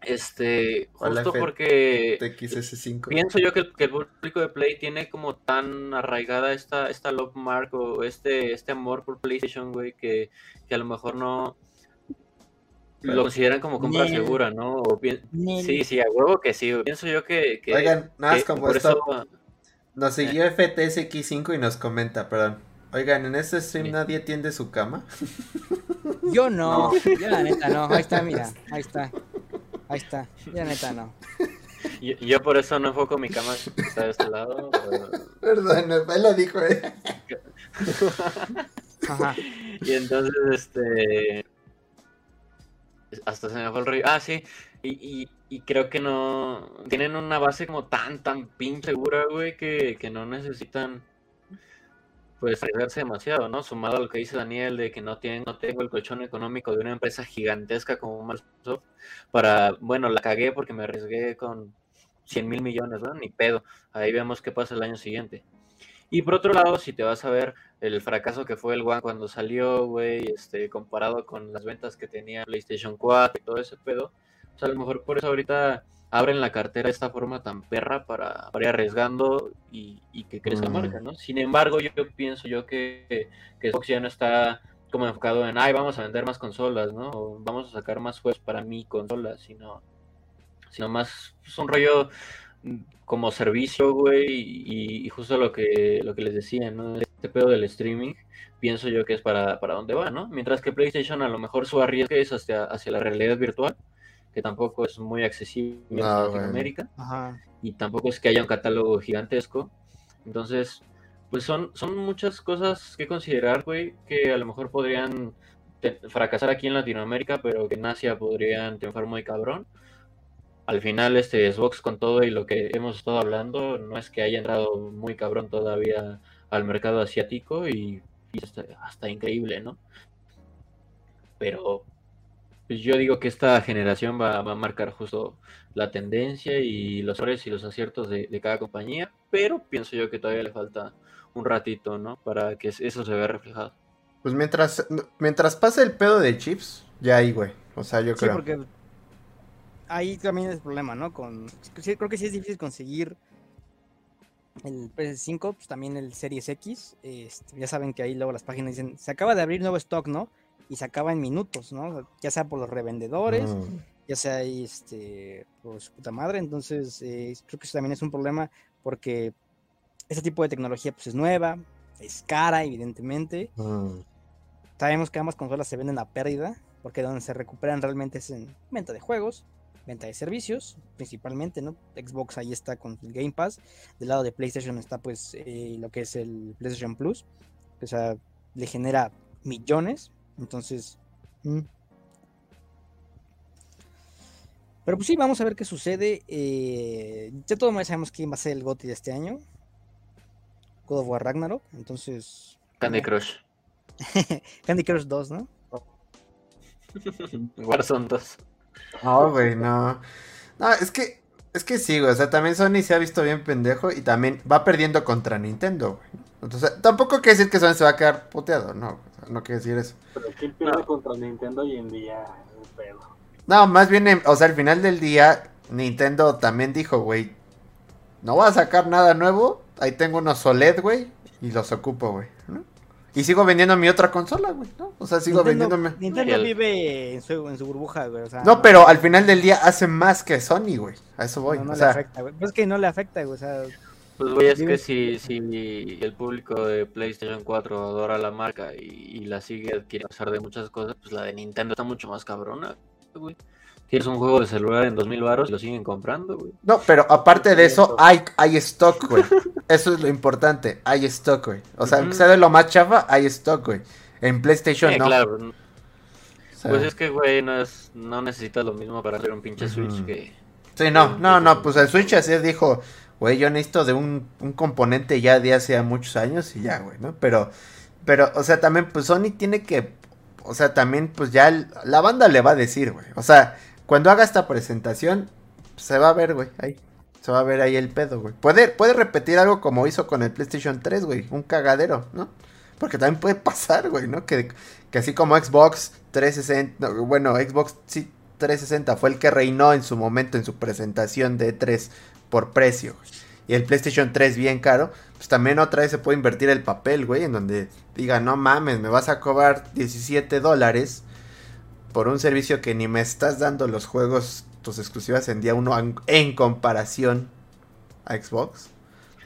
Este, justo porque TXS5. pienso yo que el, que el público de Play tiene como tan arraigada esta, esta love mark o este, este amor por PlayStation, güey, que, que a lo mejor no lo consideran como compra segura, ¿no? O pi- Nel. sí, sí, a huevo que sí, güey. Pienso yo que... que- Oigan, nada más que como por esto. eso- Nos siguió FTSX5 y nos comenta, perdón. Oigan, en este stream Sí. nadie tiende su cama. Yo no, [laughs] yo la neta no. Ahí está, mira, ahí está. Ahí está, yo la neta no. [laughs] Yo, yo por eso no enfoco mi cama que está de este lado. pero- Perdón, él lo dijo, eh. Ajá. Y entonces, este. Hasta se me fue el rollo. Ah, sí. Y, y, y creo que no. Tienen una base como tan, tan pinche segura, güey, que, que no necesitan. Pues arriesgarse demasiado, ¿no? Sumado a lo que dice Daniel de que no, tienen, no tengo el colchón económico de una empresa gigantesca como Microsoft para. Bueno, la cagué porque me arriesgué con 100 mil millones, ¿no? Ni pedo. Ahí vemos qué pasa el año siguiente. Y por otro lado, si te vas a ver el fracaso que fue el One cuando salió, güey, este, comparado con las ventas que tenía PlayStation 4 y todo ese pedo, pues a lo mejor por eso ahorita abren la cartera de esta forma tan perra para, para ir arriesgando y, y que crezca la Mm. marca, ¿no? Sin embargo, yo, pienso yo que, que Xbox ya no está como enfocado en, ay, vamos a vender más consolas, ¿no? O vamos a sacar más juegos para mi consola, sino, sino más, es un rollo mm, como servicio, güey, y, y justo lo que, lo que les decía, ¿no? Este pedo del streaming, pienso yo que es para, para dónde va, ¿no? Mientras que PlayStation a lo mejor su arriesgue es hacia, hacia la realidad virtual, que tampoco es muy accesible en No, güey. Latinoamérica Ajá. y tampoco es que haya un catálogo gigantesco. Entonces, pues son, son muchas cosas que considerar, güey, que a lo mejor podrían fracasar aquí en Latinoamérica, pero que en Asia podrían triunfar muy cabrón. Al final, este Xbox con todo y lo que hemos estado hablando, no es que haya entrado muy cabrón todavía al mercado asiático y, y hasta, hasta increíble, ¿no? Pero pues yo digo que esta generación va, va a marcar justo la tendencia y los errores y los aciertos de, de cada compañía, pero pienso yo que todavía le falta un ratito, ¿no? Para que eso se vea reflejado. Pues mientras, mientras pase el pedo de chips, ya ahí, güey. O sea, yo Sí, creo. porque ahí también es el problema, ¿no? Con, creo que sí es difícil conseguir el PS5, pues también el Series X. este, ya saben que ahí luego las páginas dicen, se acaba de abrir nuevo stock, ¿no? Y se acaba en minutos, ¿no? Ya sea por los revendedores, Mm. ya sea este, por su puta madre. Entonces, eh, creo que eso también es un problema porque este tipo de tecnología pues es nueva, es cara, evidentemente. Mm. Sabemos que ambas consolas se venden a pérdida, porque donde se recuperan realmente es en venta de juegos, venta de servicios, principalmente, ¿no? Xbox ahí está con el Game Pass, del lado de PlayStation está pues eh, lo que es el PlayStation Plus, o sea, le genera millones, entonces... mm. Pero pues sí, vamos a ver qué sucede. eh, ya todos ya sabemos quién va a ser el GOTY de este año. God of War Ragnarok, entonces... Candy eh, Crush. [laughs] Candy Crush 2, ¿no? [laughs] Warzone 2. No, güey, no. No, es que, es que sí, güey. O sea, también Sony se ha visto bien pendejo y también va perdiendo contra Nintendo, güey. Entonces, tampoco quiere decir que Sony se va a quedar puteado, no. o sea, no quiere decir eso. Pero ¿quién pierde No. contra Nintendo hoy en día? Es un pedo. No, más bien, en- o sea, al final del día, Nintendo también dijo, güey, no voy a sacar nada nuevo. Ahí tengo unos OLED, güey, y los ocupo, güey. ¿no? Y sigo vendiendo mi otra consola, güey, ¿no? O sea, sigo Nintendo, vendiéndome. Nintendo El- vive en su, en su burbuja, güey. O sea, No, pero al final del día hace más que Sony, güey. A eso voy. no, no o le sea, afecta, güey. Pues es que no le afecta, güey. O sea, Pues güey, es que si, si el público de PlayStation 4 adora la marca y, y la sigue adquiriendo a pesar de muchas cosas, pues la de Nintendo está mucho más cabrona, güey. Tienes un juego de celular en 2000 baros y lo siguen comprando, güey. No, pero aparte de eso, hay, hay stock, güey. [laughs] Eso es lo importante. Hay stock, güey. O sea, aunque sea de lo más chafa, hay stock, güey. En PlayStation Sí, no. claro. O sea, Pues es que, güey, no, es, no necesitas lo mismo para hacer un pinche Switch que... Sí, no, no, no. Pues el Switch así dijo, güey, yo necesito de un, un componente ya de hace muchos años y ya, güey, ¿no? Pero, pero, o sea, también, pues Sony tiene que, o sea, también, pues ya la banda le va a decir, güey. O sea, cuando haga esta presentación, se va a ver, güey, ahí. Se va a ver ahí el pedo, güey. Puede, puede repetir algo como hizo con el PlayStation 3, güey. Un cagadero, ¿no? Porque también puede pasar, güey, ¿no? Que, que así como Xbox 360, no, bueno, Xbox sí, 360 fue el que reinó en su momento en su presentación de 3 por precio. Y el PlayStation 3 bien caro, pues también otra vez se puede invertir el papel, güey, en donde diga, no mames, me vas a cobrar 17 dólares por un servicio que ni me estás dando los juegos, tus exclusivas en día uno en, en comparación a Xbox.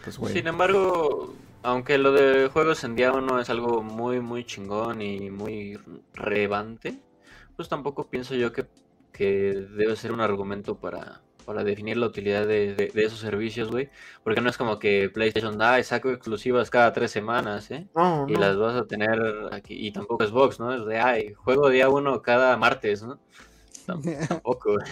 Pues, güey. Sin embargo, aunque lo de juegos en día uno es algo muy, muy chingón y muy relevante, pues tampoco pienso yo que, que debe ser un argumento para, para definir la utilidad de, de- de esos servicios, güey. Porque no es como que PlayStation da, saco exclusivas cada tres semanas, ¿eh? No, Y no. las vas a tener aquí. Y tampoco Xbox, ¿no? Es de, ay, juego día uno cada martes, ¿no? Tam- [laughs] Tampoco, güey.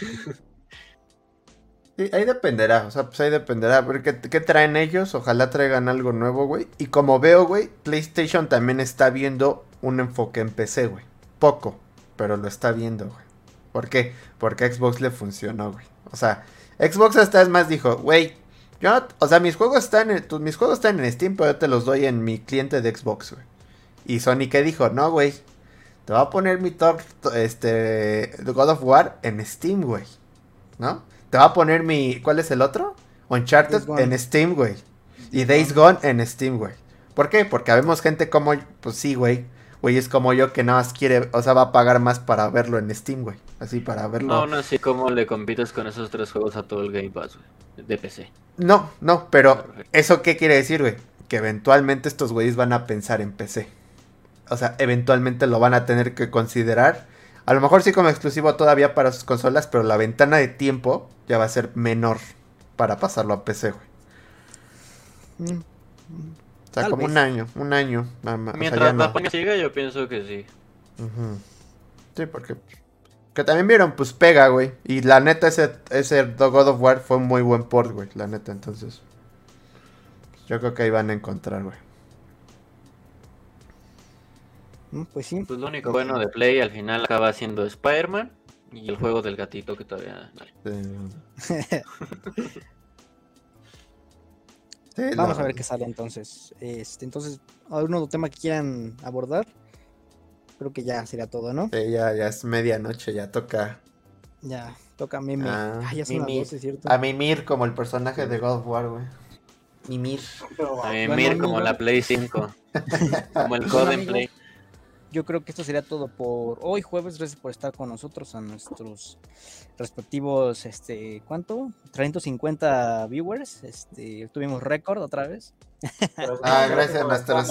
Sí, ahí dependerá, o sea, pues ahí dependerá. Porque qué traen ellos, ojalá traigan algo nuevo, güey. Y como veo, güey, PlayStation también está viendo un enfoque en PC, güey. Poco, pero lo está viendo, güey. ¿Por qué? Porque Xbox le funcionó, güey. O sea, Xbox hasta es más dijo, güey, yo, no- o sea, mis juegos están en, tus- mis juegos están en Steam, pero yo te los doy en mi cliente de Xbox, güey. Y Sony qué dijo, no, güey, te va a poner mi top, este, God of War en Steam, güey. ¿No? Te va a poner mi, ¿cuál es el otro? Uncharted en Steam, güey. Y Days Gone en Steam, güey. ¿Por qué? Porque vemos gente como, pues sí, güey. Güey, es como yo que nada más quiere, o sea, va a pagar más para verlo en Steam, güey. Así para verlo. No, aún así, ¿cómo le compites con esos tres juegos a todo el Game Pass, güey? De PC. No, no, pero. ¿eso qué quiere decir, güey? Que eventualmente estos güeyes van a pensar en PC. O sea, eventualmente lo van a tener que considerar. A lo mejor sí como exclusivo todavía para sus consolas, pero la ventana de tiempo ya va a ser menor para pasarlo a PC, güey. Mm, O sea, Tal como vez. un año, un año. nada más. O sea, Mientras no. la pandemia siga, yo pienso que sí. Sí, porque... Que también vieron, pues pega, güey. Y la neta, ese, ese God of War fue un muy buen port, güey. La neta, entonces... pues, yo creo que ahí van a encontrar, güey. mm, Pues sí. Pues lo único bueno de Play al final acaba siendo Spider-Man y el juego del gatito que todavía. Eh, [laughs] sí, Vamos no, a ver qué sale entonces. Este, entonces, ¿algún otro tema que quieran abordar? Creo que ya sería todo, ¿no? sí, ya, ya es medianoche, ya toca Ya, toca meme. Ah, Ah, ya son las meme. 12, ¿cierto? a mimir como el personaje de God of War, güey. Mimir. Pero, A mí Bueno, como la Play 5. como el Bueno, Code en amigos, Play. Yo creo que esto sería todo por hoy jueves. Gracias por estar con nosotros a nuestros respectivos, este, ¿cuánto? 350 viewers. Este, tuvimos récord otra vez. Ah, gracias a nuestros...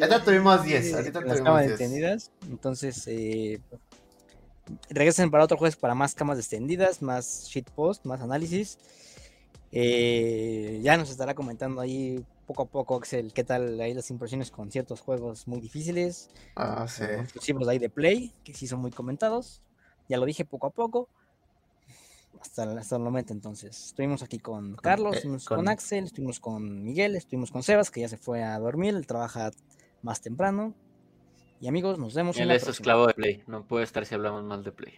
Ahorita tuvimos 10, ahorita Las tuvimos camas 10. extendidas. Entonces, eh, regresen para otro jueves para más camas extendidas, más shitpost, más análisis. Eh, ya nos estará comentando ahí poco a poco, Axel, qué tal ahí las impresiones con ciertos juegos muy difíciles, Ah, sí. exclusivos de ahí de Play, que sí son muy comentados. Ya lo dije poco a poco. Hasta, el- hasta el momento entonces. Estuvimos aquí con Carlos, eh, estuvimos con- con Axel, estuvimos con Miguel, estuvimos con Sebas, que ya se fue a dormir, él trabaja más temprano. Y amigos, nos vemos en Él la es próxima. esclavo de Play. No puede estar si hablamos mal de Play.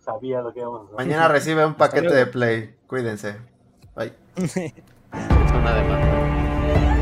Sabía lo que íbamos a hacer. Mañana recibe un paquete de Play. Cuídense. Bye. [laughs] Es una demanda.